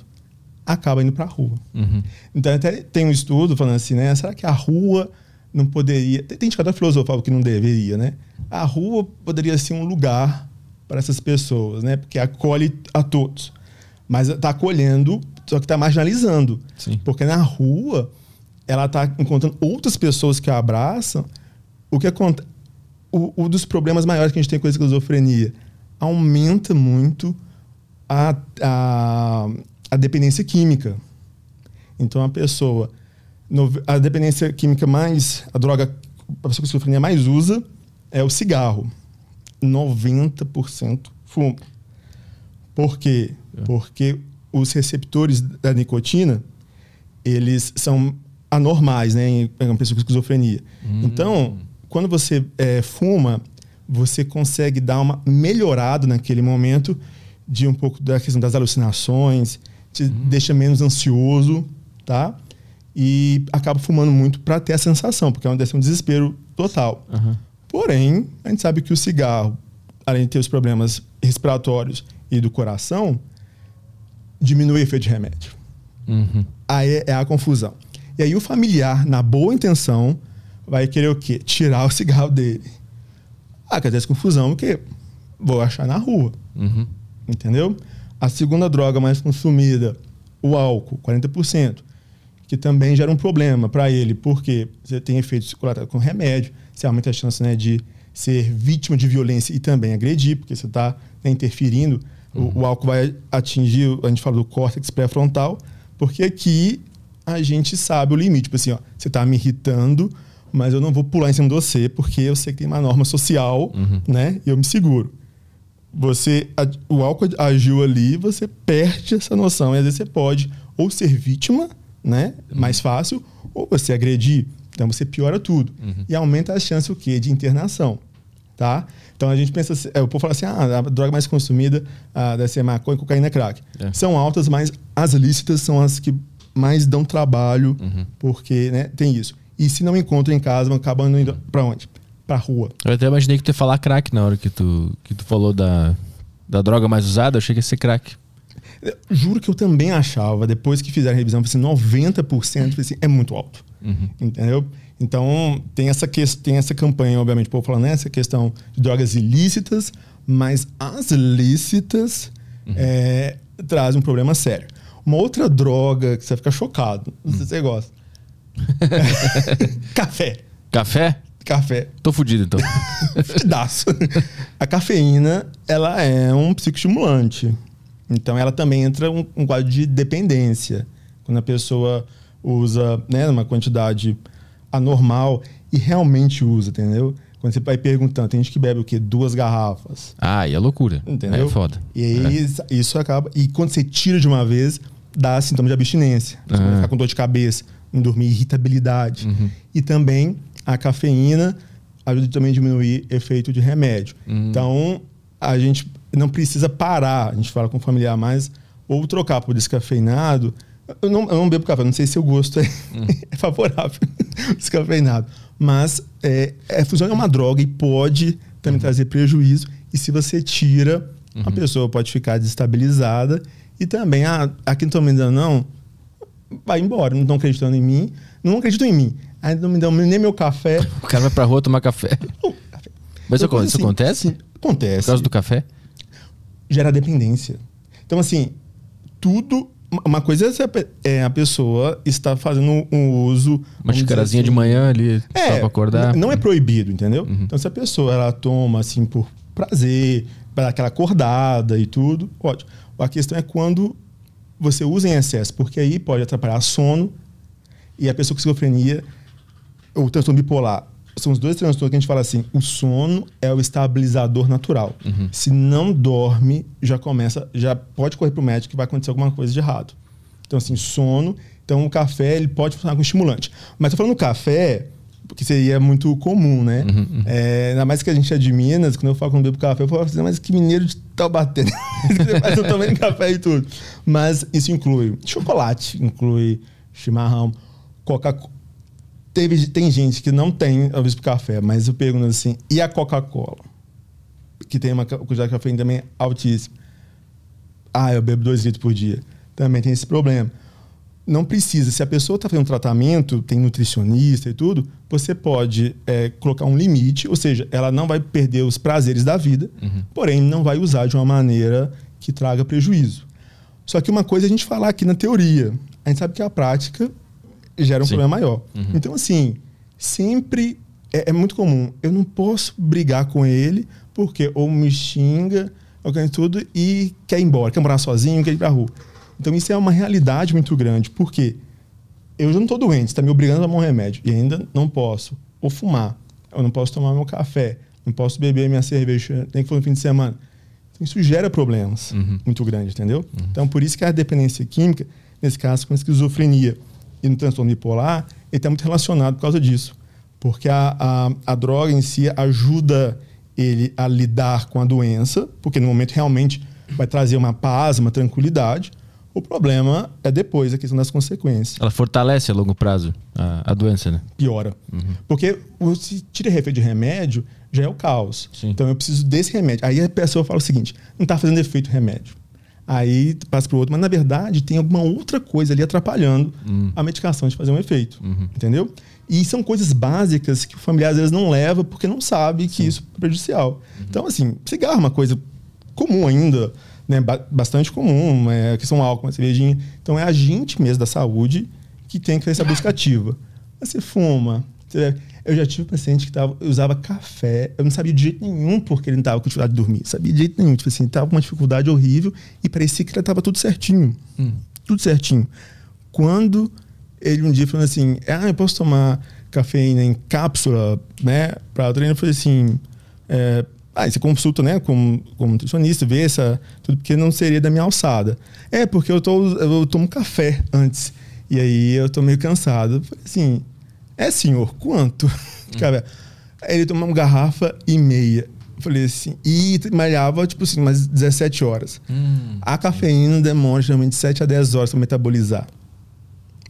acaba indo para a rua. Uhum. Então, até tem um estudo falando assim, né? Será que a rua não poderia. Tem indicador filosofal que não deveria, né? A rua poderia ser um lugar para essas pessoas, né? Porque acolhe a todos. Mas está acolhendo, só que está marginalizando. Sim. Porque na rua, ela está encontrando outras pessoas que a abraçam. O que acontece? O, o dos problemas maiores que a gente tem com a esquizofrenia aumenta muito a, a, a dependência química. Então a pessoa, a dependência química mais, a droga, a pessoa com esquizofrenia mais usa é o cigarro. 90% fuma. Por quê? Porque os receptores da nicotina, eles são anormais, né, em uma pessoa com esquizofrenia. Então, quando você eh, fuma, você consegue dar uma melhorada naquele momento de um pouco da questão das alucinações, te deixa menos ansioso, tá? E acaba fumando muito para ter a sensação, porque é um, desespero total. Aham. Porém, a gente sabe que o cigarro, além de ter os problemas respiratórios e do coração, diminui o efeito de remédio. Uhum. Aí é a confusão. E aí o familiar, na boa intenção, vai querer o quê? Tirar o cigarro dele. Ah, que essa confusão, porque vou achar na rua. Uhum. Entendeu? A segunda droga mais consumida, o álcool, 40%, que também gera um problema para ele, porque você tem efeitos colaterais com remédio, você aumenta a chance né, de ser vítima de violência e também agredir, porque você está interferindo. O, o álcool vai atingir, a gente fala do córtex pré-frontal, porque aqui a gente sabe o limite. Tipo assim, ó, você está me irritando, mas eu não vou pular em cima de você, porque eu sei que tem uma norma social, né? E eu me seguro você o álcool agiu ali, você perde essa noção. E às vezes você pode ou ser vítima, né? Mais fácil, ou você agredir. Então você piora tudo. E aumenta a chance o quê? De internação. Tá? Então a gente pensa, assim- é, o povo fala assim: ah, a droga mais consumida ah, deve ser maconha, cocaína, crack. É. São altas, mas as lícitas são as que mais dão trabalho, porque né, tem isso. E se não encontram em casa, vão acabando indo pra onde? Pra rua. Eu até imaginei que tu ia falar crack na hora que tu, que tu falou da, da droga mais usada. Eu achei que ia ser crack. Juro que eu também achava, depois que fizeram a revisão, assim, 90% eu falei assim, é muito alto. Entendeu? Então, tem essa, ques- tem essa campanha, obviamente, o povo falando essa questão de drogas ilícitas, mas as lícitas é, trazem um problema sério. Uma outra droga que você fica chocado, não sei se você gosta. Café. Café? Café. Tô fudido, então. Fudidaço. A cafeína, ela é um psicoestimulante. Então, ela também entra um, um quadro de dependência. Quando a pessoa usa né, uma quantidade anormal e realmente usa, entendeu? Quando você vai perguntando, tem gente que bebe o quê? Duas garrafas. Ah, e é loucura. Entendeu? É foda. E aí É. isso- acaba. E quando você tira de uma vez, dá sintoma de abstinência. Você Ah. vai ficar com dor de cabeça, não dormir, irritabilidade. Uhum. E também a cafeína ajuda também a diminuir efeito de remédio. Uhum. Então, a gente não precisa parar, a gente fala com o familiar mais, ou trocar por descafeinado. Eu não, eu não bebo café, não sei se o gosto é, Hum. é favorável, descafeinado. Mas é, é, funciona é uma droga e pode também Uhum. trazer prejuízo. E se você tira, a pessoa pode ficar desestabilizada. E também, ah, aqui não estão me dando, não, vai embora, não estão acreditando em mim, não acreditam em mim. Aí não me dão nem meu café. O cara vai pra rua tomar café. Mas isso, coisa isso assim, acontece? acontece. Por causa do café? Gera dependência. Então, assim, tudo. Uma coisa é se a é a pessoa está fazendo um uso. Uma dizer xicarazinha de assim, manhã ali, só pra acordar. Uhum. Não é proibido, entendeu? Então, se a pessoa ela toma assim por prazer, para aquela acordada e tudo, ótimo. A questão é quando você usa em excesso, porque aí pode atrapalhar sono e a pessoa com esquizofrenia, o transtorno bipolar, são os dois transtornos que a gente fala assim: o sono é o estabilizador natural. Uhum. Se não dorme, já começa, já pode correr para o médico que vai acontecer alguma coisa de errado. Então, assim, sono. Então, o café ele pode funcionar como estimulante. Mas tô falando café, porque seria muito comum, né? Uhum, É, ainda mais que a gente é de Minas, quando eu falo não bebo café, eu falo assim, mas que mineiro de Taubaté. mas eu tomando café e tudo. Mas isso inclui chocolate, inclui chimarrão, Coca-Cola. Teve, tem gente que não tem a vez pro café, mas eu pergunto assim, e a Coca-Cola? Que tem uma quantidade de cafeína também altíssima. Ah, eu bebo dois litros por dia. Também tem esse problema. Não precisa. Se a pessoa está fazendo tratamento, tem nutricionista e tudo, você pode é, colocar um limite, ou seja, ela não vai perder os prazeres da vida, porém não vai usar de uma maneira que traga prejuízo. Só que uma coisa é a gente falar aqui na teoria, a gente sabe que a prática gera um Sim. problema maior. Então, assim, sempre é, é muito comum. Eu não posso brigar com ele porque ou me xinga, ou quer tudo, e quer ir embora, quer morar sozinho, quer ir pra rua. Então, isso é uma realidade muito grande. Por quê? Eu já não estou doente, está me obrigando a tomar um remédio e ainda não posso. Ou fumar. Eu não posso tomar meu café. Não posso beber minha cerveja, nem que for no fim de semana. Então, isso gera problemas muito grandes, entendeu? Então, por isso que a dependência química, nesse caso, com a esquizofrenia e no transtorno bipolar, ele está muito relacionado por causa disso. Porque a, a, a droga em si ajuda ele a lidar com a doença, porque no momento realmente vai trazer uma paz, uma tranquilidade. O problema é depois, a questão das consequências. Ela fortalece a longo prazo a, a doença, né? Piora. Porque o- se tira efeito de remédio, já é o caos. Sim. Então eu preciso desse remédio. Aí a pessoa fala o seguinte: não está fazendo efeito o remédio. Aí passa para o outro, mas na verdade tem alguma outra coisa ali atrapalhando a medicação de fazer um efeito. Entendeu? E são coisas básicas que o familiar às vezes não leva porque não sabe que isso é prejudicial. Então, assim, cigarro é uma coisa comum ainda, né? Ba- bastante comum, é, a questão do álcool, uma cervejinha. Então é a gente mesmo da saúde que tem que fazer essa busca ativa. Mas Você fuma, você bebe. Eu já tive um paciente que tava, usava café, eu não sabia de jeito nenhum porque ele não estava com dificuldade de dormir. Sabia de jeito nenhum. Tipo assim, tava com uma dificuldade horrível e parecia que ele tava tudo certinho. Tudo certinho. Quando ele um dia falou assim: Ah, eu posso tomar cafeína em cápsula, né? Para treino, eu falei assim. É, ah, você consulta, né, como, como nutricionista, vê essa. Tudo porque não seria da minha alçada. É, porque eu, tô, eu tomo café antes. E aí eu tô meio cansado. Falei assim: É, senhor, quanto? Cara, aí ele tomou uma garrafa e meia. Falei assim, e malhava, tipo assim, umas 17 horas. A cafeína demora geralmente 7 a 10 horas para metabolizar.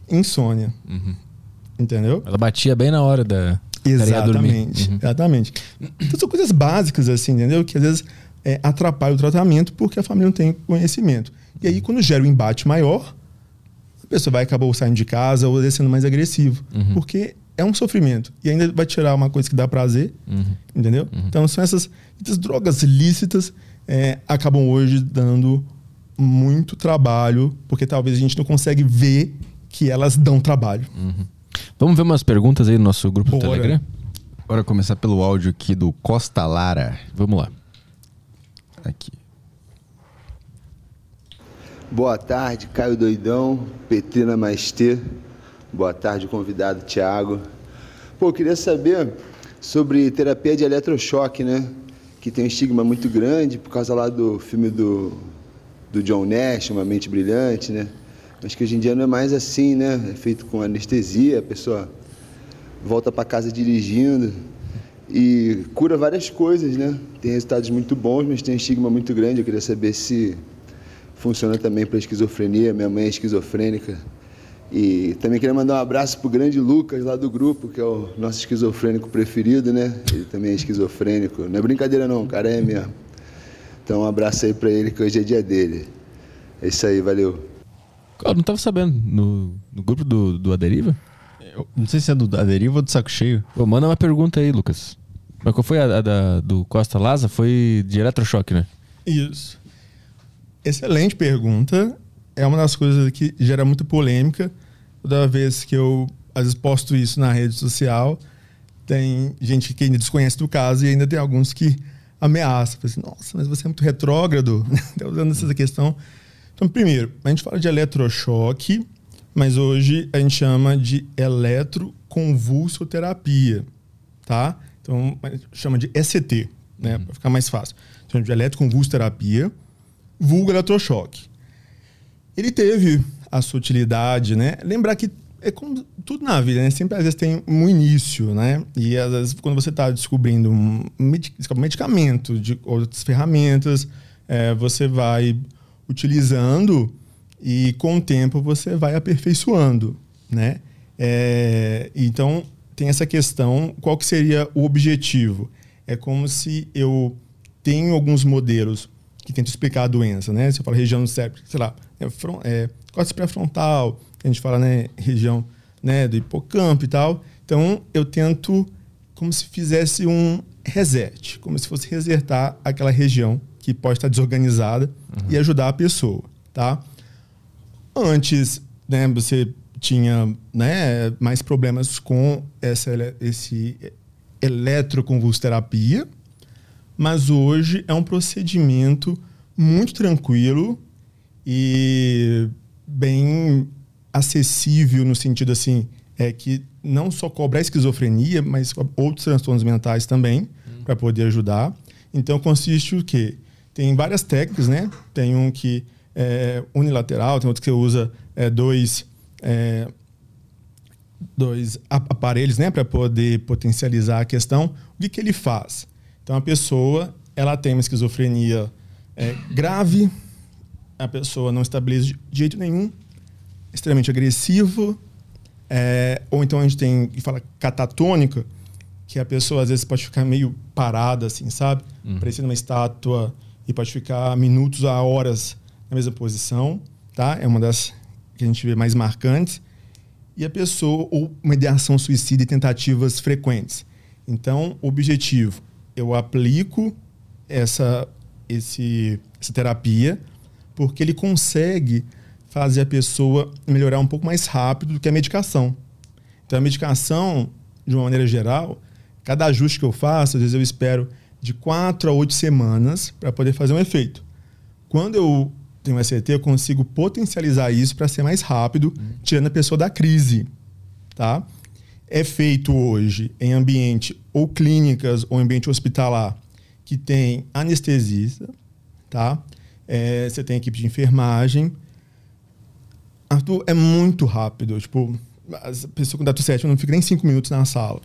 Insônia. Entendeu? Ela batia bem na hora da. cara. Exatamente. Uhum. Exatamente. Então são coisas básicas, assim, entendeu? Que às vezes é, atrapalham o tratamento porque a família não tem conhecimento. E aí, quando gera um embate maior, pessoa vai acabar saindo de casa ou sendo mais agressivo. Uhum. Porque é um sofrimento. E ainda vai tirar uma coisa que dá prazer, Uhum. entendeu? Então são essas, essas drogas lícitas é, acabam hoje dando muito trabalho, porque talvez a gente não consegue ver que elas dão trabalho. Vamos ver umas perguntas aí no nosso grupo do Bora. Telegram? Bora começar pelo áudio aqui do Costa Lara. Vamos lá. Aqui. Boa tarde, Caio Doidão, Petrina Maestê. Boa tarde, convidado Tiago. Pô, eu queria saber sobre terapia de eletrochoque, né? Que tem um estigma muito grande por causa lá do filme do, do John Nash, Uma Mente Brilhante, né? Mas que hoje em dia não é mais assim, né? É feito com anestesia, a pessoa volta para casa dirigindo e cura várias coisas, né? Tem resultados muito bons, mas tem um estigma muito grande. Eu queria saber se funciona também para esquizofrenia. Minha mãe é esquizofrênica. E também queria mandar um abraço pro grande Lucas lá do grupo, que é o nosso esquizofrênico preferido, né? Ele também é esquizofrênico. Não é brincadeira não, o cara é mesmo. Então um abraço aí para ele, que hoje é dia dele. É isso aí, valeu. Eu não tava sabendo. No, no grupo do, do Aderiva? Eu não sei se é do da deriva ou do saco cheio. Pô, manda uma pergunta aí, Lucas. Mas qual foi a, a da, do Costa Laza? Foi de eletrochoque, né? Isso. Excelente pergunta. É uma das coisas que gera muita polêmica. Toda vez que eu, às vezes, posto isso na rede social, tem gente que ainda desconhece do caso e ainda tem alguns que ameaçam. Assim, Nossa, mas você é muito retrógrado. Tá usando essa questão. Então, primeiro, a gente fala de eletrochoque, mas hoje a gente chama de eletroconvulsoterapia, tá? Então, chama de ECT, né? Para ficar mais fácil. Chama de eletroconvulsoterapia, vulgo eletrochoque. Ele teve a sua utilidade, né? Lembrar que é como tudo na vida, né? Sempre às vezes tem um início, né? E às vezes quando você está descobrindo um medi- medicamento, de outras ferramentas, é, você vai utilizando e com o tempo você vai aperfeiçoando, né? É, então tem essa questão, qual que seria o objetivo? É como se eu tenho alguns modelos que tentam explicar a doença, né? Se eu falo região do cérebro, sei lá, é, fron- é, córtex pré-frontal, a gente fala, né, região né, do hipocampo e tal. Então eu tento como se fizesse um reset, como se fosse resetar aquela região que pode estar desorganizada e ajudar a pessoa, tá? Antes, né, você tinha né, mais problemas com essa esse eletroconvulsoterapia, mas hoje é um procedimento muito tranquilo e bem acessível no sentido assim é que não só cobra a esquizofrenia, mas outros transtornos mentais também para poder ajudar. Então consiste o quê? Tem várias técnicas, né? Tem um que é unilateral, tem outro que usa é, dois é, dois ap- aparelhos, né, para poder potencializar a questão. O que, que ele faz? Então a pessoa ela tem uma esquizofrenia é, grave, a pessoa não estabiliza de jeito nenhum, extremamente agressivo, é, ou então a gente tem que fala catatônica, que a pessoa às vezes pode ficar meio parada, assim, sabe? Parecendo uma estátua e pode ficar minutos a horas na mesma posição, tá? É uma das que a gente vê mais marcantes. E a pessoa, ou uma ideação suicida e tentativas frequentes. Então, o objetivo, eu aplico essa, esse, essa terapia porque ele consegue fazer a pessoa melhorar um pouco mais rápido do que a medicação. Então, a medicação, de uma maneira geral, cada ajuste que eu faço, às vezes eu espero de quatro a oito semanas para poder fazer um efeito. Quando eu tenho SCT, eu consigo potencializar isso para ser mais rápido, tirando a pessoa da crise. Tá? É feito hoje em ambiente ou clínicas ou ambiente hospitalar que tem anestesista, tá? É, você tem equipe de enfermagem. Arthur, é muito rápido. Tipo, a pessoa com dato 7 não fica nem cinco minutos na sala.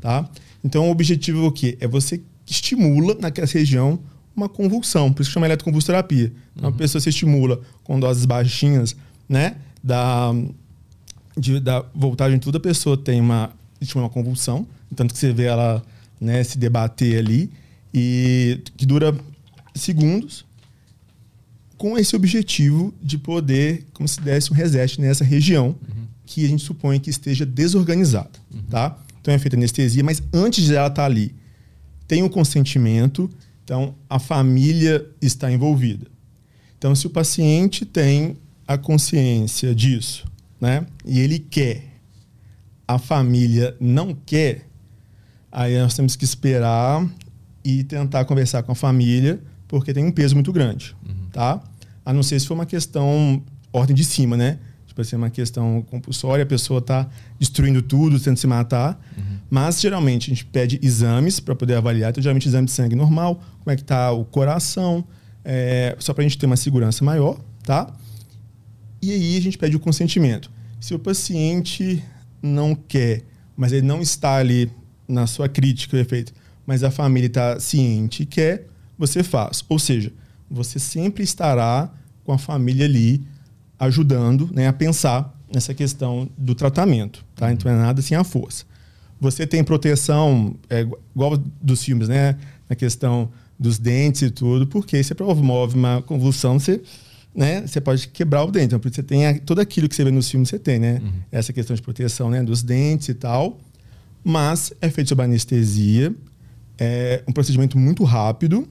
Tá? Então, o objetivo é o quê? É você estimula naquela região uma convulsão. Por isso que chama eletroconvulsoterapia. Então, a pessoa se estimula com doses baixinhas, né? Da, de, da voltagem de tudo, a pessoa tem uma, estimula uma convulsão. Tanto que você vê ela né, se debater ali. E que dura segundos com esse objetivo de poder, como se desse um reset nessa região que a gente supõe que esteja desorganizada, tá? Então é feita anestesia, mas antes de ela estar ali, tem o consentimento, então a família está envolvida. Então se o paciente tem a consciência disso, né? E ele quer, a família não quer, Aí nós temos que esperar e tentar conversar com a família, porque tem um peso muito grande, tá? A não ser se for uma questão ordem de cima, né? Tipo assim, uma questão compulsória, a pessoa tá destruindo tudo, tentando se matar. Mas geralmente a gente pede exames para poder avaliar. Então, geralmente exame de sangue normal, como é que tá o coração, é, só para a gente ter uma segurança maior, tá? E aí a gente pede o consentimento. Se o paciente não quer, mas ele não está ali na sua crítica, efeito, mas a família está ciente e quer, você faz. Ou seja, você sempre estará com a família ali ajudando né, a pensar nessa questão do tratamento, tá? Então é nada sem a força. Você tem proteção, é, igual dos filmes, né? Na questão dos dentes e tudo, porque você promove uma convulsão, você, né? Você pode quebrar o dente. Então, você tem a, tudo aquilo que você vê nos filmes, você tem, né? Essa questão de proteção, né? Dos dentes e tal. Mas é feito sob anestesia. É um procedimento muito rápido,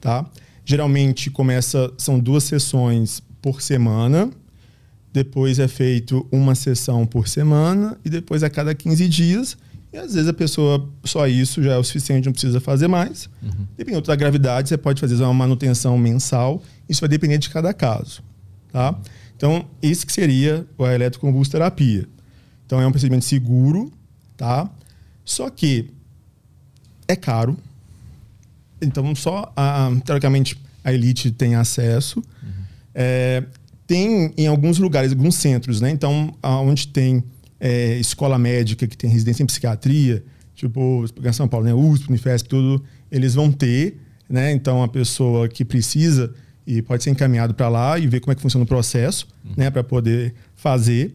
tá? Geralmente começa, são duas sessões por semana. Depois é feito uma sessão por semana e depois a cada 15 dias. E às vezes a pessoa, só isso já é o suficiente, não precisa fazer mais. Dependendo da gravidade, você pode fazer uma manutenção mensal. Isso vai depender de cada caso. Tá? Então, isso que seria a eletroconvulsoterapia. Então, é um procedimento seguro, tá? Só que é caro. Então, só, a, teoricamente, a elite tem acesso. É, tem em alguns lugares, alguns centros, né? Então, onde tem é, escola médica que tem residência em psiquiatria, tipo São Paulo, né? USP, Unifesp, tudo, eles vão ter, né? Então, a pessoa que precisa e pode ser encaminhado para lá e ver como é que funciona o processo, né? Para poder fazer.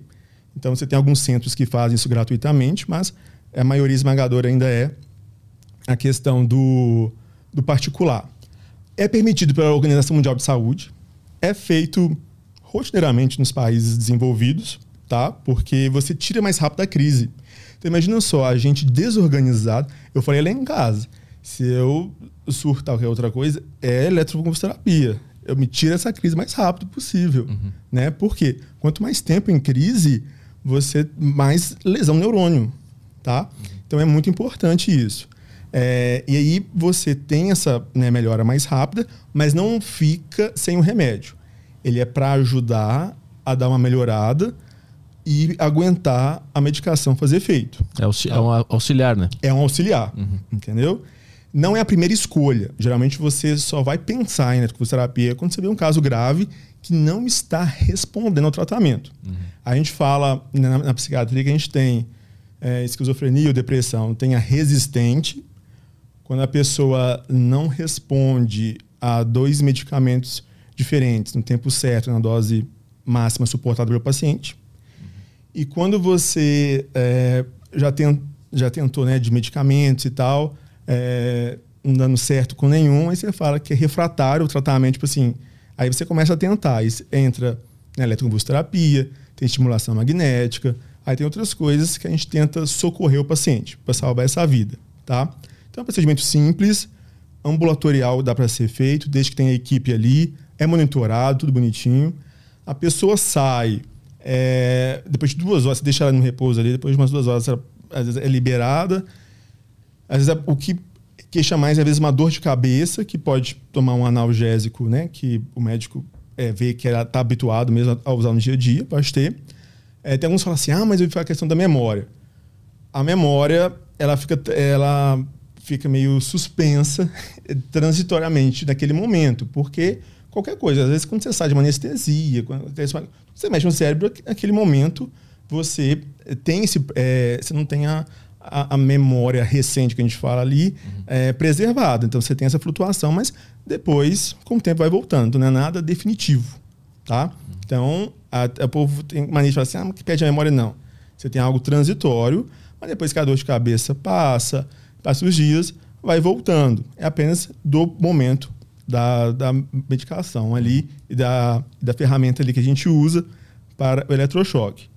Então, você tem alguns centros que fazem isso gratuitamente, mas a maioria esmagadora ainda é a questão do, do particular. É permitido pela Organização Mundial de Saúde, é feito rotineiramente nos países desenvolvidos, tá? Porque você tira mais rápido a crise. Então imagina só, a gente desorganizado. Eu falei lá em casa. Se eu surtar qualquer outra coisa, é eletroconvulsoterapia. Eu me tiro essa crise mais rápido possível, né? Porque quanto mais tempo em crise, você mais lesão neurônio, tá? Então é muito importante isso. É, e aí você tem essa né, melhora mais rápida, mas não fica sem o remédio. Ele é para ajudar a dar uma melhorada e aguentar a medicação fazer efeito. É, é um auxiliar, né? É um auxiliar, entendeu? Não é a primeira escolha. Geralmente você só vai pensar em eletroconvulsoterapia quando você vê um caso grave que não está respondendo ao tratamento. A gente fala na, na psiquiatria que a gente tem é, esquizofrenia ou depressão, tem a resistente, quando a pessoa não responde a dois medicamentos diferentes no tempo certo, na dose máxima suportada pelo paciente. E quando você é, já, tem, já tentou né, de medicamentos e tal, é, não dando certo com nenhum, aí você fala que é refratário o tratamento, tipo assim, aí você começa a tentar, entra na eletroconvulsoterapia, tem estimulação magnética, aí tem outras coisas que a gente tenta socorrer o paciente para salvar essa vida, tá? Então é um procedimento simples, ambulatorial dá para ser feito, desde que tenha equipe ali, é monitorado, tudo bonitinho. A pessoa sai, é, depois de duas horas, você deixa ela no repouso ali, depois de umas duas horas, ela, às vezes é liberada. Às vezes o que queixa mais é às vezes uma dor de cabeça, que pode tomar um analgésico, né? Que o médico é, vê que ela está habituado mesmo a usar no dia a dia, pode ter. É, tem alguns que falam assim, ah, mas eu a questão da memória. A memória, ela fica, ela fica meio suspensa transitoriamente naquele momento, porque qualquer coisa, às vezes quando você sai de uma anestesia, quando você mexe no cérebro, naquele momento você tem esse, é, você não tem a, a, a, memória recente que a gente fala ali uhum. é, preservada, então você tem essa flutuação, mas depois, com o tempo vai voltando, não é nada definitivo, tá? Uhum. Então, o povo tem mania de falar assim, ah, que perde a memória, não. Você tem algo transitório, mas depois que a dor de cabeça passa, passa os dias, vai voltando. É apenas do momento da, da medicação ali e da, da ferramenta ali que a gente usa para o eletrochoque.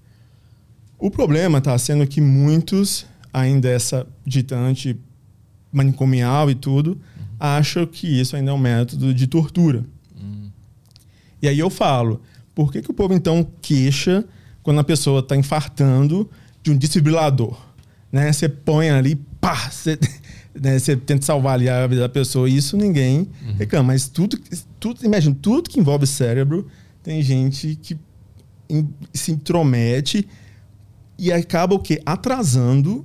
O problema está sendo que muitos, ainda essa ditante manicomial e tudo, acham que isso ainda é um método de tortura. Hum. E aí eu falo, por que, que o povo então queixa quando a pessoa está infartando de um desfibrilador? Né? Você põe ali, pá, você, né, você tenta salvar ali a vida da pessoa. Isso ninguém uhum. reclama. Mas tudo, tudo, imagina, tudo que envolve cérebro, tem gente que se intromete e acaba o quê? Atrasando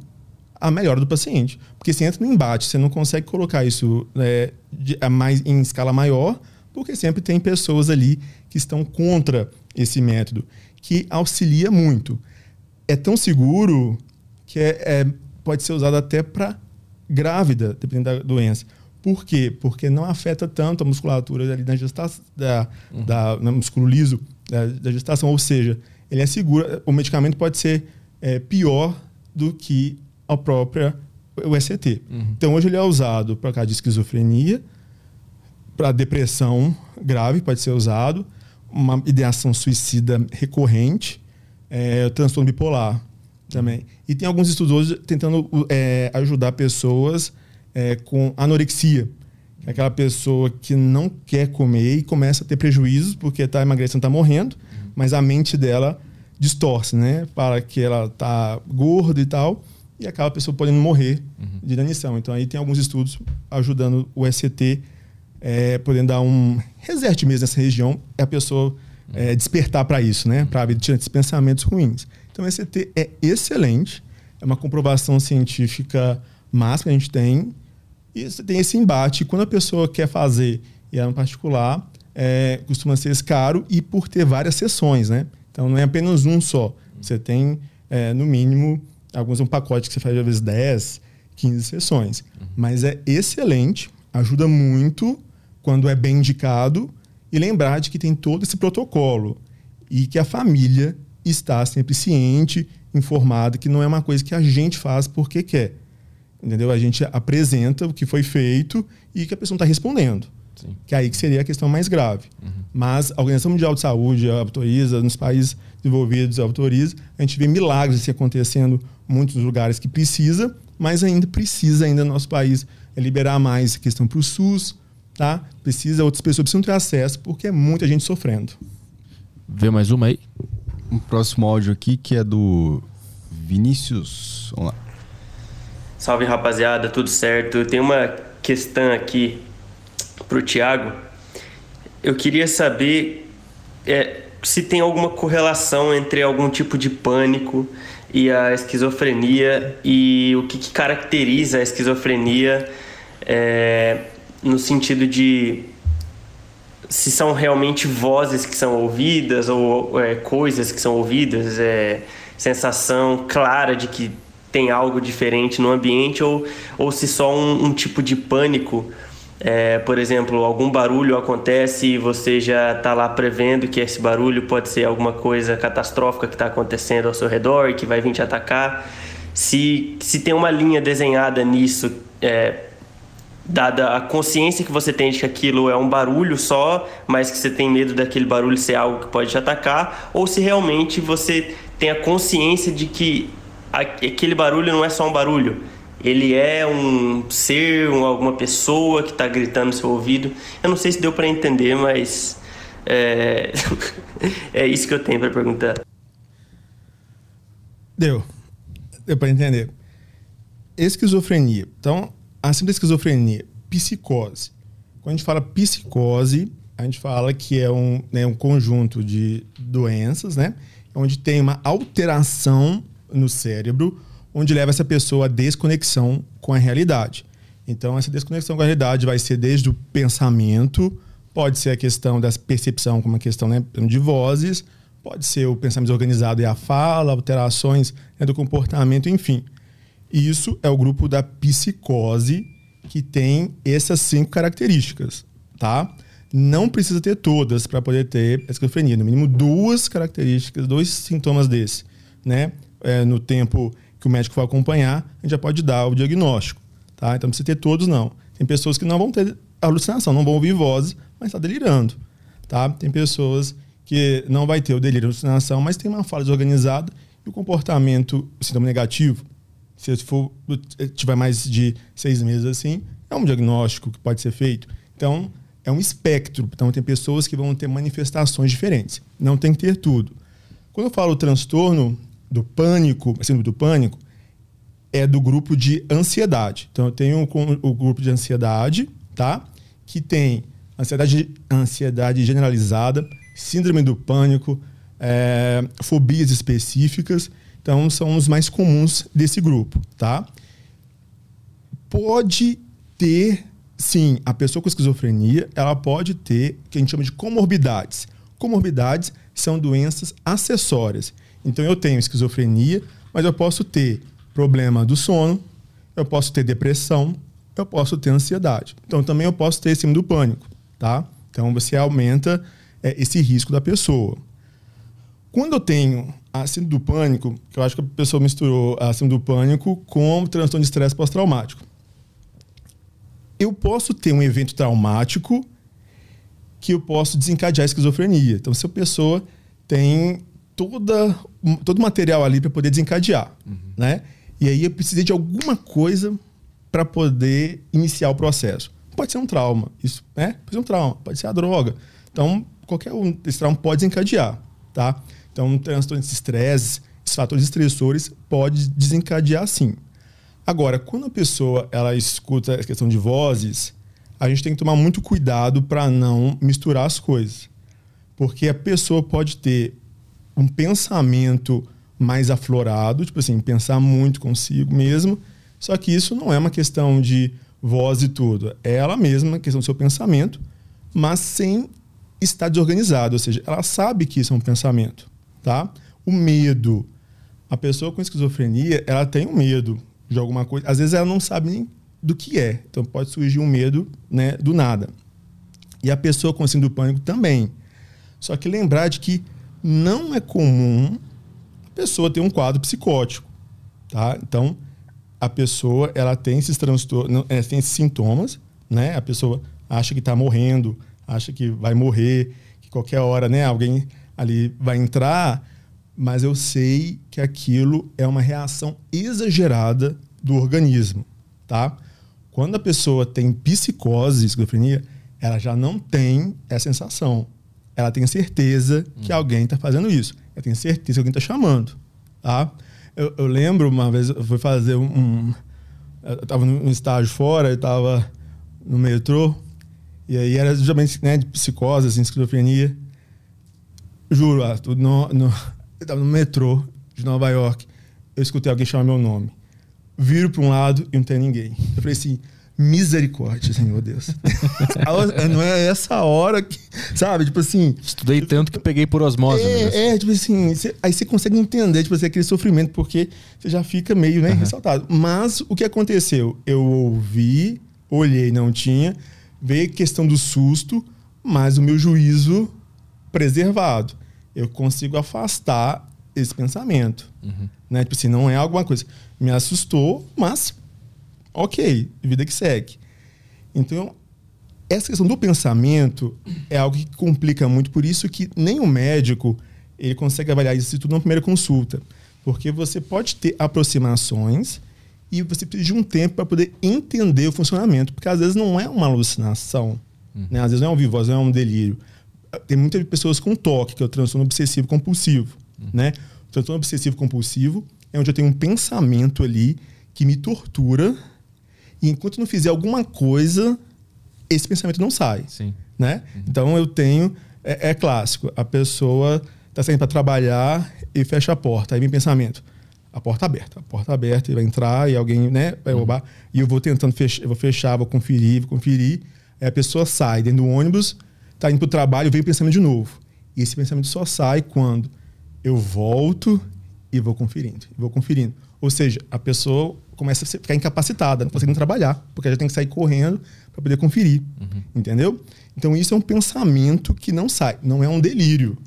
a melhora do paciente. Porque você entra no embate, você não consegue colocar isso né, de, mais, em escala maior, porque sempre tem pessoas ali que estão contra esse método, que auxilia muito. É tão seguro que é, é pode ser usado até para grávida, dependendo da doença. Por quê? Porque não afeta tanto a musculatura ali na gestação, da, uhum. da, no músculo liso da, da, gestação. Ou seja, ele é seguro. O medicamento pode ser é, pior do que a própria o. Uhum. Então, hoje ele é usado para caso de esquizofrenia, para depressão grave, pode ser usado, uma ideação suicida recorrente, é, transtorno bipolar também. E tem alguns estudos tentando é, ajudar pessoas é, com anorexia. É aquela pessoa que não quer comer e começa a ter prejuízos porque está emagrecendo, está morrendo, uhum. mas a mente dela distorce, né? Para que ela está gorda e tal, e acaba a pessoa podendo morrer uhum. de inanição. Então aí tem alguns estudos ajudando o SCT, é, podendo dar um reset mesmo nessa região, e a pessoa é, despertar para isso, né? Para tirar esses pensamentos ruins. Então, o ECT é excelente, é uma comprovação científica máxima que a gente tem. E você tem esse embate. Quando a pessoa quer fazer, e é um particular, é, costuma ser caro e por ter várias sessões, né? Então, não é apenas um só. Você tem, é, no mínimo, alguns um pacote que você faz às vezes 10, 15 sessões. Uhum. Mas é excelente, ajuda muito quando é bem indicado e lembrar de que tem todo esse protocolo e que a família está sempre ciente, informado, que não é uma coisa que a gente faz porque quer. Entendeu? A gente apresenta o que foi feito e que a pessoa está respondendo. Sim. Que é aí que seria a questão mais grave. Uhum. Mas a Organização Mundial de Saúde autoriza, nos países desenvolvidos autoriza, a gente vê milagres acontecendo em muitos lugares que precisa, mas ainda precisa ainda no nosso país liberar mais a questão para o SUS, tá? Precisa, outras pessoas precisam ter acesso, porque é muita gente sofrendo. Vê mais uma aí? um próximo áudio aqui que é do Vinícius. Vamos lá. Salve rapaziada, tudo certo? Tem uma questão aqui pro Thiago. Eu queria saber é, se tem alguma correlação entre algum tipo de pânico e a esquizofrenia e o que, que caracteriza a esquizofrenia é, no sentido de se são realmente vozes que são ouvidas ou é, coisas que são ouvidas, é, sensação clara de que tem algo diferente no ambiente ou, ou se só um, um tipo de pânico. É, por exemplo, algum barulho acontece e você já está lá prevendo que esse barulho pode ser alguma coisa catastrófica que está acontecendo ao seu redor e que vai vir te atacar. Se, se tem uma linha desenhada nisso, é, dada a consciência que você tem de que aquilo é um barulho só, mas que você tem medo daquele barulho ser algo que pode te atacar, ou se realmente você tem a consciência de que aquele barulho não é só um barulho, ele é um ser, alguma pessoa que está gritando no seu ouvido. Eu não sei se deu para entender, mas é... é isso que eu tenho para perguntar. Deu. Deu para entender. Esquizofrenia. Então, acima da esquizofrenia, psicose. Quando a gente fala psicose, a gente fala que é um, né, um conjunto de doenças, né? Onde tem uma alteração no cérebro, onde leva essa pessoa à desconexão com a realidade. Então, essa desconexão com a realidade vai ser desde o pensamento, pode ser a questão da percepção, como a questão né, de vozes, pode ser o pensamento organizado e a fala, alterações né, do comportamento, enfim. Isso é o grupo da psicose que tem essas cinco características, tá? Não precisa ter todas para poder ter esquizofrenia. No mínimo duas características, dois sintomas desse, né? É, no tempo que o médico vai acompanhar, a gente já pode dar o diagnóstico, tá? Então não precisa ter todos não. Tem pessoas que não vão ter alucinação, não vão ouvir vozes, mas está delirando, tá? Tem pessoas que não vai ter o delírio, alucinação, mas tem uma fala desorganizada e o comportamento, o sintoma negativo, se for, tiver mais de seis meses assim, é um diagnóstico que pode ser feito. Então, é um espectro. Então, tem pessoas que vão ter manifestações diferentes. Não tem que ter tudo. Quando eu falo transtorno do pânico, síndrome do pânico, é do grupo de ansiedade. Então, eu tenho o grupo de ansiedade, tá? Que tem ansiedade, ansiedade generalizada, síndrome do pânico, é, fobias específicas. Então, são os mais comuns desse grupo, tá? Pode ter, sim, a pessoa com esquizofrenia, ela pode ter o que a gente chama de comorbidades. Comorbidades são doenças acessórias. Então, eu tenho esquizofrenia, mas eu posso ter problema do sono, eu posso ter depressão, eu posso ter ansiedade. Então, também eu posso ter síndrome do pânico, tá? Então, você aumenta é, esse risco da pessoa. Quando eu tenho a síndrome do pânico, que eu acho que a pessoa misturou a síndrome do pânico com transtorno de estresse pós-traumático. Eu posso ter um evento traumático que eu posso desencadear a esquizofrenia. Então, se a pessoa tem toda, todo o material ali para poder desencadear, uhum. né? E aí eu precisei de alguma coisa para poder iniciar o processo. Pode ser um trauma, isso, né? Pode ser um trauma, pode ser a droga. Então, qualquer um desse trauma pode desencadear, tá? Então, um transtorno de estresse, esses fatores estressores pode desencadear sim. Agora, quando a pessoa ela escuta a questão de vozes, a gente tem que tomar muito cuidado para não misturar as coisas. Porque a pessoa pode ter um pensamento mais aflorado, tipo assim, pensar muito consigo mesmo. Só que isso não é uma questão de voz e tudo. É ela mesma, a questão do seu pensamento, mas sem estar desorganizado. Ou seja, ela sabe que isso é um pensamento, tá? O medo. A pessoa com esquizofrenia, ela tem um medo de alguma coisa. Às vezes ela não sabe nem do que é. Então pode surgir um medo né, do nada. E a pessoa com síndrome do pânico também. Só que lembrar de que não é comum pessoa tem um quadro psicótico, tá? Então, a pessoa, ela tem esses transtornos, é, tem esses sintomas, né? A pessoa acha que está morrendo, acha que vai morrer, que qualquer hora, né, alguém ali vai entrar, mas eu sei que aquilo é uma reação exagerada do organismo, tá? Quando a pessoa tem psicose, esquizofrenia, ela já não tem essa sensação. Ela tem certeza que hum. alguém está fazendo isso. Eu tenho certeza que alguém está chamando. Tá? Eu, eu, lembro uma vez, eu fui fazer um. um eu estava num estágio fora, eu estava no metrô, e aí era justamente né, de psicose, assim, esquizofrenia. Juro, Arthur, no, no, eu estava no metrô de Nova York, eu escutei alguém chamar meu nome. Viro para um lado e não tem ninguém. Eu falei assim Misericórdia, Senhor Deus. não é essa hora que, sabe? Tipo assim. Estudei tanto que peguei por osmose. É, é tipo assim. Cê, aí você consegue entender, tipo assim, aquele sofrimento, porque você já fica meio, né, uhum. ressaltado. Mas o que aconteceu? Eu ouvi, olhei, não tinha, veio a questão do susto, mas o meu juízo preservado. Eu consigo afastar esse pensamento. Uhum. Né? Tipo assim, não é alguma coisa. Me assustou, mas ok, vida que segue. Então, essa questão do pensamento é algo que complica muito, por isso que nem o médico ele consegue avaliar isso tudo na primeira consulta. Porque você pode ter aproximações e você precisa de um tempo para poder entender o funcionamento, porque às vezes não é uma alucinação, uhum. né? às vezes não é um vivoz, não é um delírio. Tem muitas pessoas com toque, que é o transtorno obsessivo compulsivo. Uhum. Né? O transtorno obsessivo compulsivo é onde eu tenho um pensamento ali que me tortura e enquanto não fizer alguma coisa, esse pensamento não sai. Sim. Né? Uhum. Então eu tenho. É, é clássico. A pessoa está saindo para trabalhar e fecha a porta. Aí vem pensamento. A porta aberta. A porta aberta, e vai entrar e alguém né, vai uhum. roubar. E eu vou tentando fechar, eu vou fechar, vou conferir, vou conferir. Aí a pessoa sai dentro do ônibus, está indo para o trabalho, vem o pensamento de novo. E esse pensamento só sai quando eu volto e vou conferindo. Vou conferindo. Ou seja, a pessoa começa a ficar incapacitada, não consegue trabalhar, porque ela já tem que sair correndo para poder conferir. Uhum. Entendeu? Então isso é um pensamento que não sai, não é um delírio.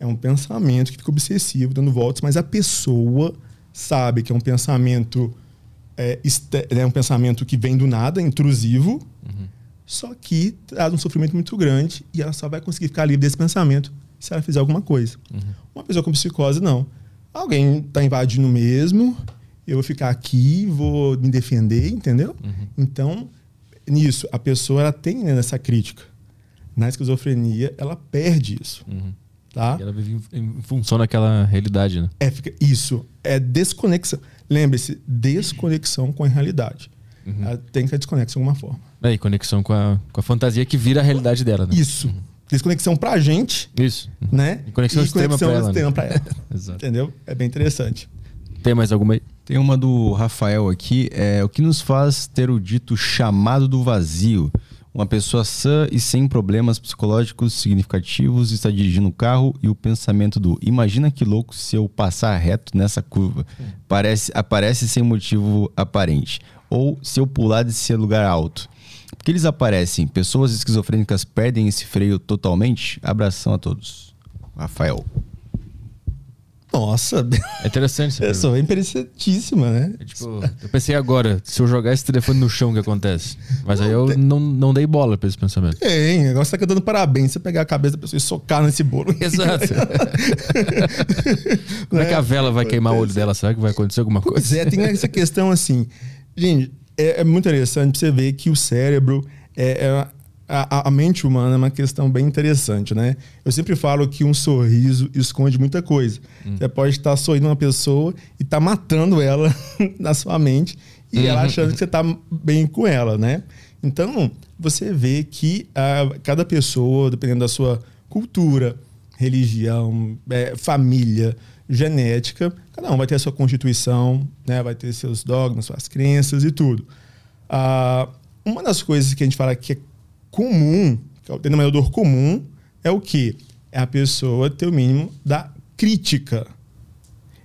É um pensamento que fica obsessivo, dando voltas, mas a pessoa sabe que é um pensamento é, é um pensamento que vem do nada, intrusivo, uhum. só que traz um sofrimento muito grande e ela só vai conseguir ficar livre desse pensamento se ela fizer alguma coisa. Uhum. Uma pessoa com psicose, não. Alguém está invadindo mesmo, eu vou ficar aqui, vou me defender, entendeu? Uhum. Então, nisso, a pessoa ela tem né, essa crítica. Na esquizofrenia, ela perde isso. Uhum. Tá? E ela vive em, função daquela realidade, né? É, fica, isso. É desconexão. lembre-se, desconexão com a realidade. Ela tem que ter desconexão de alguma forma. Aí, conexão com a, com a fantasia que vira a realidade dela, né? Isso. Desconexão pra gente, Isso. né? E conexão extrema pra ela, né? extrema pra ela. Exato. Entendeu? É bem interessante. Tem mais alguma aí? Tem uma do Rafael aqui. É, o que nos faz ter o dito chamado do vazio? Uma pessoa sã e sem problemas psicológicos significativos está dirigindo o carro e o pensamento do imagina que louco se eu passar reto nessa curva. Parece, aparece sem motivo aparente. Ou se eu pular desse lugar alto. Por que eles aparecem? Pessoas esquizofrênicas perdem esse freio totalmente? Abração a todos. Rafael. Nossa, É interessante essa pessoa é interessantíssima, né? É tipo, eu pensei agora, se eu jogar esse telefone no chão, o que acontece? Mas aí eu não, não dei bola pra esse pensamento. Tem, agora você tá cantando parabéns, você pegar a cabeça da pessoa e socar nesse bolo. Exato. Como é que a vela vai queimar o olho dela? Será que vai acontecer alguma Pois coisa? é, tem essa questão assim. Gente, é, é muito interessante você ver que o cérebro, é, é- a, a mente humana é uma questão bem interessante, né? Eu sempre falo que um sorriso esconde muita coisa. Você pode estar sorrindo uma pessoa e tá matando ela na sua mente e ela achando que você tá bem com ela, né? Então, você vê que ah, cada pessoa, dependendo da sua cultura, religião, é, família, genética, cada um vai ter a sua constituição, né? vai ter seus dogmas, suas crenças e tudo. Ah, uma das coisas que a gente fala que é comum, é o denominador comum, é o que? É a pessoa ter o mínimo da crítica.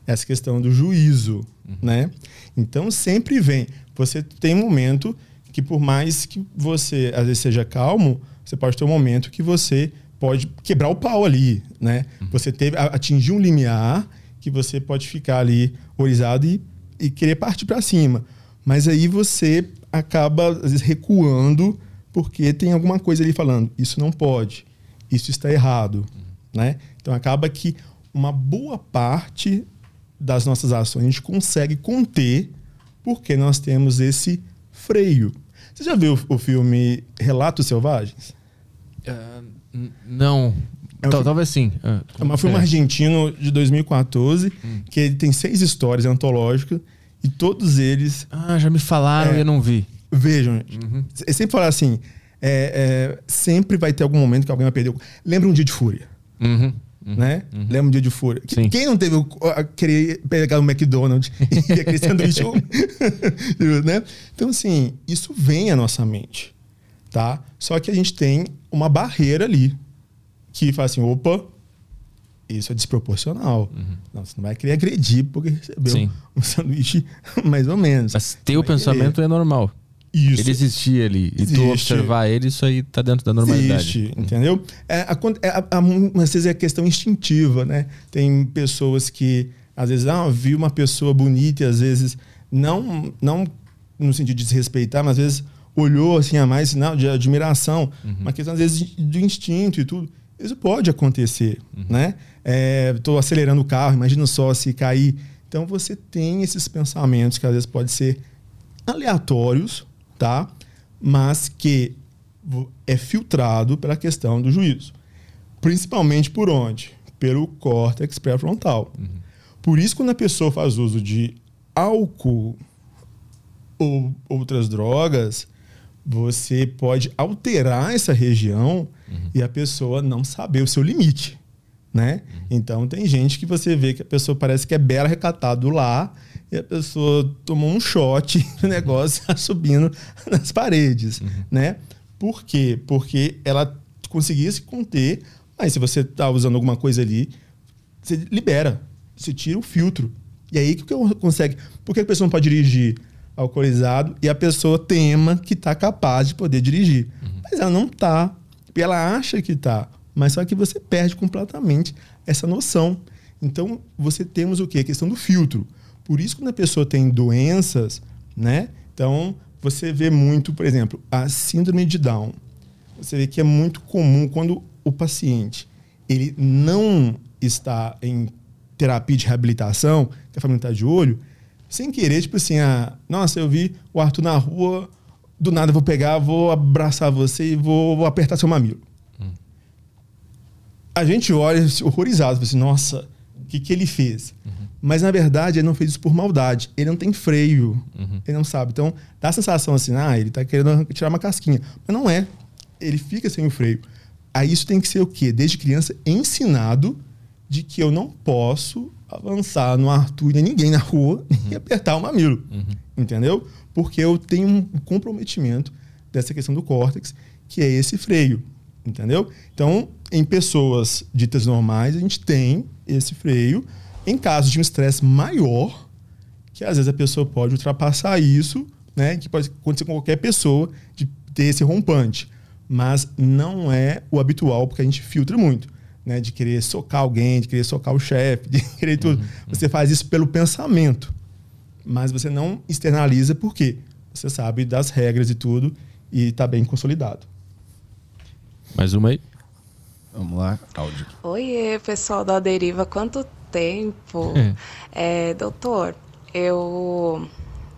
Essa questão do juízo, né? Então sempre vem. Você tem um momento que por mais que você às vezes seja calmo, você pode ter um momento que você pode quebrar o pau ali, né? Você teve atingir um limiar que você pode ficar ali horizado e, e querer partir para cima. Mas aí você acaba às vezes recuando porque tem alguma coisa ali falando, isso não pode, isso está errado, né? Então acaba que uma boa parte das nossas ações a gente consegue conter porque nós temos esse freio. Você já viu o filme Relatos Selvagens? N- não. É um Tal- filme- Talvez sim. Ah, É um filme é. argentino de 2014 Hum. que ele tem seis histórias antológicas e todos eles Ah, já me falaram É. e eu não vi. Vejam, Uhum. eu sempre falo assim: é, é, sempre vai ter algum momento que alguém vai perder. o- Lembra um dia de fúria, Uhum. né? Lembra um dia de fúria. Sim. Quem não teve o, a, querer pegar o McDonald's e aquele sanduíche, né? Então, assim, isso vem à nossa mente, tá? Só que a gente tem uma barreira ali que fala assim: opa, isso é desproporcional. Não, você não vai querer agredir porque recebeu Sim. um sanduíche mais ou menos. Mas ter o Vai querer. pensamento é normal. Isso. Ele existir ali. E Existe. tu observar ele, isso aí tá dentro da normalidade. Existe, entendeu? É, a, é, a, a, às vezes é questão instintiva, né? Tem pessoas que, às vezes, ah, viu uma pessoa bonita e às vezes, não, não no sentido de desrespeitar, mas às vezes olhou assim a mais sinal de admiração, uma questão às vezes de instinto e tudo. Isso pode acontecer, né? Estou acelerando o carro, imagina só se cair. Então você tem esses pensamentos que às vezes podem ser aleatórios, tá? Mas que é filtrado pela questão do juízo. Principalmente por onde? Pelo córtex pré-frontal. Por isso, quando a pessoa faz uso de álcool ou outras drogas, você pode alterar essa região e a pessoa não saber o seu limite, né? Então tem gente que você vê que a pessoa parece que é bela recatado lá e a pessoa tomou um shot e o negócio está subindo nas paredes, né? Por quê? Porque ela conseguia se conter, mas se você está usando alguma coisa ali, você libera, você tira o filtro. E aí o que que consegue? Por que a pessoa não pode dirigir alcoolizado e a pessoa tema que está capaz de poder dirigir? Mas ela não está. E ela acha que está. Mas só que você perde completamente essa noção. Então, você temos o quê? A questão do filtro. Por isso, quando a pessoa tem doenças, né? Então, você vê muito, por exemplo, a síndrome de Down. Você vê que é muito comum quando o paciente ele não está em terapia de reabilitação, que a família está de olho, sem querer, tipo assim, ah, nossa, eu vi o Arthur na rua, do nada eu vou pegar, vou abraçar você e vou, vou apertar seu mamilo. A gente olha horrorizado, assim, nossa, o que, que ele fez? Mas na verdade ele não fez isso por maldade. Ele não tem freio. Uhum. Ele não sabe. Então dá a sensação assim, ah, ele tá querendo tirar uma casquinha. Mas não é. Ele fica sem o freio. Aí isso tem que ser o quê? Desde criança ensinado de que eu não posso avançar no Arthur nem ninguém na rua uhum. e apertar o mamilo. Uhum. Entendeu? Porque eu tenho um comprometimento dessa questão do córtex, que é esse freio. Entendeu? Então, em pessoas ditas normais, a gente tem esse freio. Em casos de um estresse maior, que às vezes a pessoa pode ultrapassar isso, né? Que pode acontecer com qualquer pessoa de ter esse rompante. Mas não é o habitual, porque a gente filtra muito. Né, de querer socar alguém, de querer socar o chefe, de querer tudo. Uhum, você faz isso pelo pensamento. Mas você não externaliza porque você sabe das regras e tudo e está bem consolidado. Mais uma aí. Vamos lá, áudio. Oi, pessoal da Deriva, quanto tempo? é, doutor, eu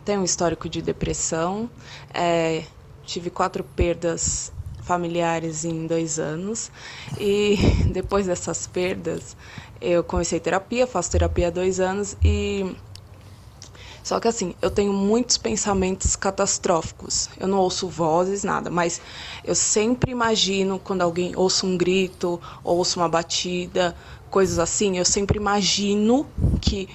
tenho um histórico de depressão, é, tive quatro perdas familiares em dois anos e depois dessas perdas eu comecei terapia, faço terapia há dois anos e só que assim, eu tenho muitos pensamentos catastróficos. Eu não ouço vozes, nada, mas eu sempre imagino quando alguém ouça um grito, ouço uma batida, coisas assim, eu sempre imagino que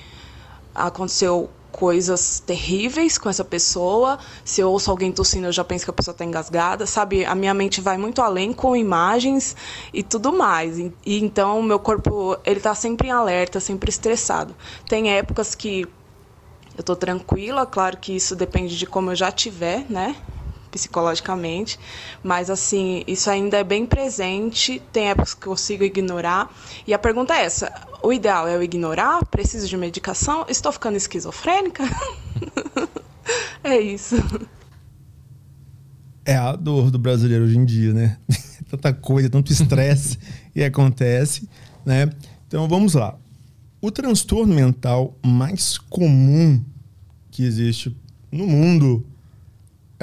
aconteceu coisas terríveis com essa pessoa. Se eu ouço alguém tossindo, eu já penso que a pessoa está engasgada, sabe? A minha mente vai muito além com imagens e tudo mais. E, então, meu corpo, ele tá sempre em alerta, sempre estressado. Tem épocas que eu tô tranquila, claro que isso depende de como eu já tiver, né? Psicologicamente, mas assim, isso ainda é bem presente. Tem épocas que eu consigo ignorar. E a pergunta é essa: o ideal é eu ignorar? Preciso de medicação? Estou ficando esquizofrênica? é isso. É a dor do brasileiro hoje em dia, né? Tanta coisa, tanto estresse e acontece, né? Então vamos lá. O transtorno mental mais comum que existe no mundo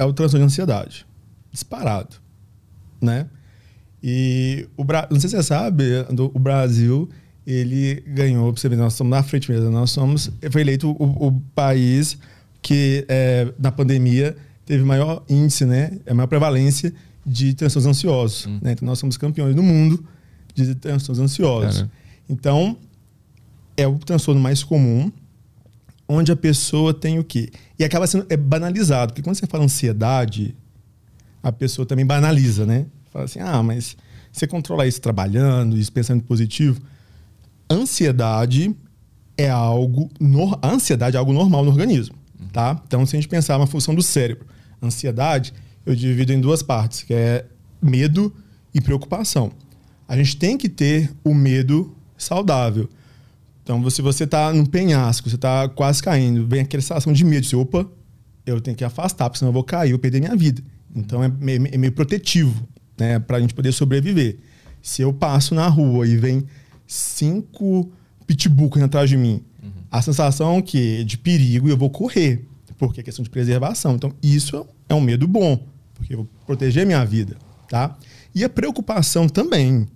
é o transtorno de ansiedade. Disparado, né? E o Bra... não sei se você sabe, o Brasil ele ganhou, pra você ver, nós estamos na frente mesmo, nós somos, foi eleito o, o país que é, na pandemia teve maior índice, né, a maior prevalência de transtornos ansiosos, hum. né? Então nós somos campeões do mundo de transtornos ansiosos. Cara. Então, é o transtorno mais comum, onde a pessoa tem o quê? E acaba sendo é banalizado, porque quando você fala ansiedade, a pessoa também banaliza, né? Fala assim, ah, mas você controla isso trabalhando, isso pensando positivo. Ansiedade é algo. No, a ansiedade é algo normal no organismo, tá? Então, se a gente pensar uma função do cérebro, ansiedade, eu divido em duas partes, que é medo e preocupação. A gente tem que ter o medo saudável. Então, se você está num penhasco, você está quase caindo, vem aquela sensação de medo, você, opa, eu tenho que afastar, porque senão eu vou cair, eu vou perder minha vida. Então, é meio, é meio protetivo, né, para a gente poder sobreviver. Se eu passo na rua e vem cinco pitbull atrás de mim, uhum. a sensação é que de perigo eu vou correr, porque é questão de preservação. Então, isso é um medo bom, porque eu vou proteger minha vida, tá? E a preocupação também.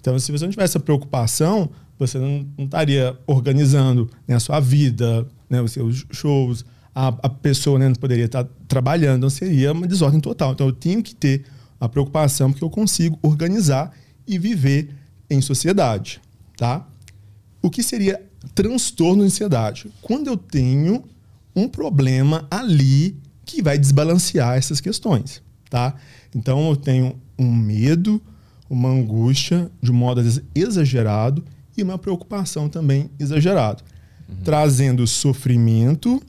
Então, se você não tivesse essa preocupação, você não, estaria organizando né, a sua vida, né, os seus shows, a, a pessoa né, não poderia estar trabalhando, então seria uma desordem total. Então eu tenho que ter a preocupação porque eu consigo organizar e viver em sociedade, tá? O que seria transtorno de ansiedade? Quando eu tenho um problema ali que vai desbalancear essas questões, tá? Então eu tenho um medo, uma angústia de um modo exagerado e uma preocupação também exagerada, uhum. trazendo sofrimento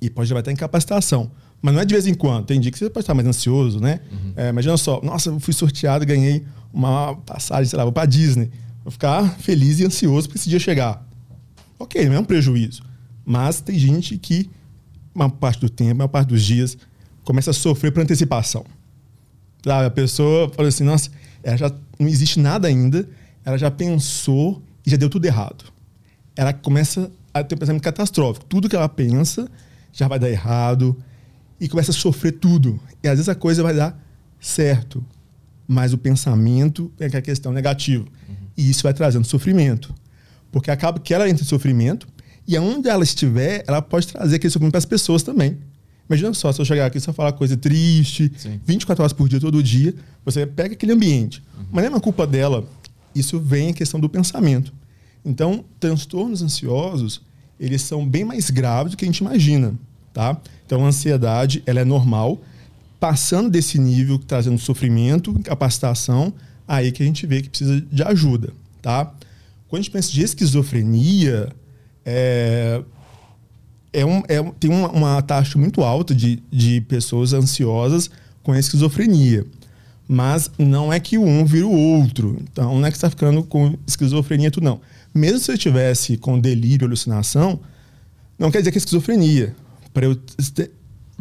e pode levar até incapacitação. Mas não é de vez em quando. Tem dia que você pode estar mais ansioso, né? Uhum. É, imagina só, nossa, eu fui sorteado, ganhei uma passagem, sei lá, vou para Disney. Vou ficar feliz e ansioso para esse dia chegar. Ok, não é um prejuízo. Mas tem gente que, uma parte do tempo, uma parte dos dias, começa a sofrer por antecipação. Sabe? A pessoa fala assim, nossa, ela já não existe nada ainda, ela já pensou e já deu tudo errado. Ela começa a ter um pensamento catastrófico. Tudo que ela pensa já vai dar errado e começa a sofrer tudo. E às vezes a coisa vai dar certo, mas o pensamento é que é a questão negativa. Uhum. E isso vai trazendo sofrimento. Porque acaba que ela entra em sofrimento E aonde ela estiver, ela pode trazer aquele sofrimento para as pessoas também. Imagina só, se eu chegar aqui e só falar coisa triste, Sim. 24 horas por dia, todo dia, você pega aquele ambiente. Uhum. Mas não é uma culpa dela. Isso vem em questão do pensamento. Então, transtornos ansiosos, eles são bem mais graves do que a gente imagina, tá? Então, a ansiedade, ela é normal. Passando desse nível, trazendo sofrimento, incapacitação, aí que a gente vê que precisa de ajuda, tá? Quando a gente pensa de esquizofrenia, é, é um, é, tem uma, uma, taxa muito alta de, de pessoas ansiosas com esquizofrenia. Mas não é que um vira o outro. Então, não é que você está ficando com esquizofrenia, tudo não. Mesmo se eu estivesse com delírio, alucinação, não quer dizer que é esquizofrenia. Para eu ter,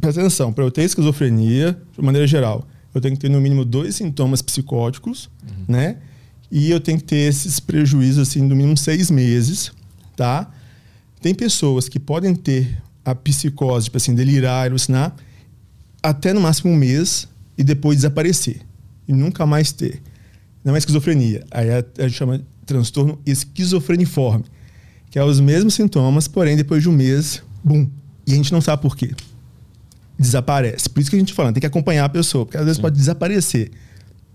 presta atenção, para eu ter esquizofrenia, de maneira geral, eu tenho que ter no mínimo dois sintomas psicóticos, uhum. né? E eu tenho que ter esses prejuízos, assim, no mínimo seis meses, tá? Tem pessoas que podem ter a psicose, tipo assim, delirar, alucinar, até no máximo um mês e depois desaparecer. E nunca mais ter. Não é esquizofrenia. Aí a, a gente chama de transtorno esquizofreniforme, que é os mesmos sintomas, porém depois de um mês, bum. E a gente não sabe por quê. Desaparece. Por isso que a gente fala, tem que acompanhar a pessoa, porque às vezes Sim. pode desaparecer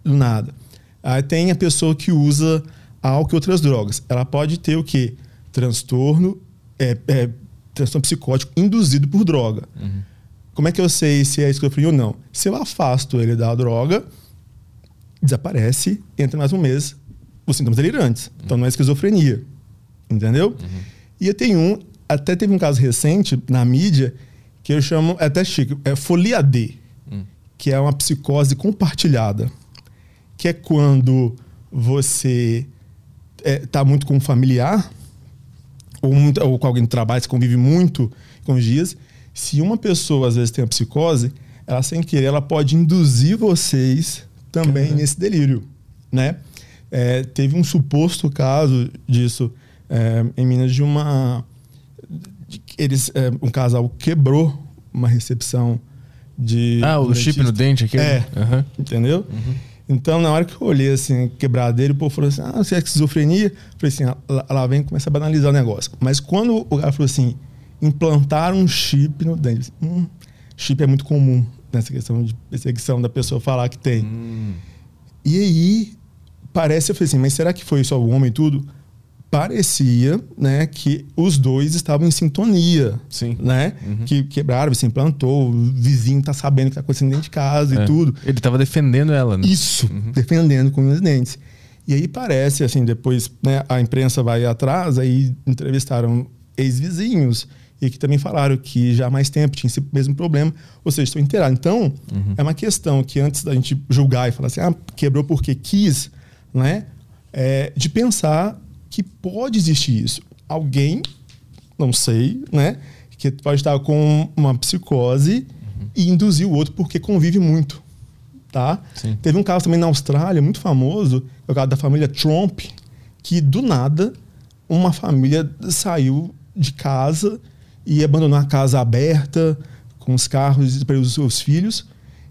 do nada. Aí tem a pessoa que usa álcool e outras drogas. Ela pode ter o quê? Transtorno é, é, transtorno psicótico induzido por droga. Uhum. Como é que eu sei se é esquizofrenia ou não? Se eu afasto ele da droga, desaparece, entra mais um mês, os sintomas delirantes. Uhum. Então não é esquizofrenia. Entendeu? Uhum. E eu tenho um, até teve um caso recente na mídia, que eu chamo, é até chique, é folia D, uhum. que é uma psicose compartilhada. Que é quando você está é, muito com um familiar, ou, muito, ou com alguém do trabalho, você convive muito com os dias, se uma pessoa às vezes tem a psicose, ela sem querer, ela pode induzir vocês também uhum. nesse delírio, né? É, teve um suposto caso disso é, em Minas de uma de, eles é, um casal quebrou uma recepção de ah o chip no dente aqui é uhum. entendeu uhum. Então, na hora que eu olhei assim, quebradeiro, o povo falou assim: ah, você é esquizofrenia? Eu falei assim: ah, lá vem começa a banalizar o negócio. Mas quando o cara falou assim: implantar um chip no dente, hum, chip é muito comum nessa questão de perseguição da pessoa falar que tem. Hum. E aí, parece, eu falei assim: mas será que foi só o homem e tudo? parecia né, que os dois estavam em sintonia. Sim. Né? Uhum. Que quebraram, se implantou, o vizinho tá sabendo que tá acontecendo dentro de casa é. e tudo. Ele estava defendendo ela, né? Isso, uhum. defendendo com os dentes. E aí parece, assim, depois né, a imprensa vai atrás, aí entrevistaram ex-vizinhos e que também falaram que já há mais tempo tinha esse mesmo problema, ou seja, estão inteirados. Então, uhum. é uma questão que antes da gente julgar e falar assim, ah, quebrou porque quis, né? É, de pensar que pode existir isso. Alguém, não sei, né? Que pode estar com uma psicose uhum. e induzir o outro porque convive muito. Tá? Sim. Teve um caso também na Austrália, muito famoso, é o caso da família Trump, que do nada uma família saiu de casa e abandonou a casa aberta, com os carros para os seus filhos,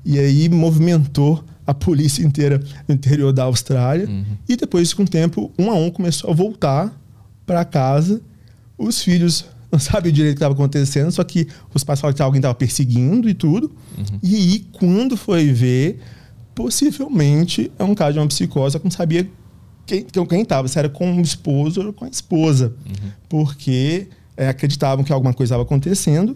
e aí movimentou a polícia inteira no interior da Austrália. Uhum. E depois, com o tempo, um a um começou a voltar para casa. Os filhos não sabiam direito o que estava acontecendo, só que os pais falaram que alguém estava perseguindo e tudo. Uhum. E aí, quando foi ver, possivelmente é um caso de uma psicose, que não sabia quem estava, se era com o esposo ou com a esposa. Uhum. Porque é, acreditavam que alguma coisa estava acontecendo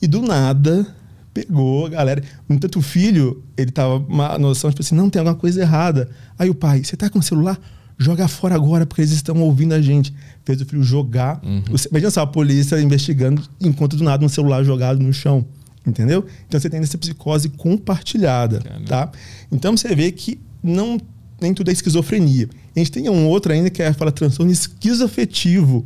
e do nada pegou a galera. No entanto, o filho, ele tava uma noção, tipo assim, não, tem alguma coisa errada. Aí o pai, você tá com o celular? Joga fora agora, porque eles estão ouvindo a gente. Fez o filho jogar. Uhum. Imagina só, a polícia investigando, encontra do nada um celular jogado no chão. Entendeu? Então você tem essa psicose compartilhada, Caramba. tá? Então você vê que não nem tudo é esquizofrenia. A gente tem um outro ainda que é fala transtorno esquizoafetivo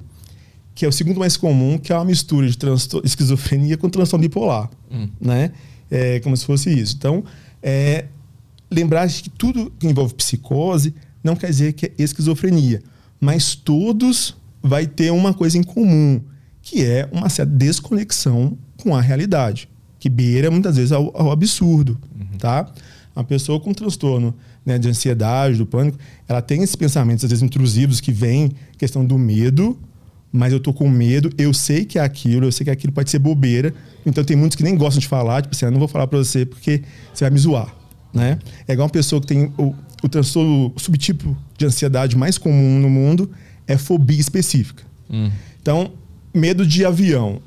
que é o segundo mais comum, que é uma mistura de esquizofrenia com transtorno bipolar, hum. né? É como se fosse isso. Então, é, lembrar que tudo que envolve psicose não quer dizer que é esquizofrenia, mas todos vai ter uma coisa em comum, que é uma certa desconexão com a realidade, que beira muitas vezes ao, ao absurdo, uhum. tá? Uma pessoa com transtorno né, de ansiedade, do pânico, ela tem esses pensamentos às vezes intrusivos que vêm questão do medo, mas eu tô com medo, eu sei que é aquilo, eu sei que aquilo pode ser bobeira. Então tem muitos que nem gostam de falar, tipo assim, eu não vou falar para você porque você vai me zoar, né? É igual uma pessoa que tem o, o transtorno, o subtipo de ansiedade mais comum no mundo é fobia específica. Hum. Então, medo de avião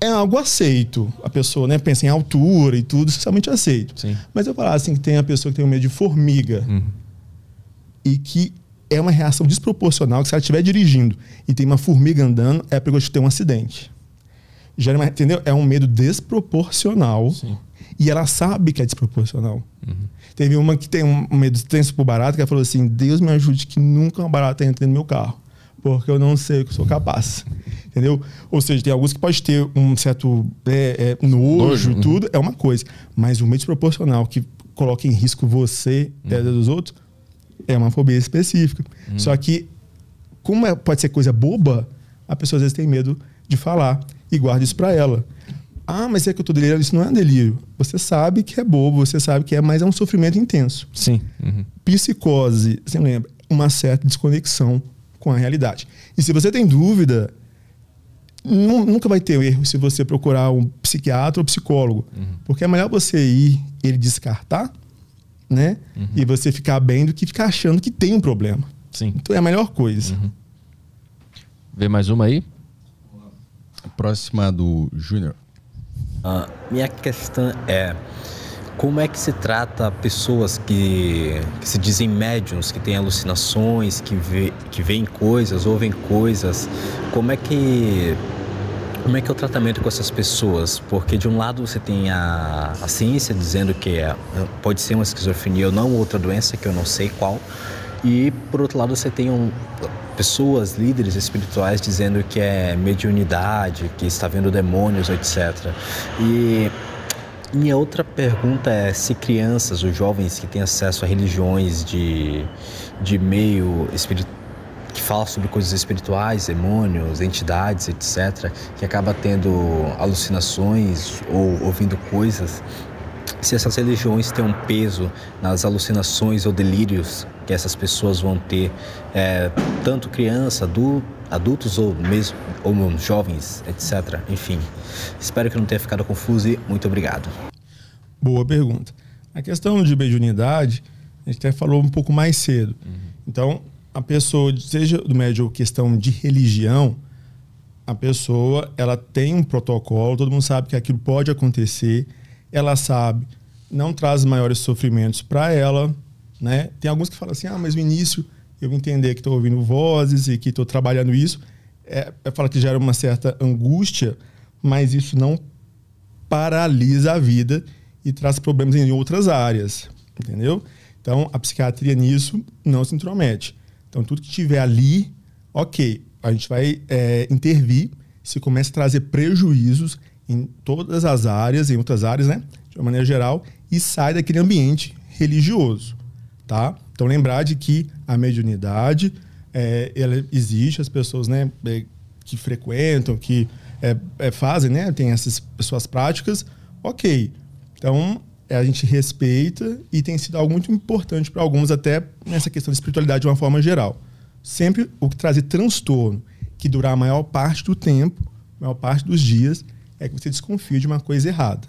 é algo aceito. A pessoa né, pensa em altura e tudo, socialmente aceito. Sim. Mas eu falar assim que tem a pessoa que tem um medo de formiga uhum. e que é uma reação desproporcional, que se ela estiver dirigindo e tem uma formiga andando, é perigoso de ter um acidente. Já, é entendeu? É um medo desproporcional. Sim. E ela sabe que é desproporcional. Uhum. Teve uma que tem um medo tenso por barata, que ela falou assim: Deus me ajude que nunca uma barata entre no meu carro porque eu não sei o que sou capaz. Entendeu? Ou seja, tem alguns que pode ter um certo é, é, nojo, e uhum. tudo, é uma coisa. Mas o meio desproporcional que coloca em risco você e uhum. dos outros é uma fobia específica. Uhum. Só que, como é, pode ser coisa boba, a pessoa às vezes tem medo de falar e guarda isso para ela. Ah, mas é que eu tô delirando. Isso não é um delírio. Você sabe que é bobo, você sabe que é, mas é um sofrimento intenso. Sim. Uhum. Psicose, você lembra? Uma certa desconexão com a realidade. E se você tem dúvida, nunca vai ter erro se você procurar um psiquiatra ou psicólogo. Uhum. Porque é melhor você ir ele descartar, né? Uhum. E você ficar bem do que ficar achando que tem um problema. Sim. Então é a melhor coisa. Uhum. Vê mais uma aí? A próxima do Júnior. Uh, minha questão é como é que se trata pessoas que, que se dizem médiums, que têm alucinações, que, vê, que veem coisas, ouvem coisas? Como é que como é que é o tratamento com essas pessoas? Porque de um lado você tem a, a ciência dizendo que é, pode ser uma esquizofrenia ou não, outra doença que eu não sei qual. E por outro lado você tem um, pessoas, líderes espirituais dizendo que é mediunidade, que está vendo demônios, etc. E minha outra pergunta é se crianças ou jovens que têm acesso a religiões de, de meio espiritual que fala sobre coisas espirituais, demônios, entidades, etc., que acaba tendo alucinações ou ouvindo coisas, se essas religiões têm um peso nas alucinações ou delírios que essas pessoas vão ter, é, tanto criança, adulto, adultos ou mesmo ou jovens, etc. Enfim, espero que não tenha ficado confuso e muito obrigado. Boa pergunta. A questão de mediunidade, a gente até falou um pouco mais cedo. Uhum. Então, a pessoa, seja do médio questão de religião, a pessoa ela tem um protocolo, todo mundo sabe que aquilo pode acontecer, ela sabe, não traz maiores sofrimentos para ela, né? Tem alguns que falam assim, ah, mas no início eu entender que estou ouvindo vozes e que estou trabalhando isso, é, é fala que gera uma certa angústia, mas isso não paralisa a vida e traz problemas em outras áreas, entendeu? Então, a psiquiatria nisso não se intromete. Então, tudo que tiver ali, ok, a gente vai é, intervir se começa a trazer prejuízos em todas as áreas, em outras áreas, né? De uma maneira geral, e sai daquele ambiente religioso, tá? Então, lembrar de que a mediunidade, é, ela existe, as pessoas, né, é, que frequentam, que é, é, fazem, né, tem essas suas práticas, ok. Então, é, a gente respeita e tem sido algo muito importante para alguns, até nessa questão de espiritualidade de uma forma geral. Sempre o que trazer transtorno, que durar a maior parte do tempo, a maior parte dos dias, é que você desconfia de uma coisa errada.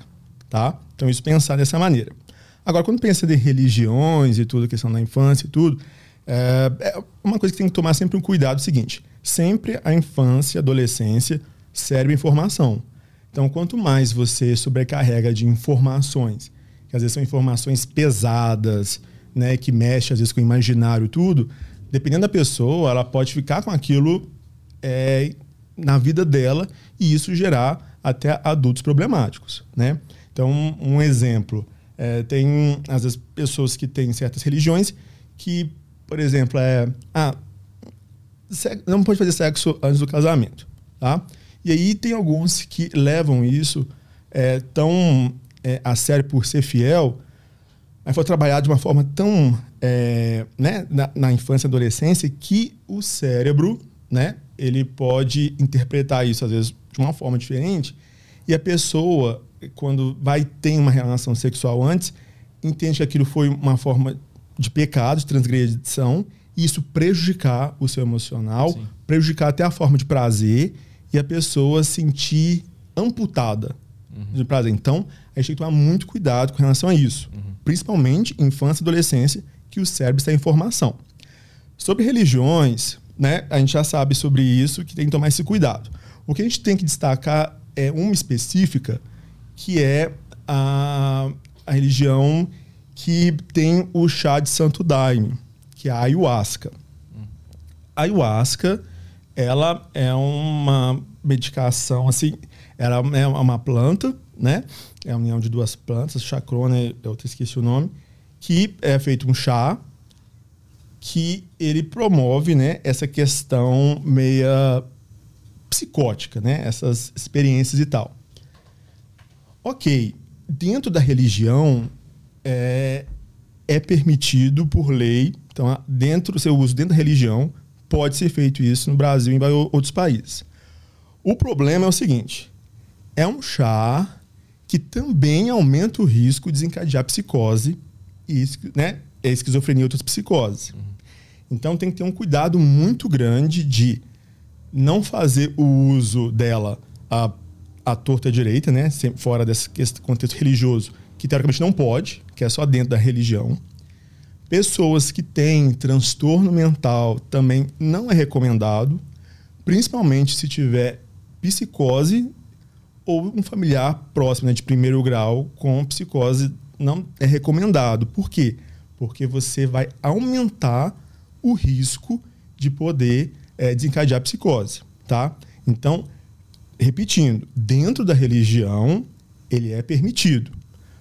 Tá? Então, isso pensar dessa maneira. Agora, quando pensa de religiões e tudo, a questão da infância e tudo, é, é uma coisa que tem que tomar sempre um cuidado é o seguinte: sempre a infância, a adolescência serve informação. Então, quanto mais você sobrecarrega de informações, que às vezes são informações pesadas, né, que mexe às vezes com o imaginário tudo, dependendo da pessoa, ela pode ficar com aquilo é, na vida dela e isso gerar até adultos problemáticos, né? Então, um exemplo, é, tem às vezes pessoas que têm certas religiões que, por exemplo, é ah, não pode fazer sexo antes do casamento, tá? E aí tem alguns que levam isso é, tão é, a sério por ser fiel, mas foi trabalhado de uma forma tão é, né, na, na, infância e adolescência que o cérebro, né, ele pode interpretar isso às vezes de uma forma diferente e a pessoa quando vai ter uma relação sexual antes entende que aquilo foi uma forma de pecado, de transgressão, e isso prejudicar o seu emocional, Sim prejudicar até a forma de prazer e a pessoa sentir amputada uhum. de prazer. Então, a gente tem que tomar muito cuidado com relação a isso. Uhum. Principalmente infância e adolescência, que o cérebro está em formação. Sobre religiões, né, a gente já sabe sobre isso, que tem que tomar esse cuidado. O que a gente tem que destacar é uma específica, que é a, a religião que tem o chá de santo daime, que é a ayahuasca. A ayahuasca, ela é uma medicação, assim, ela é uma planta, né? É a união de duas plantas, chacrona, eu esqueci o nome, que é feito um chá que ele promove, né, essa questão meia psicótica, né? Essas experiências e tal. Ok, dentro da religião é, é permitido por lei, então dentro do seu uso dentro da religião pode ser feito isso no Brasil e em outros países. O problema é o seguinte: é um chá que também aumenta o risco de desencadear psicose e né, esquizofrenia e outras psicoses. Uhum. Então tem que ter um cuidado muito grande de não fazer o uso dela a, a torta direita, né? Fora desse contexto religioso, que teoricamente não pode, que é só dentro da religião. Pessoas que têm transtorno mental também não é recomendado, principalmente se tiver psicose ou um familiar próximo né, de primeiro grau com psicose não é recomendado. Por quê? Porque você vai aumentar o risco de poder é, desencadear psicose, tá? Então, repetindo, dentro da religião, ele é permitido.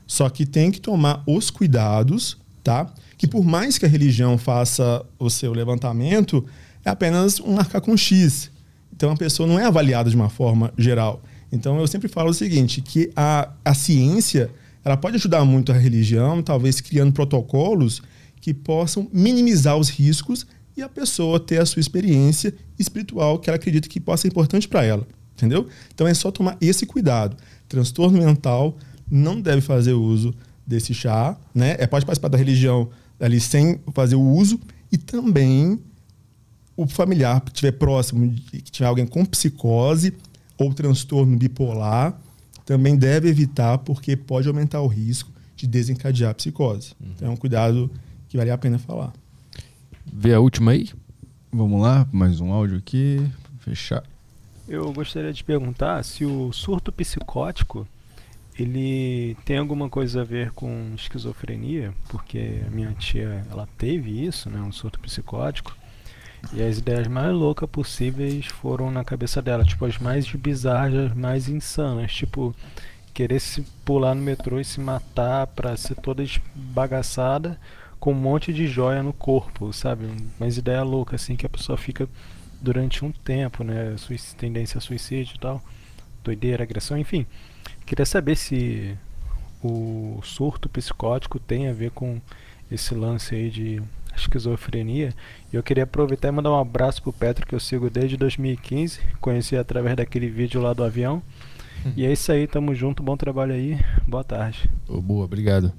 Só que tem que tomar os cuidados, tá? Que por mais que a religião faça o seu levantamento, é apenas um marcar com X. Então a pessoa não é avaliada de uma forma geral. Então eu sempre falo o seguinte, que a, a ciência ela pode ajudar muito a religião, talvez criando protocolos que possam minimizar os riscos e a pessoa ter a sua experiência espiritual que ela acredita que possa ser importante para ela. Entendeu? Então é só tomar esse cuidado. Transtorno mental não deve fazer uso desse chá, né? É, pode participar da religião ali sem fazer o uso e também o familiar que estiver próximo, que tiver alguém com psicose ou transtorno bipolar, também deve evitar porque pode aumentar o risco de desencadear a psicose. Uhum. Então é um cuidado que vale a pena falar. Vê a última aí? Vamos lá, mais um áudio aqui. Fechar. Eu gostaria de perguntar se o surto psicótico ele tem alguma coisa a ver com esquizofrenia, porque a minha tia ela teve isso, né, um surto psicótico, e as ideias mais loucas possíveis foram na cabeça dela, tipo as mais bizarras, as mais insanas, tipo querer se pular no metrô e se matar para ser toda esbagaçada com um monte de joia no corpo, sabe? Umas ideias loucas assim que a pessoa fica durante um tempo, né? Tendência a suicídio e tal, doideira, agressão, enfim. Queria saber se o surto psicótico tem a ver com esse lance aí de esquizofrenia. E eu queria aproveitar e mandar um abraço pro Petro que eu sigo desde 2015, conheci através daquele vídeo lá do avião. Hum. E é isso aí, tamo junto, bom trabalho aí, boa tarde. Oh, boa, obrigado.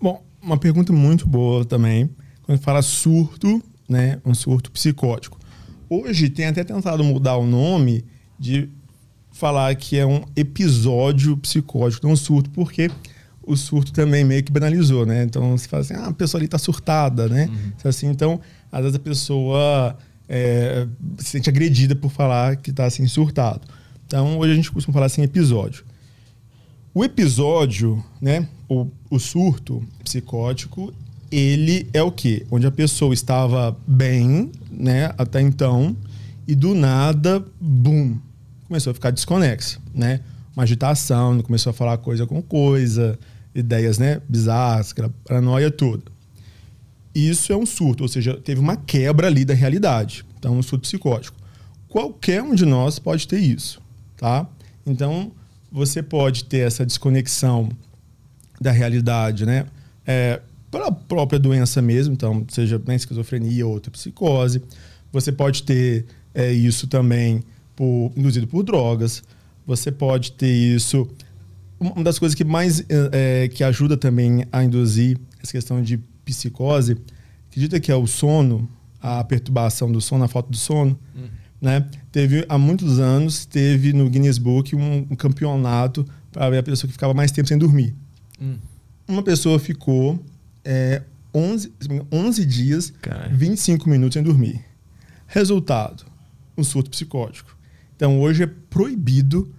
Bom, uma pergunta muito boa também. Quando fala surto, né, um surto psicótico. Hoje tem até tentado mudar o nome de falar que é um episódio psicótico, não um surto, porque o surto também meio que banalizou, né? Então você fala assim, ah, a pessoa ali está surtada, né? Uhum. Assim, então, às vezes a pessoa é, se sente agredida por falar que está assim surtado. Então, hoje a gente costuma falar assim episódio. O episódio, né, o, o surto psicótico, ele é o quê? Onde a pessoa estava bem, né, até então, e do nada, bum, começou a ficar desconexa, né? Uma agitação, começou a falar coisa com coisa, ideias, né, bizarras, paranoia toda. Isso é um surto, ou seja, teve uma quebra ali da realidade. Então, um surto psicótico. Qualquer um de nós pode ter isso, tá? Então, você pode ter essa desconexão da realidade, né? É, pela própria doença mesmo, então, seja bem esquizofrenia ou outra psicose. Você pode ter é, isso também por, induzido por drogas. Você pode ter isso. Uma das coisas que mais é, que ajuda também a induzir essa questão de psicose, acredita que é o sono, a perturbação do sono, a falta do sono. Uhum. Né? Teve, há muitos anos, teve no Guinness Book um, um campeonato para ver a pessoa que ficava mais tempo sem dormir. Uhum. Uma pessoa ficou é, 11, 11 dias, Caralho. 25 minutos sem dormir. Resultado, um surto psicótico. Então, hoje é proibido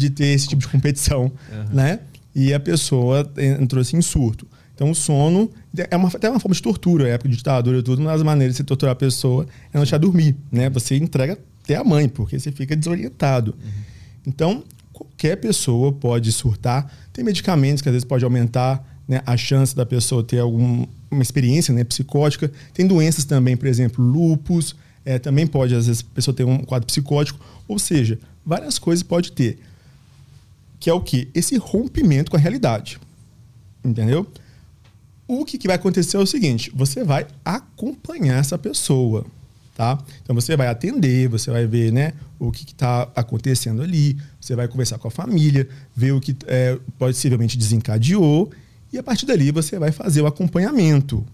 de ter esse tipo de competição, uhum. né? E a pessoa entrou assim em surto. Então, o sono é uma, até uma forma de tortura, é época de ditadura e tudo, uma das maneiras de você torturar a pessoa é não deixar dormir, né? Você entrega até a mãe, porque você fica desorientado. Uhum. Então, qualquer pessoa pode surtar. Tem medicamentos que às vezes pode aumentar né, a chance da pessoa ter alguma experiência né, psicótica. Tem doenças também, por exemplo, lupus, é, também pode, às vezes, a pessoa ter um quadro psicótico. Ou seja, várias coisas pode ter. Que é o que? Esse rompimento com a realidade. Entendeu? O que, que vai acontecer é o seguinte: você vai acompanhar essa pessoa. Tá? Então você vai atender, você vai ver né, o que está acontecendo ali, você vai conversar com a família, ver o que é, possivelmente desencadeou, e a partir dali você vai fazer o acompanhamento.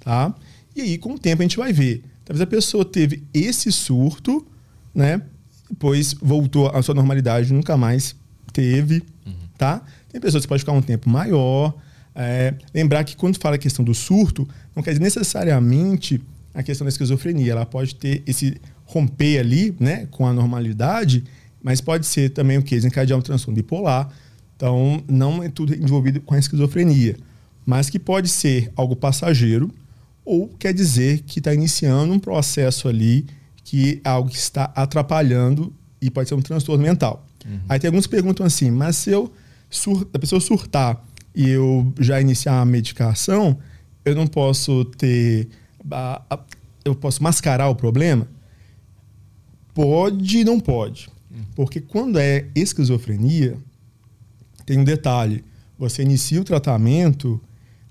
Tá? E aí, com o tempo, a gente vai ver. Talvez a pessoa teve esse surto, né? Depois voltou à sua normalidade, nunca mais teve. Uhum. Tá? Tem pessoas que podem ficar um tempo maior, é, lembrar que quando fala a questão do surto, não quer dizer necessariamente a questão da esquizofrenia. Ela pode ter esse romper ali, né, com a normalidade, mas pode ser também o que? Desencadear um transtorno bipolar. Então, não é tudo envolvido com a esquizofrenia, mas que pode ser algo passageiro ou quer dizer que está iniciando um processo ali que é algo que está atrapalhando e pode ser um transtorno mental. Uhum. Aí tem alguns que perguntam assim, mas se eu sur a pessoa surtar e eu já iniciar a medicação, eu não posso ter. A, a, eu posso mascarar o problema? Pode e não pode. Porque quando é esquizofrenia, tem um detalhe. Você inicia o tratamento,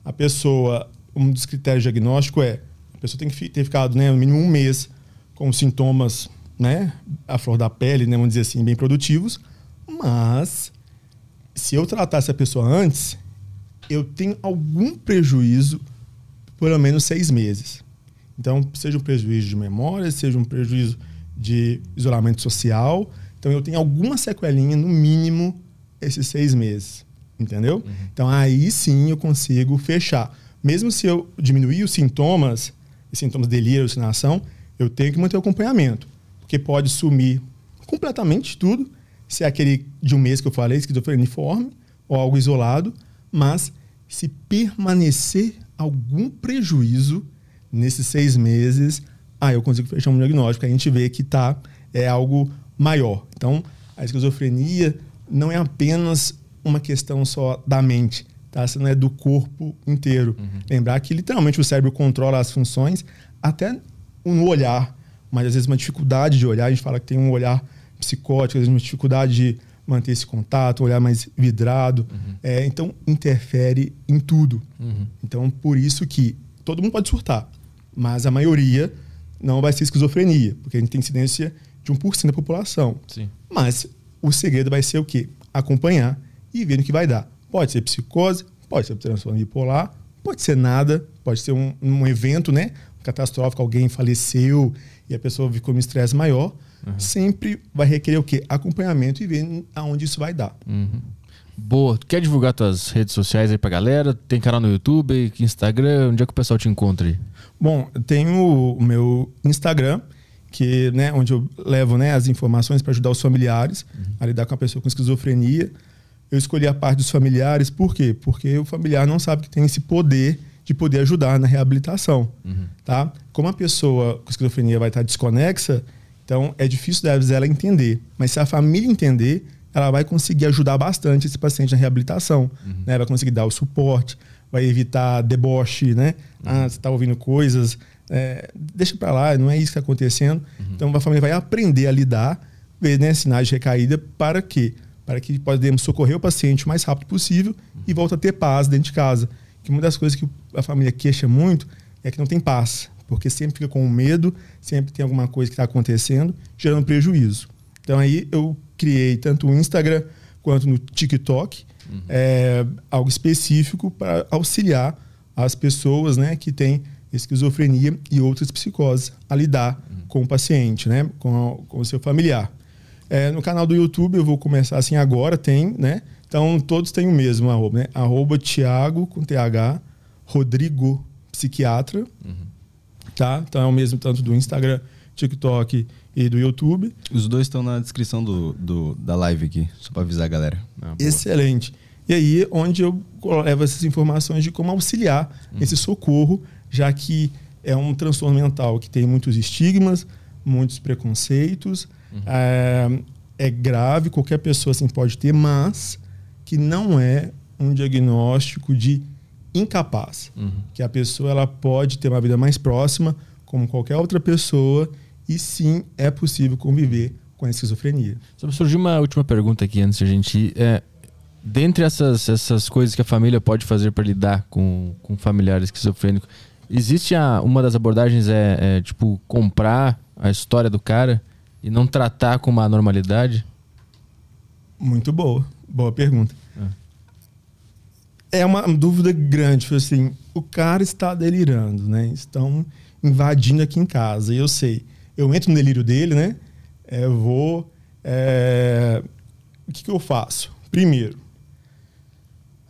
a pessoa, um dos critérios diagnósticos é a pessoa tem que ter ficado né, no mínimo um mês com sintomas né, à flor da pele, né, vamos dizer assim, bem produtivos. Mas, se eu tratar essa pessoa antes, eu tenho algum prejuízo por pelo menos seis meses. Então, seja um prejuízo de memória, seja um prejuízo de isolamento social. Então, eu tenho alguma sequelinha, no mínimo, esses seis meses. Entendeu? Uhum. Então, aí sim eu consigo fechar. Mesmo se eu diminuir os sintomas, os sintomas de delírio, alucinação, eu tenho que manter o acompanhamento. Porque pode sumir completamente tudo, se é aquele de um mês que eu falei, esquizofrenia uniforme, ou algo isolado, mas se permanecer algum prejuízo nesses seis meses, aí eu consigo fechar um diagnóstico. A gente vê que tá, é algo maior. Então, a esquizofrenia não é apenas uma questão só da mente, tá? Isso não é do corpo inteiro. Uhum. Lembrar que literalmente o cérebro controla as funções até no olhar, mas às vezes uma dificuldade de olhar, a gente fala que tem um olhar psicótico, às vezes uma dificuldade de manter esse contato, olhar mais vidrado. Uhum. É, então, interfere em tudo. Uhum. Então, por isso que todo mundo pode surtar, mas a maioria não vai ser esquizofrenia, porque a gente tem incidência de 1% da população. Sim. Mas o segredo vai ser o quê? Acompanhar e ver o que vai dar. Pode ser psicose, pode ser transtorno bipolar, pode ser nada, pode ser um, um evento né, catastrófico, alguém faleceu e a pessoa ficou em estresse maior, Uhum. Sempre vai requerer o quê? Acompanhamento e ver aonde isso vai dar. Uhum. Boa. Quer divulgar tuas redes sociais aí pra galera? Tem canal no YouTube, Instagram? Onde é que o pessoal te encontra aí? Bom, tenho o meu Instagram, que, né, onde eu levo né, as informações para ajudar os familiares uhum. a lidar com a pessoa com esquizofrenia. Eu escolhi a parte dos familiares, por quê? Porque o familiar não sabe que tem esse poder de poder ajudar na reabilitação. Uhum. Tá? Como a pessoa com esquizofrenia vai estar desconexa, então, é difícil ela entender. Mas se a família entender, ela vai conseguir ajudar bastante esse paciente na reabilitação. Uhum. Né? Vai conseguir dar o suporte, vai evitar deboche, né? Uhum. Ah, você está ouvindo coisas, é, deixa para lá, não é isso que está acontecendo. Uhum. Então, a família vai aprender a lidar, ver né, sinais de recaída, para quê? Para que podemos socorrer o paciente o mais rápido possível e volta a ter paz dentro de casa. Que uma das coisas que a família queixa muito é que não tem paz porque sempre fica com medo, sempre tem alguma coisa que está acontecendo, gerando prejuízo. Então aí eu criei tanto o Instagram quanto no TikTok uhum. é, algo específico para auxiliar as pessoas né, que têm esquizofrenia e outras psicoses a lidar uhum. com o paciente, né? Com, a, com o seu familiar. É, no canal do YouTube eu vou começar assim agora, tem, né? Então todos têm o mesmo arroba, né? Arroba Tiago com TH, Rodrigo Psiquiatra. Uhum. Tá? Então é o mesmo tanto do Instagram, TikTok e do YouTube. Os dois estão na descrição do, do da live aqui, só para avisar a galera. Ah, Excelente. E aí, onde eu levo essas informações de como auxiliar uhum. esse socorro, já que é um transtorno mental que tem muitos estigmas, muitos preconceitos, uhum. é, é, grave, qualquer pessoa assim pode ter, mas que não é um diagnóstico de incapaz, uhum. que a pessoa ela pode ter uma vida mais próxima, como qualquer outra pessoa, e sim é possível conviver com a esquizofrenia. Só surgiu uma última pergunta aqui antes de a gente. É, dentre essas, essas coisas que a família pode fazer para lidar com, com familiar esquizofrênico, existe a, uma das abordagens é, é, tipo comprar a história do cara e não tratar com uma normalidade? Muito boa, boa pergunta. É, é uma dúvida grande, assim, o cara está delirando, né? Estão invadindo aqui em casa. E eu sei, eu entro no delírio dele, né? É, eu vou. É... O que, que eu faço? Primeiro,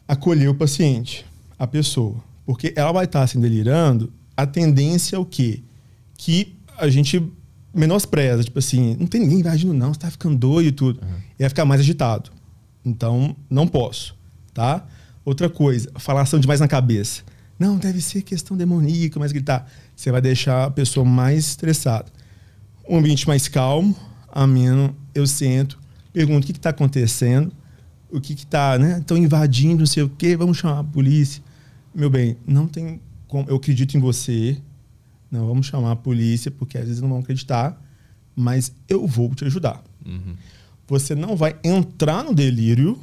acolher o paciente, a pessoa. Porque ela vai estar se delirando, a tendência é o quê? Que a gente menospreza, tipo assim, não tem ninguém invadindo não, você tá ficando doido e tudo. Uhum. E vai ficar mais agitado. Então, não posso, tá? Outra coisa, falação demais na cabeça. Não, deve ser questão demoníaca, mas gritar. Você vai deixar a pessoa mais estressada. Um ambiente mais calmo, ameno, eu sento, pergunto o que está acontecendo, o que está, né? Estão invadindo, não sei o quê, vamos chamar a polícia. Meu bem, não tem como. Eu acredito em você. Não, vamos chamar a polícia, porque às vezes não vão acreditar, mas eu vou te ajudar. Uhum. Você não vai entrar no delírio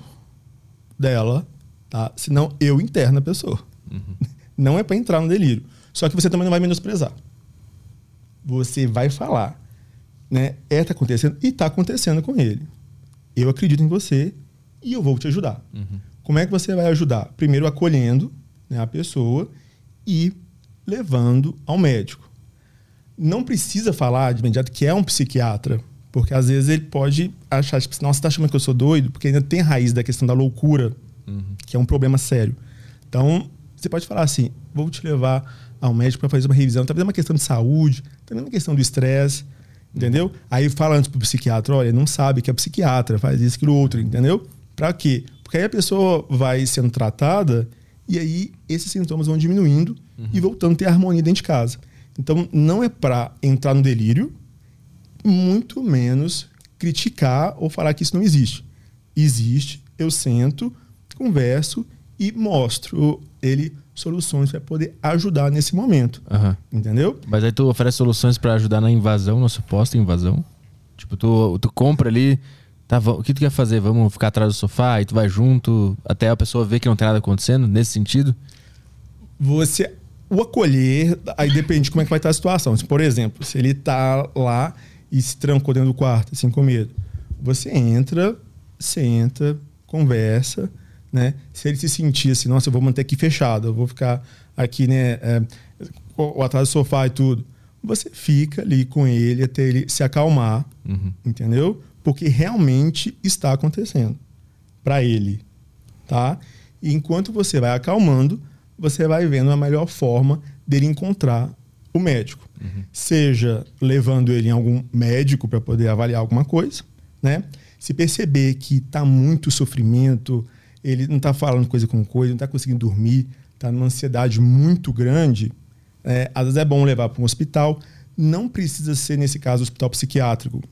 dela, tá? Senão eu interno a pessoa. Uhum. Não é para entrar no delírio. Só que você também não vai menosprezar. Você vai falar, né? É tá acontecendo e tá acontecendo com ele. Eu acredito em você, e eu vou te ajudar. Uhum. Como é que você vai ajudar? Primeiro, acolhendo né, a pessoa e levando ao médico. Não precisa falar de imediato que é um psiquiatra, porque às vezes ele pode achar, tipo, nossa, você tá achando que eu sou doido? Porque ainda tem raiz da questão da loucura, uhum. que é um problema sério. Então, você pode falar assim: vou te levar ao médico para fazer uma revisão. Talvez é uma questão de saúde, também é uma questão do estresse, entendeu? Aí fala antes pro psiquiatra: olha, não sabe que é psiquiatra, faz isso, aquilo, outro, entendeu? Para quê? Porque aí a pessoa vai sendo tratada e aí esses sintomas vão diminuindo uhum. e voltando a ter harmonia dentro de casa. Então não é para entrar no delírio, muito menos criticar ou falar que isso não existe. Existe, eu sento, converso e mostro ele soluções para poder ajudar nesse momento. Uhum. Entendeu? Mas aí tu oferece soluções para ajudar na invasão, na suposta invasão? Tipo, tu, tu compra ali Tá, o que tu quer fazer? Vamos ficar atrás do sofá e tu vai junto até a pessoa ver que não tem nada acontecendo, nesse sentido? Você. O acolher, aí depende de como é que vai estar a situação. Por exemplo, se ele tá lá e se trancou dentro do quarto, assim, com medo, você entra, senta, conversa, né? Se ele se sentir assim, nossa, eu vou manter aqui fechado, eu vou ficar aqui, né, é, atrás do sofá e tudo, você fica ali com ele até ele se acalmar, uhum. entendeu? porque realmente está acontecendo para ele, tá? E enquanto você vai acalmando, você vai vendo a melhor forma dele encontrar o médico, uhum. seja levando ele em algum médico para poder avaliar alguma coisa, né? Se perceber que está muito sofrimento, ele não está falando coisa com coisa, não está conseguindo dormir, está numa ansiedade muito grande, é, às vezes é bom levar para um hospital. Não precisa ser, nesse caso, hospital psiquiátrico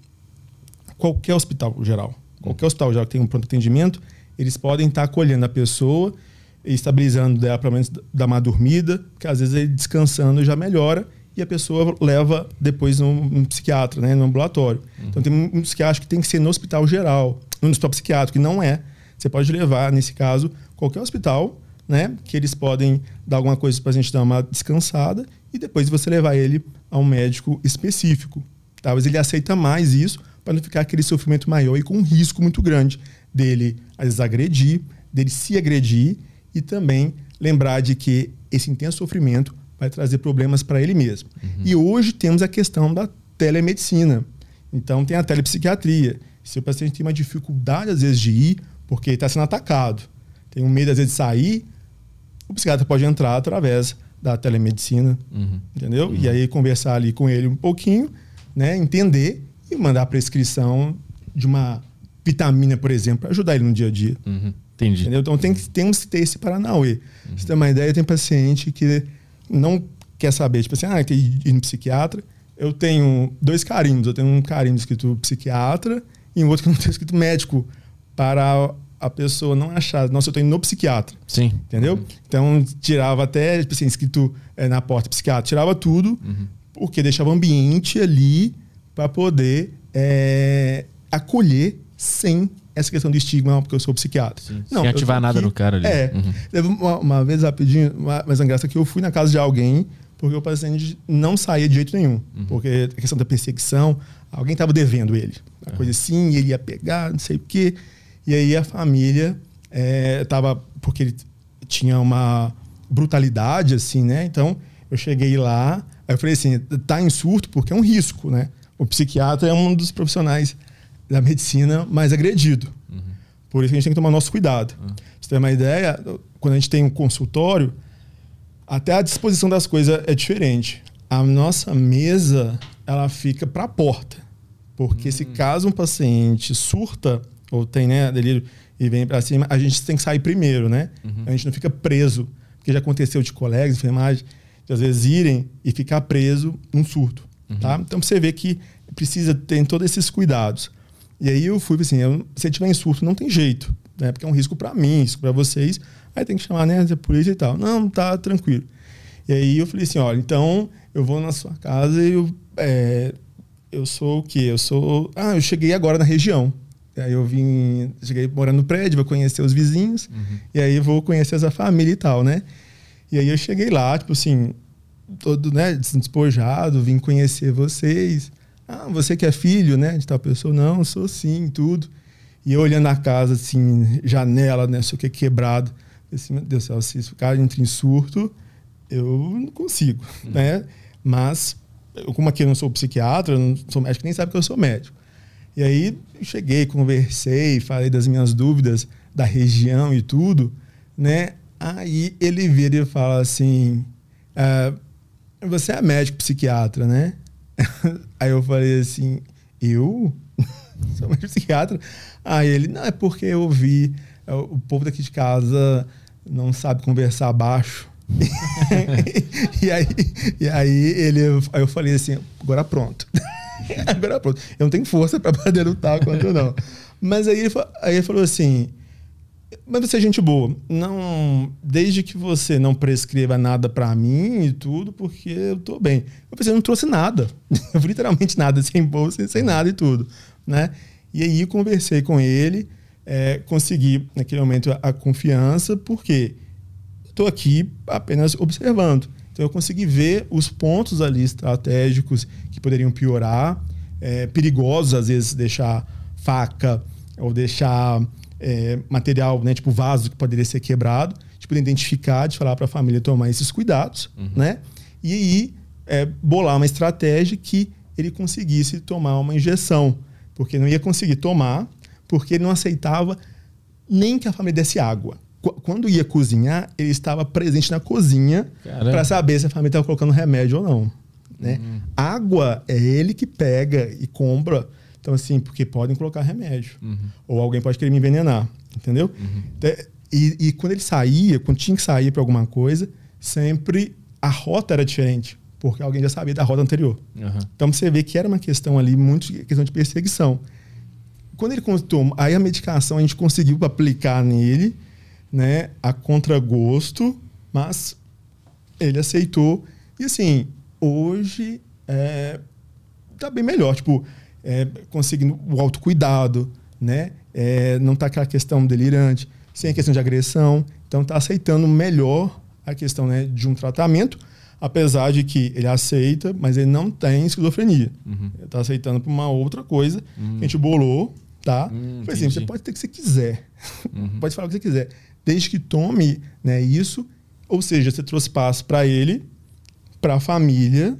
qualquer hospital geral. Qualquer hospital geral que tenha um pronto atendimento, eles podem estar acolhendo a pessoa, estabilizando dela, pelo menos, dar uma dormida, que às vezes ele descansando já melhora e a pessoa leva depois num, psiquiatra, né, no ambulatório. Uhum. Então tem muitos que acham que tem que ser no hospital geral, no hospital psiquiátrico, que não é. Você pode levar, nesse caso, qualquer hospital, né, que eles podem dar alguma coisa para a gente dar uma descansada e depois você levar ele a um médico específico. Talvez ele aceita mais isso, para não ficar aquele sofrimento maior e com um risco muito grande dele, às vezes, agredir, dele se agredir e também lembrar de que esse intenso sofrimento vai trazer problemas para ele mesmo. E hoje temos a questão da telemedicina. Então tem a telepsiquiatria. Se o paciente tem uma dificuldade às vezes de ir, porque está sendo atacado, tem um medo às vezes de sair, o psiquiatra pode entrar através da telemedicina, entendeu? E aí conversar ali com ele um pouquinho, né, entender e mandar a prescrição de uma vitamina, por exemplo, para ajudar ele no dia a dia. Uhum. Entendi. Entendeu? Então tem que, temos que ter esse Paranauê. Pra Você tem uma ideia, tem paciente que não quer saber, tipo assim, ah, tem ir no psiquiatra. Eu tenho dois carimbos. Eu tenho um carimbo escrito psiquiatra e um outro que não tem escrito médico, para a pessoa não achar, nossa, eu tô indo no psiquiatra. Sim. Entendeu? Então tirava até, tipo assim, escrito eh, na porta psiquiatra, tirava tudo, porque deixava o ambiente ali para poder eh, acolher sem essa questão do estigma, porque eu sou psiquiatra. Sem eu tô ativar nada no cara ali. É. Uhum. Teve uma, uma vez rapidinho, mas a graça é que eu fui na casa de alguém porque o paciente não saía de jeito nenhum. Porque a questão da perseguição, alguém estava devendo ele. Uma coisa assim, ele ia pegar, não sei o quê. E aí a família estava. porque ele tinha uma brutalidade, assim, né? Então eu cheguei lá, aí eu falei assim: tá em surto porque é um risco, né? O psiquiatra é um dos profissionais da medicina mais agredido. Por isso que a gente tem que tomar nosso cuidado. Pra você ter uma ideia, quando a gente tem um consultório, até a disposição das coisas é diferente. A nossa mesa, ela fica para a porta. Porque se caso um paciente surta, ou tem né, delírio e vem para cima, a gente tem que sair primeiro, né? A gente não fica preso. Porque já aconteceu de colegas, enfermagem, de às vezes irem e ficar preso num surto. Tá? Então você vê que precisa ter todos esses cuidados. E aí eu fui assim, eu, se tiver em surto, não tem jeito, né? Porque é um risco para mim, risco para vocês. Aí tem que chamar né, a polícia e tal. Não, tá tranquilo. E aí eu falei assim, olha, então eu vou na sua casa e eu, é, eu sou o quê? Eu sou... Ah, eu cheguei agora na região. E aí eu vim, cheguei morando no prédio, vou conhecer os vizinhos. E aí vou conhecer essa família e tal, né? E aí eu cheguei lá, tipo assim, todo, né, despojado, vim conhecer vocês. Ah, você que é filho, né, de tal pessoa? Não, sou sim, tudo. E eu olhando a casa, assim, janela, né, sei o que, quebrado. Assim, meu Deus do céu, se esse cara entra em surto, eu não consigo, né? Mas, eu, como aqui eu não sou psiquiatra, não sou médico, nem sabe que eu sou médico. E aí, cheguei, conversei, falei das minhas dúvidas da região e tudo, né? Aí ele vira e fala assim, ah, você é médico psiquiatra, né? Aí eu falei assim, eu? Sou médico psiquiatra? Aí ele, não, é porque eu vi, é, o povo daqui de casa não sabe conversar baixo. e, aí, e aí ele, aí eu falei assim, agora pronto. agora pronto. Eu não tenho força para poder lutar contra não. Mas aí ele, aí ele falou assim, mas você é gente boa. Não, desde que você não prescreva nada pra mim e tudo, porque eu tô bem. Eu pensei, eu não trouxe nada. Eu literalmente nada, sem bolsa, sem nada e tudo, né? E aí conversei com ele, é, consegui naquele momento a, a confiança, porque estou aqui apenas observando. Então eu consegui ver os pontos ali estratégicos que poderiam piorar, é, perigosos às vezes deixar faca ou deixar é, material, né, tipo vaso que poderia ser quebrado, de poder identificar, de falar para a família tomar esses cuidados, né? E aí é, bolar uma estratégia que ele conseguisse tomar uma injeção, porque não ia conseguir tomar, porque ele não aceitava nem que a família desse água. Qu- Quando ia cozinhar, ele estava presente na cozinha para saber se a família estava colocando remédio ou não. Né? Água é ele que pega e compra. Então, assim, porque podem colocar remédio. Ou alguém pode querer me envenenar. Entendeu? Te- E, e quando ele saía, quando tinha que sair para alguma coisa, sempre a rota era diferente. Porque alguém já sabia da rota anterior. Aham. Então você vê que era uma questão ali, muito questão de perseguição. Quando ele toma, aí a medicação a gente conseguiu aplicar nele, né, a contragosto, mas ele aceitou. E assim, hoje é, tá bem melhor, tipo, é, conseguindo o autocuidado, né? É, não tá aquela questão delirante, sem a questão de agressão. Então tá aceitando melhor a questão né, de um tratamento, apesar de que ele aceita, mas ele não tem esquizofrenia. Ele tá aceitando por uma outra coisa que a gente bolou, tá? Hum, assim, entendi. você pode ter o que você quiser. pode falar o que você quiser. Desde que tome né, isso, ou seja, você trouxe paz para ele para a família,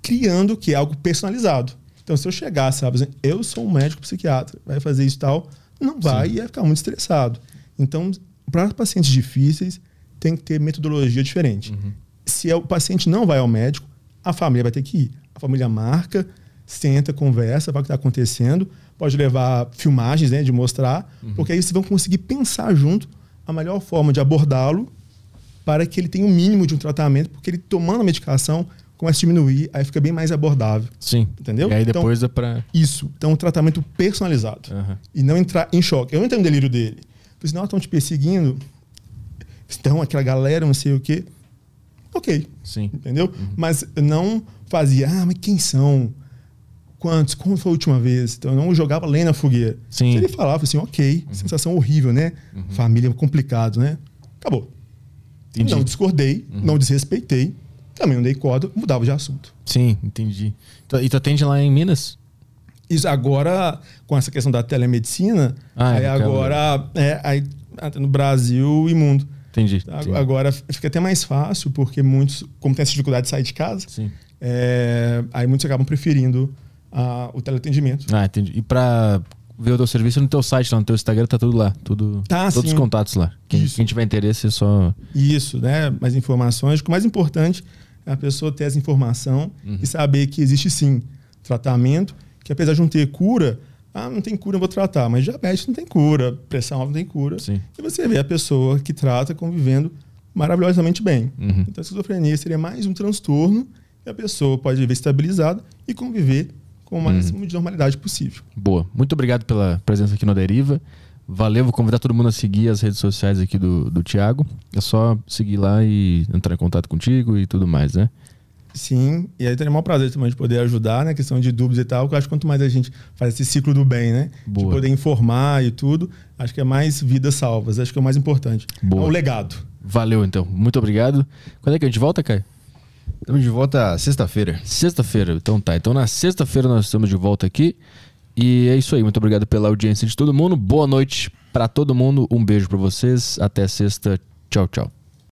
criando que é algo personalizado. Então, se eu chegasse, sabe, eu sou um médico psiquiatra, vai fazer isso e tal, não vai Sim. e ia ficar muito estressado. Então, para pacientes difíceis, tem que ter metodologia diferente. Uhum. Se é o paciente não vai ao médico, a família vai ter que ir. A família marca, senta, conversa, vai o que está acontecendo, pode levar filmagens né, de mostrar, uhum. porque aí vocês vão conseguir pensar junto a melhor forma de abordá-lo para que ele tenha o um mínimo de um tratamento, porque ele tomando a medicação começa a diminuir, aí fica bem mais abordável. Sim. Entendeu? E aí então, depois então, é para Isso. Então, um tratamento personalizado. Uhum. E não entrar em choque. Eu entrei no delírio dele. Falei assim, não, estão te perseguindo. Então, aquela galera, não sei o quê. Ok. Sim. Entendeu? Uhum. Mas não fazia, ah, mas quem são? Quantos? Como foi a última vez? Então, eu não jogava lenha na fogueira. Sim. Se ele falava assim, ok, uhum. sensação horrível, né? Uhum. Família complicado, né? Acabou. Entendi. Não discordei, uhum. não desrespeitei, também não dei corda, mudava de assunto. Sim, entendi. E tu atende lá em Minas? Isso agora, com essa questão da telemedicina, ah, aí agora é, aí, no Brasil e mundo. Entendi, entendi, Agora fica até mais fácil, porque muitos, como tem essa dificuldade de sair de casa, é, aí muitos acabam preferindo a, o teleatendimento. Ah, entendi. E para ver o teu serviço no teu site, lá no teu Instagram, tá tudo lá. Tudo, tá, todos sim. os contatos lá. Quem, quem, tiver interesse é só. Isso, né? Mais informações. O mais importante é a pessoa ter essa informação uhum. e saber que existe sim tratamento, que apesar de não ter cura, ah, não tem cura, eu vou tratar. Mas diabetes não tem cura, pressão alta não tem cura. Sim. E você vê a pessoa que trata convivendo maravilhosamente bem. Uhum. Então, a esquizofrenia seria mais um transtorno e a pessoa pode viver estabilizada e conviver com o máximo uhum. de normalidade possível. Boa. Muito obrigado pela presença aqui no Deriva. Valeu, vou convidar todo mundo a seguir as redes sociais aqui do, do Thiago. É só seguir lá e entrar em contato contigo e tudo mais, né? Sim, e aí teria o maior prazer também de poder ajudar na né? questão de dúvidas e tal, que eu acho que quanto mais a gente faz esse ciclo do bem, né? Boa. De poder informar e tudo, acho que é mais vidas salvas, acho que é o mais importante. Boa. É o legado. Valeu, então. Muito obrigado. Quando é que a gente volta, Caio? Estamos de volta sexta-feira. Sexta-feira, então tá. Então na sexta-feira nós estamos de volta aqui. E é isso aí. Muito obrigado pela audiência de todo mundo. Boa noite para todo mundo. Um beijo para vocês. Até sexta. Tchau, tchau.